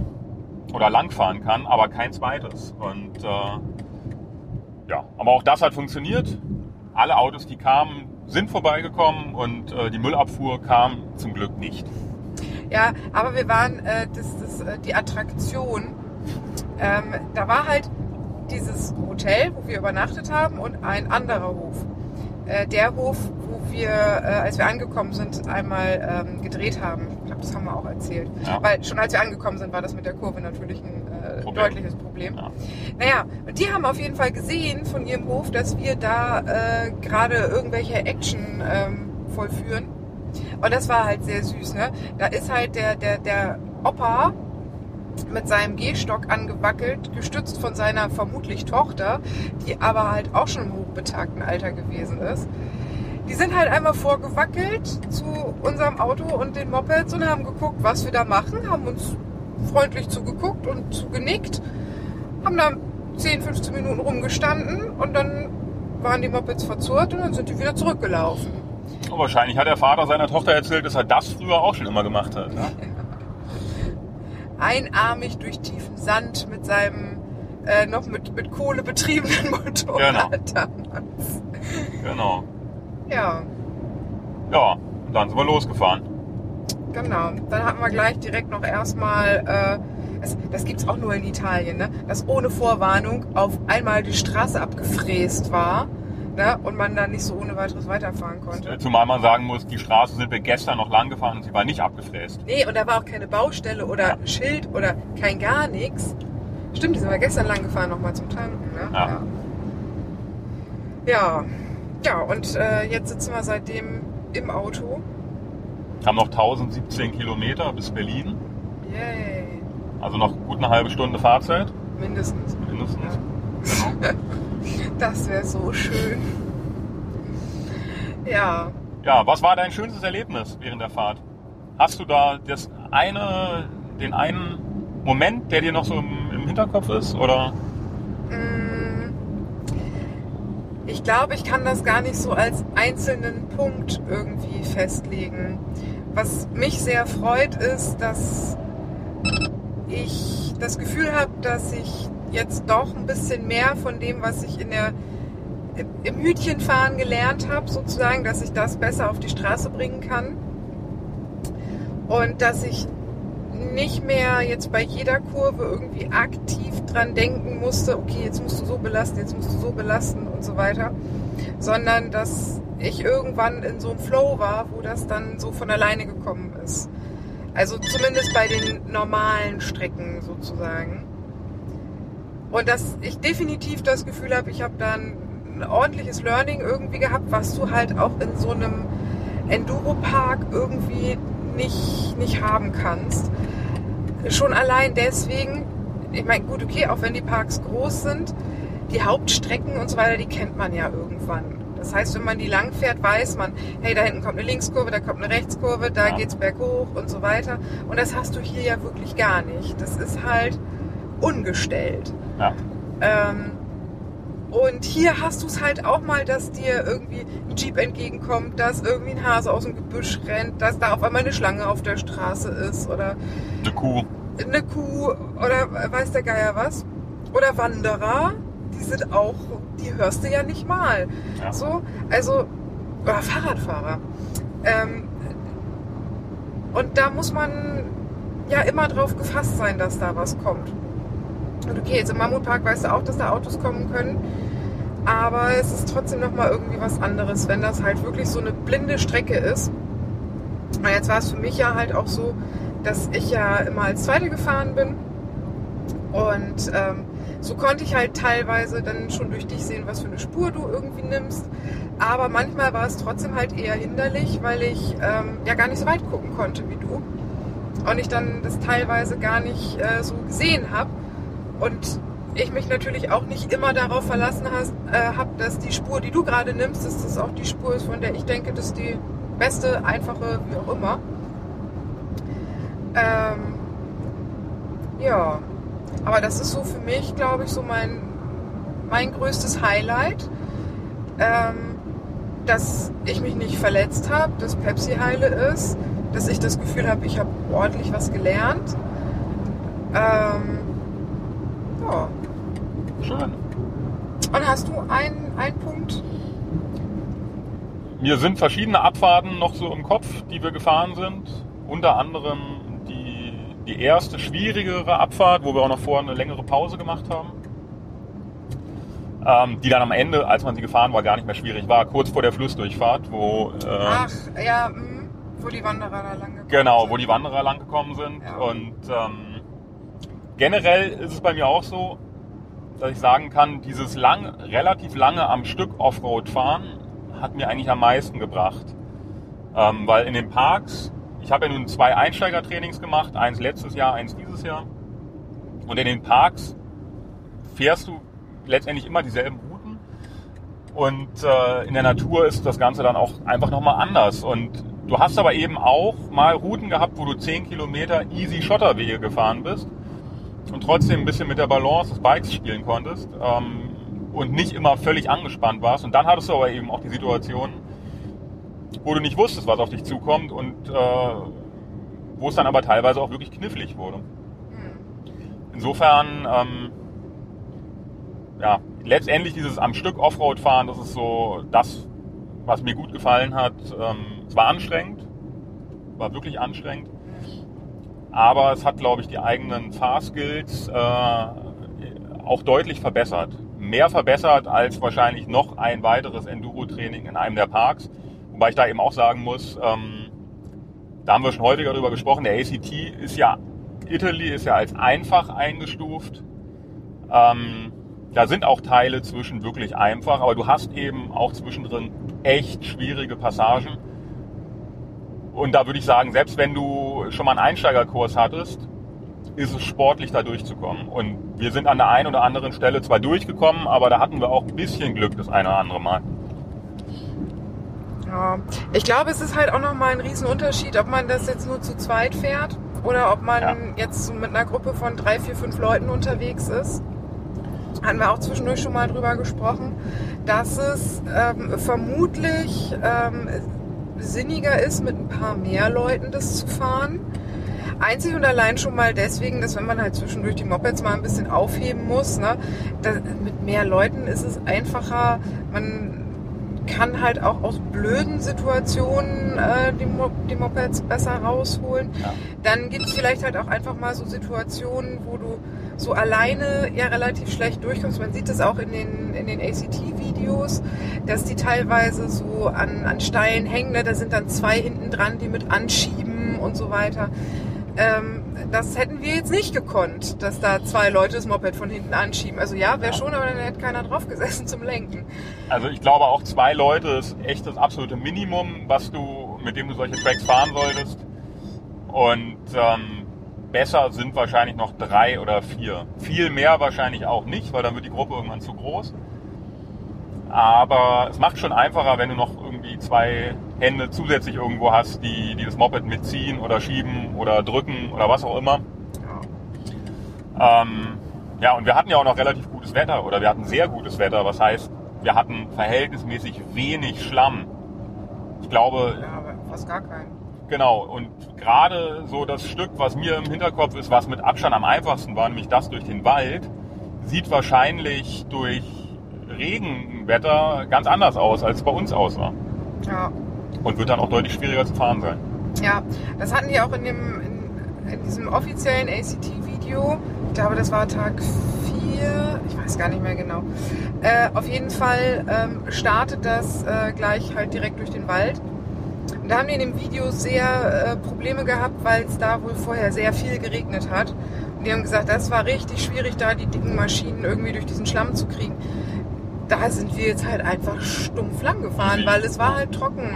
oder langfahren kann, aber kein zweites. Und äh, ja, aber auch das hat funktioniert. Alle Autos, die kamen, sind vorbeigekommen und äh, die Müllabfuhr kam zum Glück nicht. Ja, aber wir waren, äh, das, das, äh, die Attraktion, ähm, da war halt dieses Hotel, wo wir übernachtet haben, und ein anderer Hof. Äh, der Hof, wo wir, äh, als wir angekommen sind, einmal ähm, gedreht haben. Ich glaube, das haben wir auch erzählt. Ja. Weil schon als wir angekommen sind, war das mit der Kurve natürlich ein äh, Problem. deutliches Problem. Ja. Naja, und die haben auf jeden Fall gesehen von ihrem Hof, dass wir da äh, gerade irgendwelche Action ähm, vollführen. Und das war halt sehr süß, ne? Da ist halt der, der, der Opa mit seinem Gehstock angewackelt, gestützt von seiner vermutlich Tochter, die aber halt auch schon im hochbetagten Alter gewesen ist. Die sind halt einmal vorgewackelt zu unserem Auto und den Mopeds und haben geguckt, was wir da machen, haben uns freundlich zugeguckt und zugenickt, haben da 10, 15 Minuten rumgestanden und dann waren die Mopeds verzurrt und dann sind die wieder zurückgelaufen. Und wahrscheinlich hat der Vater seiner Tochter erzählt, dass er das früher auch schon immer gemacht hat. Ne? <laughs> einarmig durch tiefen Sand mit seinem äh, noch mit, mit Kohle betriebenen <laughs> Motorrad Genau. damals. Genau. Ja, Ja, und dann sind wir losgefahren. genau. Dann hatten wir gleich direkt noch erstmal, äh, das, das gibt's auch nur in Italien, ne? dass ohne Vorwarnung auf einmal die Straße abgefräst war ne? und man dann nicht so ohne weiteres weiterfahren konnte. Zumal man sagen muss, die Straße sind wir gestern noch lang gefahren und sie war nicht abgefräst. Nee, und da war auch keine Baustelle oder ein Schild oder kein gar nichts. Stimmt, die sind wir gestern lang gefahren nochmal zum Tanken, ne? Ja. Ja, ja und äh, jetzt sitzen wir seitdem im Auto. Haben noch 1017 Kilometer bis Berlin. Yay. Also noch gut eine halbe Stunde Fahrzeit. Mindestens. Mindestens. <laughs> Das wäre so schön. Ja, Ja, was war dein schönstes Erlebnis während der Fahrt? Hast du da das eine, den einen Moment, der dir noch so im, im Hinterkopf ist? Oder? mm, ich glaube, ich kann das gar nicht so als einzelnen Punkt irgendwie festlegen. Was mich sehr freut, ist, dass ich das Gefühl habe, dass ich jetzt doch ein bisschen mehr von dem, was ich in der im Hütchenfahren gelernt habe, sozusagen, dass ich das besser auf die Straße bringen kann. Und dass ich nicht mehr jetzt bei jeder Kurve irgendwie aktiv dran denken musste, okay, jetzt musst du so belasten, jetzt musst du so belasten und so weiter, sondern dass ich irgendwann in so einem Flow war, wo das dann so von alleine gekommen ist. Also zumindest bei den normalen Strecken sozusagen. Und dass ich definitiv das Gefühl habe, ich habe dann ein ordentliches Learning irgendwie gehabt, was du halt auch in so einem Enduro-Park irgendwie nicht, nicht haben kannst. Schon allein deswegen, ich meine, gut, okay, auch wenn die Parks groß sind, die Hauptstrecken und so weiter, die kennt man ja irgendwann. Das heißt, wenn man die lang fährt, weiß man, hey, da hinten kommt eine Linkskurve, da kommt eine Rechtskurve, da Ja. geht's berghoch und so weiter. Und das hast du hier ja wirklich gar nicht. Das ist halt ungestellt. Ja. Ähm, und hier hast du es halt auch mal, dass dir irgendwie ein Jeep entgegenkommt, dass irgendwie ein Hase aus dem Gebüsch rennt, dass da auf einmal eine Schlange auf der Straße ist oder Eine Kuh. eine Kuh oder weiß der Geier was. Oder Wanderer, die sind auch, die hörst du ja nicht mal. Ja. So, also, oder Fahrradfahrer. Ähm, und da muss man ja immer drauf gefasst sein, dass da was kommt. Und okay, jetzt im Mammutpark weißt du auch, dass da Autos kommen können. Aber es ist trotzdem nochmal irgendwie was anderes, wenn das halt wirklich so eine blinde Strecke ist. Und jetzt war es für mich ja halt auch so, dass ich ja immer als Zweite gefahren bin. Und ähm, so konnte ich halt teilweise dann schon durch dich sehen, was für eine Spur du irgendwie nimmst. Aber manchmal war es trotzdem halt eher hinderlich, weil ich ähm, ja gar nicht so weit gucken konnte wie du. Und ich dann das teilweise gar nicht äh, so gesehen habe. Und ich mich natürlich auch nicht immer darauf verlassen äh, habe, dass die Spur, die du gerade nimmst, dass das auch die Spur ist, von der ich denke, dass die beste, einfache, wie auch immer. Ähm, ja, aber das ist so für mich, glaube ich, so mein, mein größtes Highlight, ähm, dass ich mich nicht verletzt habe, dass Pepsi heile ist, dass ich das Gefühl habe, ich habe ordentlich was gelernt. Ähm, ja. Schön. Und hast du einen, einen Punkt? Mir sind verschiedene Abfahrten noch so im Kopf, die wir gefahren sind. Unter anderem die, die erste schwierigere Abfahrt, wo wir auch noch vorher eine längere Pause gemacht haben. ähm, die dann am Ende, als man sie gefahren war, gar nicht mehr schwierig war. Kurz vor der Flussdurchfahrt, wo äh, Ach, ja, mh, wo die Wanderer da lang gekommen Genau, sind. wo die Wanderer lang gekommen sind. Ja. Und ähm, generell ist es bei mir auch so, dass ich sagen kann, dieses lang, relativ lange am Stück Offroad fahren hat mir eigentlich am meisten gebracht. Ähm, weil in den Parks, ich habe ja nun zwei Einsteigertrainings gemacht, eins letztes Jahr, eins dieses Jahr. Und in den Parks fährst du letztendlich immer dieselben Routen. Und äh, in der Natur ist das Ganze dann auch einfach nochmal anders. Und du hast aber eben auch mal Routen gehabt, wo du 10 Kilometer easy Schotterwege gefahren bist und trotzdem ein bisschen mit der Balance des Bikes spielen konntest ähm, und nicht immer völlig angespannt warst. Und dann hattest du aber eben auch die Situation, wo du nicht wusstest, was auf dich zukommt und äh, wo es dann aber teilweise auch wirklich knifflig wurde. Insofern, ähm, ja, letztendlich dieses am Stück Offroad fahren, das ist so das, was mir gut gefallen hat. Ähm, es war anstrengend, war wirklich anstrengend, aber es hat, glaube ich, die eigenen Fahrskills äh, auch deutlich verbessert. Mehr verbessert als wahrscheinlich noch ein weiteres Enduro-Training in einem der Parks. Wobei ich da eben auch sagen muss, ähm, da haben wir schon häufiger drüber gesprochen, der ACT ist ja, Italy ist ja als einfach eingestuft. Ähm, da sind auch Teile zwischen wirklich einfach, aber du hast eben auch zwischendrin echt schwierige Passagen. Und da würde ich sagen, selbst wenn du schon mal einen Einsteigerkurs hattest, ist es sportlich da durchzukommen. Und wir sind an der einen oder anderen Stelle zwar durchgekommen, aber da hatten wir auch ein bisschen Glück das eine oder andere Mal. Ja, ich glaube, es ist halt auch nochmal ein Riesenunterschied, ob man das jetzt nur zu zweit fährt oder ob man Ja. jetzt mit einer Gruppe von drei, vier, fünf Leuten unterwegs ist. Hatten wir auch zwischendurch schon mal drüber gesprochen, dass es ähm, vermutlich ähm, sinniger ist, mit ein paar mehr Leuten das zu fahren. Einzig und allein schon mal deswegen, dass wenn man halt zwischendurch die Mopeds mal ein bisschen aufheben muss, ne, da, mit mehr Leuten ist es einfacher. Man kann halt auch aus blöden Situationen äh, die, Mo die Mopeds besser rausholen. Ja. Dann gibt es vielleicht halt auch einfach mal so Situationen, wo du so alleine ja relativ schlecht durchkommst. Man sieht das auch in den, in den ACT-Videos, dass die teilweise so an, an Steilen hängen. Ne? Da sind dann zwei hinten dran, die mit anschieben und so weiter. Ähm, das hätten wir jetzt nicht gekonnt, dass da zwei Leute das Moped von hinten anschieben. Also ja, wäre schon, aber dann hätte keiner drauf gesessen zum Lenken. Also ich glaube auch zwei Leute ist echt das absolute Minimum, was du, mit dem du solche Tracks fahren solltest. Und ähm, besser sind wahrscheinlich noch drei oder vier. Viel mehr wahrscheinlich auch nicht, weil dann wird die Gruppe irgendwann zu groß. Aber es macht schon einfacher, wenn du noch irgendwie zwei Hände zusätzlich irgendwo hast, die, die das Moped mitziehen oder schieben oder drücken oder was auch immer. Ähm, ja, und wir hatten ja auch noch relativ gutes Wetter oder wir hatten sehr gutes Wetter. Was heißt, wir hatten verhältnismäßig wenig Schlamm. Ich glaube, Ja, fast gar keinen. Genau, und gerade so das Stück, was mir im Hinterkopf ist, was mit Abstand am einfachsten war, nämlich das durch den Wald, sieht wahrscheinlich durch Regenwetter ganz anders aus, als es bei uns aussah. Ja. Und wird dann auch deutlich schwieriger zu fahren sein. Ja, das hatten die auch in, dem, in, in diesem offiziellen ACT-Video. Ich glaube, das war Tag 4, ich weiß gar nicht mehr genau. Äh, auf jeden Fall ähm, startet das äh, gleich halt direkt durch den Wald. Und da haben die in dem Video sehr äh, Probleme gehabt, weil es da wohl vorher sehr viel geregnet hat. Und die haben gesagt, das war richtig schwierig, da die dicken Maschinen irgendwie durch diesen Schlamm zu kriegen. Da sind wir jetzt halt einfach stumpf lang gefahren, weil es war halt trocken.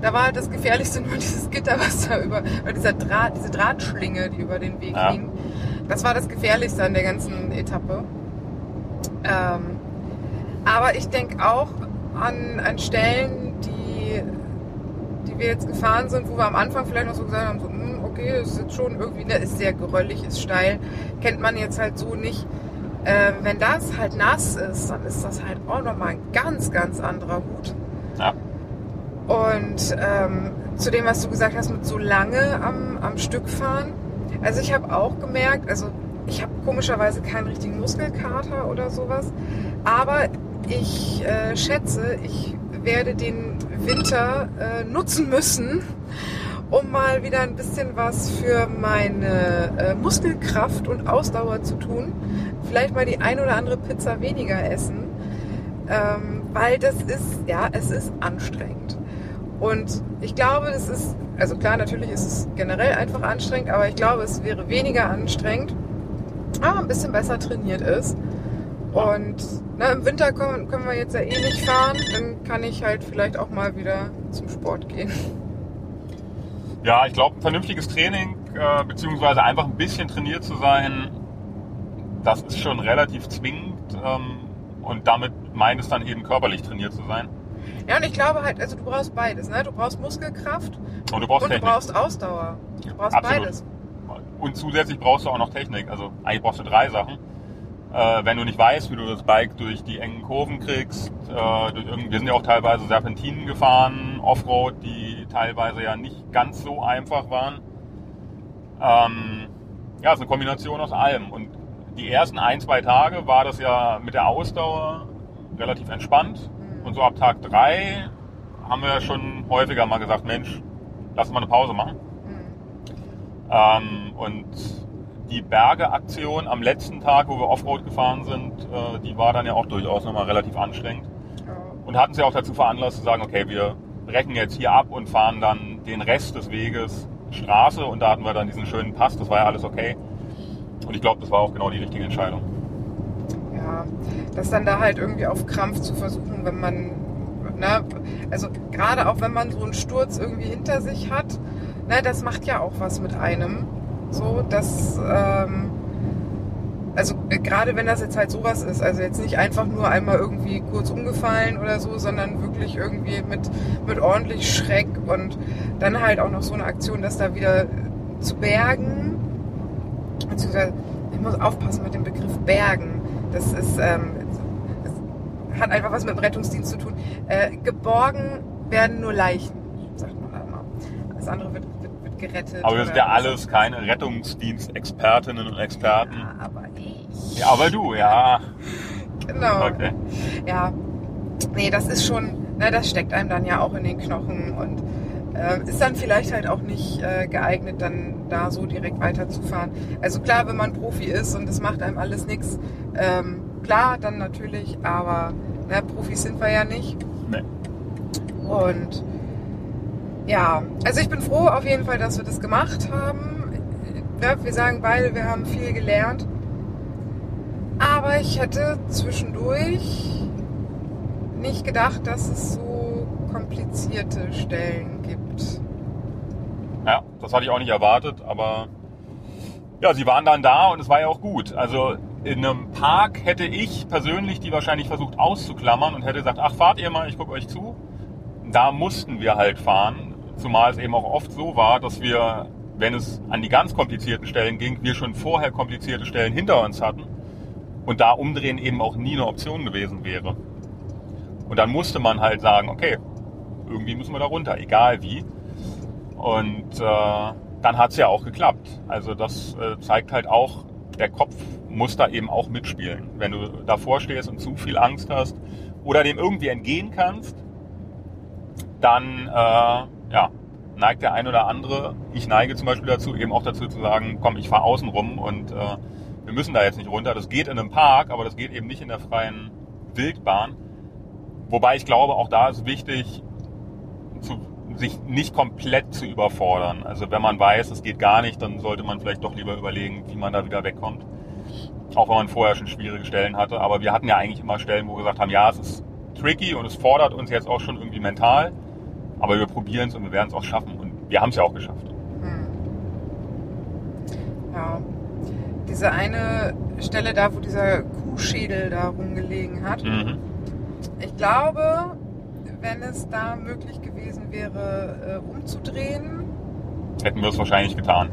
Da war halt das Gefährlichste <laughs> nur dieses Gitter, was da über, oder dieser Draht, diese Drahtschlinge, die über den Weg Ja. ging. Das war das Gefährlichste an der ganzen Etappe. Ähm, aber ich denke auch an, an Stellen, die, die wir jetzt gefahren sind, wo wir am Anfang vielleicht noch so gesagt haben, so, hm, okay, es ist jetzt schon irgendwie, ne, ist sehr geröllig, ist steil, kennt man jetzt halt so nicht. Äh, wenn das halt nass ist, dann ist das halt auch nochmal ein ganz, ganz anderer Hut. Ja. Und ähm, zu dem, was du gesagt hast, mit so lange am, am Stück fahren. Also ich habe auch gemerkt, also ich habe komischerweise keinen richtigen Muskelkater oder sowas, aber ich äh, schätze, ich werde den Winter äh, nutzen müssen, um mal wieder ein bisschen was für meine äh, Muskelkraft und Ausdauer zu tun. Vielleicht mal die ein oder andere Pizza weniger essen. ähm, weil das ist, ja, es ist anstrengend. Und ich glaube, es ist, also klar, natürlich ist es generell einfach anstrengend, aber ich glaube, es wäre weniger anstrengend, wenn man ein bisschen besser trainiert ist. Und na, im Winter können, können wir jetzt ja eh nicht fahren, dann kann ich halt vielleicht auch mal wieder zum Sport gehen. Ja, ich glaube, ein vernünftiges Training, äh, beziehungsweise einfach ein bisschen trainiert zu sein, das ist schon relativ zwingend. Ähm, und damit meint es dann eben körperlich trainiert zu sein. Ja, und ich glaube halt, also du brauchst beides, ne? Du brauchst Muskelkraft Und du brauchst und du brauchst Ausdauer. Du brauchst Absolut. beides. Und zusätzlich brauchst du auch noch Technik. Also eigentlich brauchst du drei Sachen. Äh, wenn du nicht weißt, wie du das Bike durch die engen Kurven kriegst, äh, wir sind ja auch teilweise Serpentinen gefahren, Offroad, die teilweise ja nicht ganz so einfach waren. Ähm, ja, es ist eine Kombination aus allem. Und die ersten ein, zwei Tage war das ja mit der Ausdauer relativ entspannt. Und so ab Tag drei haben wir schon häufiger mal gesagt, Mensch, lass mal eine Pause machen. Ähm, und die Berge-Aktion am letzten Tag, wo wir Offroad gefahren sind, äh, die war dann ja auch durchaus nochmal relativ anstrengend. Und hatten sie auch dazu veranlasst zu sagen, okay, wir brechen jetzt hier ab und fahren dann den Rest des Weges Straße. Und da hatten wir dann diesen schönen Pass, das war ja alles okay. Und ich glaube, das war auch genau die richtige Entscheidung. Ja, das dann da halt irgendwie auf Krampf zu versuchen, wenn man, ne, also gerade auch wenn man so einen Sturz irgendwie hinter sich hat, ne, das macht ja auch was mit einem. So, dass, ähm, also äh, gerade wenn das jetzt halt sowas ist, also jetzt nicht einfach nur einmal irgendwie kurz umgefallen oder so, sondern wirklich irgendwie mit, mit ordentlich Schreck und dann halt auch noch so eine Aktion, das da wieder zu bergen, beziehungsweise ich muss aufpassen mit dem Begriff Bergen. Das ist, ähm, das hat einfach was mit dem Rettungsdienst zu tun. Äh, geborgen werden nur Leichen, sagt man immer. Das andere wird gerettet. Aber wir sind ja alles keine Rettungsdienstexpertinnen und Experten. Ja, aber ich. Ja, aber du, ja. Genau. Okay. Ja. Nee, das ist schon, ne, das steckt einem dann ja auch in den Knochen und äh, ist dann vielleicht halt auch nicht äh, geeignet, dann da so direkt weiterzufahren. Also klar, wenn man Profi ist und es macht einem alles nichts, ähm, klar, dann natürlich, aber ne, Profis sind wir ja nicht. Nee. Und ja, also ich bin froh auf jeden Fall, dass wir das gemacht haben. Ja, wir sagen beide, wir haben viel gelernt. Aber ich hätte zwischendurch nicht gedacht, dass es so komplizierte Stellen gibt. Ja, das hatte ich auch nicht erwartet, aber ja, sie waren dann da und es war ja auch gut. Also in einem Park hätte ich persönlich die wahrscheinlich versucht auszuklammern und hätte gesagt, ach, fahrt ihr mal, ich gucke euch zu. Da mussten wir halt fahren, zumal es eben auch oft so war, dass wir, wenn es an die ganz komplizierten Stellen ging, wir schon vorher komplizierte Stellen hinter uns hatten und da umdrehen eben auch nie eine Option gewesen wäre. Und dann musste man halt sagen, okay, irgendwie müssen wir da runter, egal wie. Und äh, dann hat's ja auch geklappt. Also das äh, zeigt halt auch, der Kopf muss da eben auch mitspielen. Wenn du davor stehst und zu viel Angst hast oder dem irgendwie entgehen kannst, dann äh, ja, neigt der ein oder andere, ich neige zum Beispiel dazu, eben auch dazu zu sagen, komm, ich fahre außen rum und äh, wir müssen da jetzt nicht runter. Das geht in einem Park, aber das geht eben nicht in der freien Wildbahn. Wobei ich glaube, auch da ist wichtig, zu, sich nicht komplett zu überfordern. Also wenn man weiß, es geht gar nicht, dann sollte man vielleicht doch lieber überlegen, wie man da wieder wegkommt. Auch wenn man vorher schon schwierige Stellen hatte. Aber wir hatten ja eigentlich immer Stellen, wo wir gesagt haben, ja, es ist tricky und es fordert uns jetzt auch schon irgendwie mental. Aber wir probieren es und wir werden es auch schaffen. Und wir haben es ja auch geschafft. Hm. Ja. Diese eine Stelle da, wo dieser Kuhschädel da rumgelegen hat. Mhm. Ich glaube, wenn es da möglich gewesen wäre, äh, umzudrehen, Hätten wir es wahrscheinlich getan.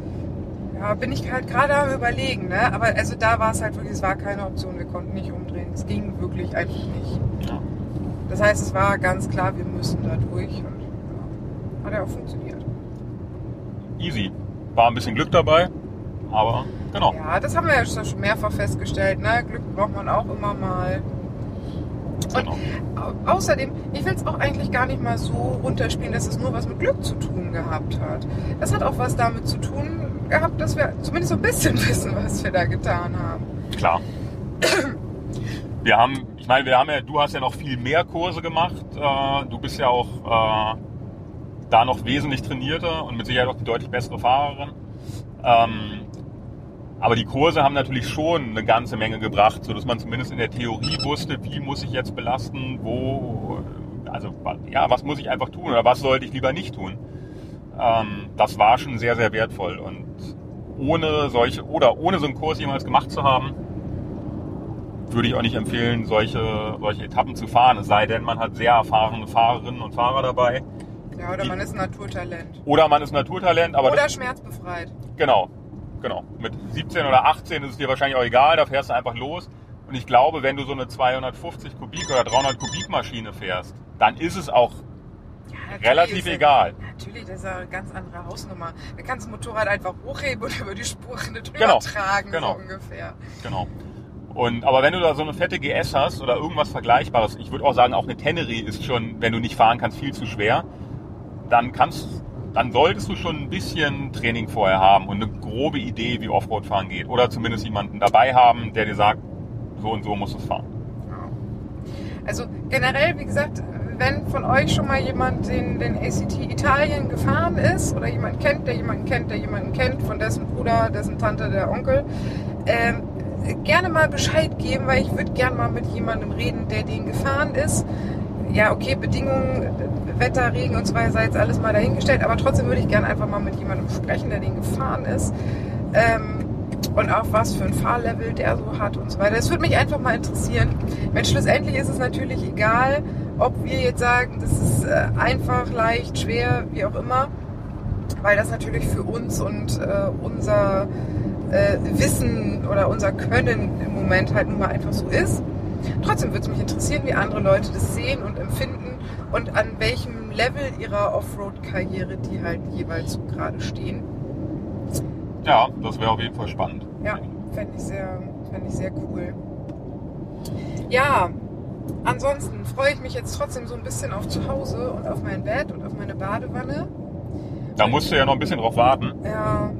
ja, bin ich halt gerade am überlegen, ne? Aber also da war es halt wirklich, es war keine Option, wir konnten nicht umdrehen. Es ging wirklich einfach nicht. Ja. Das heißt, es war ganz klar, wir müssen da durch und hat ja auch funktioniert. Easy. War ein bisschen Glück dabei, aber genau. Ja, das haben wir ja schon mehrfach festgestellt, ne? Glück braucht man auch immer mal. genau. Au- Außerdem, ich will es auch eigentlich gar nicht mal so runterspielen, dass es nur was mit Glück zu tun gehabt hat. Das hat auch was damit zu tun gehabt, dass wir zumindest so ein bisschen <laughs> wissen, was wir da getan haben. Klar. Wir haben, ich meine, wir haben ja, du hast ja noch viel mehr Kurse gemacht. Äh, du bist ja auch äh, da noch wesentlich trainierter und mit Sicherheit auch die deutlich bessere Fahrerin. Ähm, aber die Kurse haben natürlich schon eine ganze Menge gebracht, so dass man zumindest in der Theorie wusste, wie muss ich jetzt belasten, wo, also ja, was muss ich einfach tun oder was sollte ich lieber nicht tun. Ähm, das war schon sehr, sehr wertvoll und ohne solche oder ohne so einen Kurs jemals gemacht zu haben, würde ich auch nicht empfehlen, solche, solche Etappen zu fahren. Es sei denn, man hat sehr erfahrene Fahrerinnen und Fahrer dabei. Ja, oder man ist ein Naturtalent. Oder man ist Naturtalent, aber Oder das, schmerzbefreit. genau, genau. Mit 17 oder 18 ist es dir wahrscheinlich auch egal, da fährst du einfach los. Und ich glaube, wenn du so eine 250 Kubik oder 300 Kubik Maschine fährst, dann ist es auch Ja, relativ ja- egal. Natürlich, das ist ja eine ganz andere Hausnummer. Da kannst du das Motorrad einfach hochheben und über die Spuren drüber <laughs> Genau, tragen, genau. so ungefähr. Genau. Und, aber wenn du da so eine fette GS hast oder irgendwas Vergleichbares, ich würde auch sagen, auch eine Teneri ist schon, wenn du nicht fahren kannst, viel zu schwer, dann kannst, dann solltest du schon ein bisschen Training vorher haben und eine grobe Idee, wie Offroad fahren geht. Oder zumindest jemanden dabei haben, der dir sagt, so und so musst du es fahren. Also generell, wie gesagt, wenn von euch schon mal jemand den, den ACT Italien gefahren ist oder jemand kennt, der jemanden kennt, der jemanden kennt, von dessen Bruder, dessen Tante, der Onkel, ähm, gerne mal Bescheid geben, weil ich würde gerne mal mit jemandem reden, der den gefahren ist. Ja, okay, Bedingungen, Wetter, Regen und so weiter sei jetzt alles mal dahingestellt, aber trotzdem würde ich gerne einfach mal mit jemandem sprechen, der den gefahren ist. Ähm, und auch was für ein Fahrlevel der so hat und so weiter. Das würde mich einfach mal interessieren. Wenn schlussendlich ist es natürlich egal, ob wir jetzt sagen, das ist äh, einfach, leicht, schwer, wie auch immer, weil das natürlich für uns und äh, unser äh, Wissen oder unser Können im Moment halt nun mal einfach so ist. Trotzdem würde es mich interessieren, wie andere Leute das sehen und empfinden und an welchem Level ihrer Offroad-Karriere die halt jeweils so gerade stehen. Ja, das wäre auf jeden Fall spannend. Ja, fände ich, sehr, fänd ich sehr cool. Ja, ansonsten freue ich mich jetzt trotzdem so ein bisschen auf zu Hause und auf mein Bett und auf meine Badewanne. Da musst du ja noch ein bisschen drauf warten, Ja. ja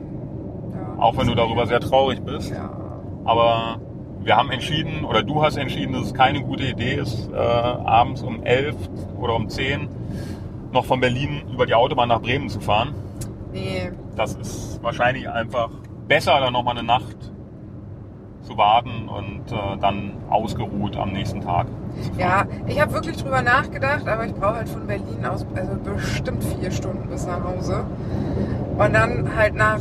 auch wenn du darüber sehr traurig bist. Ja. Aber wir haben entschieden, oder du hast entschieden, dass es keine gute Idee ist, äh, abends um 11 oder um 10 noch von Berlin über die Autobahn nach Bremen zu fahren. Nee, Das ist wahrscheinlich einfach besser, dann nochmal eine Nacht zu warten und äh, dann ausgeruht am nächsten Tag. Ja, ich habe wirklich drüber nachgedacht, aber ich brauche halt von Berlin aus also bestimmt vier Stunden bis nach Hause. Und dann halt nach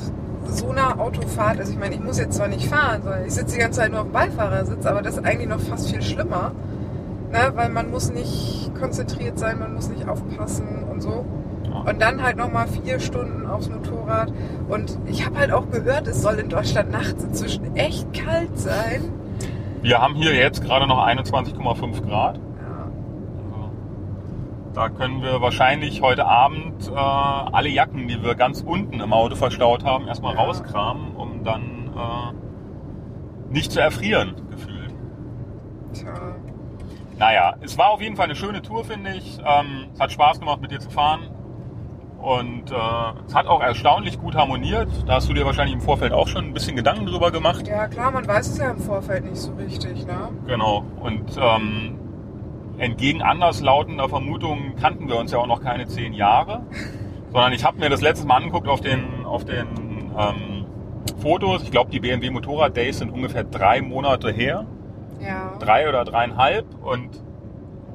so einer Autofahrt, also ich meine, ich muss jetzt zwar nicht fahren, sondern ich sitze die ganze Zeit nur auf dem Beifahrersitz, aber das ist eigentlich noch fast viel schlimmer. Ne? Weil man muss nicht konzentriert sein, man muss nicht aufpassen und so. Und dann halt nochmal vier Stunden aufs Motorrad. Und ich habe halt auch gehört, es soll in Deutschland nachts inzwischen echt kalt sein. Wir haben hier jetzt gerade noch 21,5 Grad. Da können wir wahrscheinlich heute Abend äh, alle Jacken, die wir ganz unten im Auto verstaut haben, erstmal Ja. rauskramen, um dann äh, nicht zu erfrieren, gefühlt. Tja. Naja, es war auf jeden Fall eine schöne Tour, finde ich. Ähm, es hat Spaß gemacht, mit dir zu fahren. Und äh, es hat auch erstaunlich gut harmoniert. Da hast du dir wahrscheinlich im Vorfeld auch schon ein bisschen Gedanken drüber gemacht. Ja, klar, man weiß es ja im Vorfeld nicht so richtig, ne? Genau. Und ähm, entgegen anderslautender Vermutungen kannten wir uns ja auch noch keine zehn Jahre. Sondern ich habe mir das letztes Mal angeguckt auf den, auf den ähm, Fotos. Ich glaube, die BMW Motorrad Days sind ungefähr drei Monate her. Ja. Drei oder dreieinhalb. Und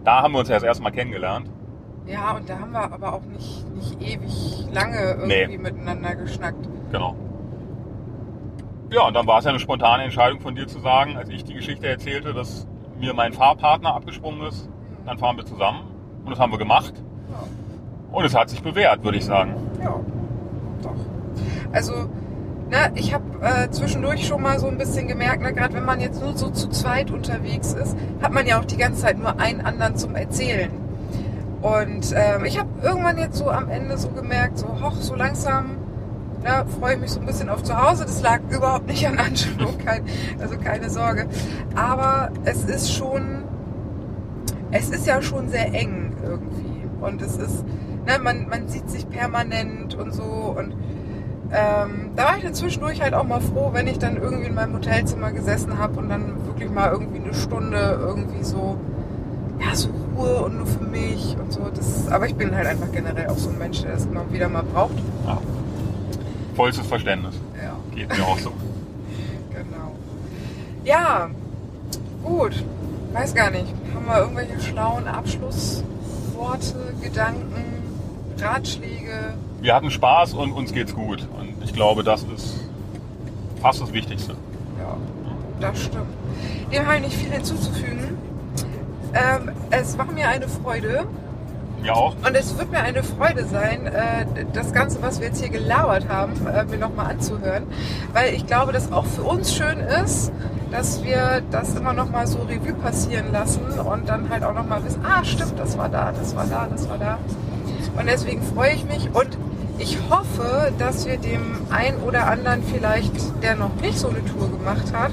da haben wir uns ja das erste Mal kennengelernt. Ja, und da haben wir aber auch nicht, nicht ewig lange irgendwie Nee. miteinander geschnackt. Genau. Ja, und dann war es ja eine spontane Entscheidung von dir zu sagen, als ich die Geschichte erzählte, dass mir mein Fahrpartner abgesprungen ist, dann fahren wir zusammen. Und das haben wir gemacht. Und es hat sich bewährt, würde ich sagen. Ja, doch. Also, ne, ich habe äh, zwischendurch schon mal so ein bisschen gemerkt, ne, gerade wenn man jetzt nur so zu zweit unterwegs ist, hat man ja auch die ganze Zeit nur einen anderen zum Erzählen. Und ähm, ich habe irgendwann jetzt so am Ende so gemerkt, so hoch, so langsam ne, freue ich mich so ein bisschen auf zu Hause. Das lag überhaupt nicht an Angelo, kein, also keine Sorge. Aber es ist schon, es ist ja schon sehr eng irgendwie. Und es ist, ne, man, man sieht sich permanent und so. Und ähm, da war ich dann zwischendurch halt auch mal froh, wenn ich dann irgendwie in meinem Hotelzimmer gesessen habe und dann wirklich mal irgendwie eine Stunde irgendwie so, ja, so Ruhe und nur für mich und so. Das, aber ich bin halt einfach generell auch so ein Mensch, der das immer wieder mal braucht. Ja. Vollstes Verständnis. Ja, Geht mir auch so. genau. Ja, gut. Weiß gar nicht. Haben wir irgendwelche schlauen Abschlussworte, Gedanken, Ratschläge? Wir hatten Spaß und uns geht's gut. Und ich glaube, das ist fast das Wichtigste. Ja, das stimmt. Dem habe ich nicht viel hinzuzufügen. Ähm, es war mir eine Freude Mir auch. und es wird mir eine Freude sein, äh, das Ganze, was wir jetzt hier gelabert haben, äh, mir nochmal anzuhören. Weil ich glaube, dass auch für uns schön ist, dass wir das immer nochmal so Revue passieren lassen und dann halt auch nochmal wissen, ah stimmt, das war da, das war da, das war da. Und deswegen freue ich mich und ich hoffe, dass wir dem einen oder anderen vielleicht, der noch nicht so eine Tour gemacht hat,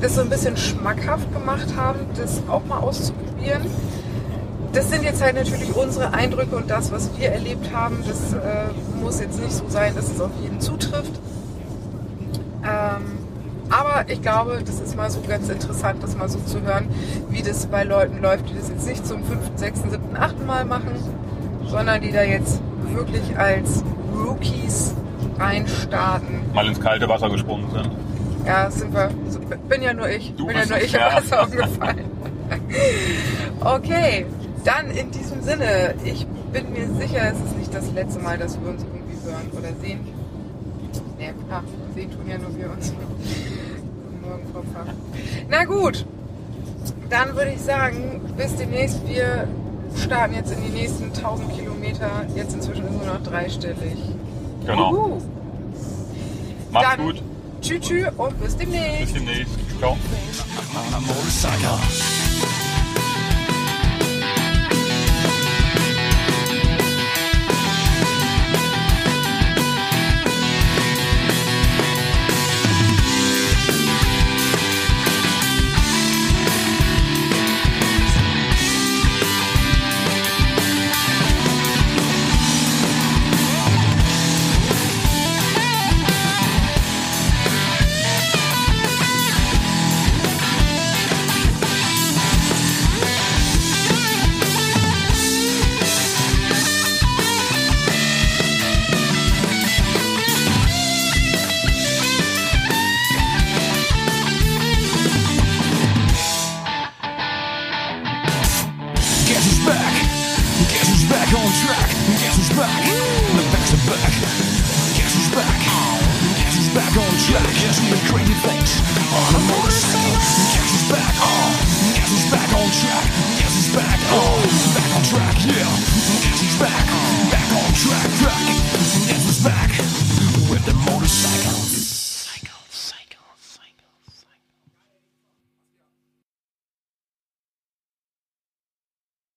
das so ein bisschen schmackhaft gemacht haben, das auch mal auszuprobieren. Das sind jetzt halt natürlich unsere Eindrücke und das, was wir erlebt haben. Das äh, muss jetzt nicht so sein, dass es auf jeden zutrifft. Ähm, aber ich glaube, das ist mal so ganz interessant, das mal so zu hören, wie das bei Leuten läuft, die das jetzt nicht zum fünften, sechsten, siebten, achten Mal machen, sondern die da jetzt wirklich als Rookies reinstarten. Mal ins kalte Wasser gesprungen sind. Ja, sind wir. Bin ja nur ich. Du bin ja nur ich im ja. <laughs> Wasser umgefallen. <laughs> okay, dann in diesem Sinne, ich bin mir sicher, es ist nicht das letzte Mal, dass wir uns irgendwie hören oder sehen. Nee, ach, sehen tun ja nur wir uns. Guten Morgen, Frau Pfaff. Na gut, dann würde ich sagen, bis demnächst. Wir starten jetzt in die nächsten 1000 Kilometer. Jetzt inzwischen nur noch dreistellig. Genau. Uhu. Macht's Dann gut. Tschüss tschüss und bis demnächst. Bis demnächst. Ciao.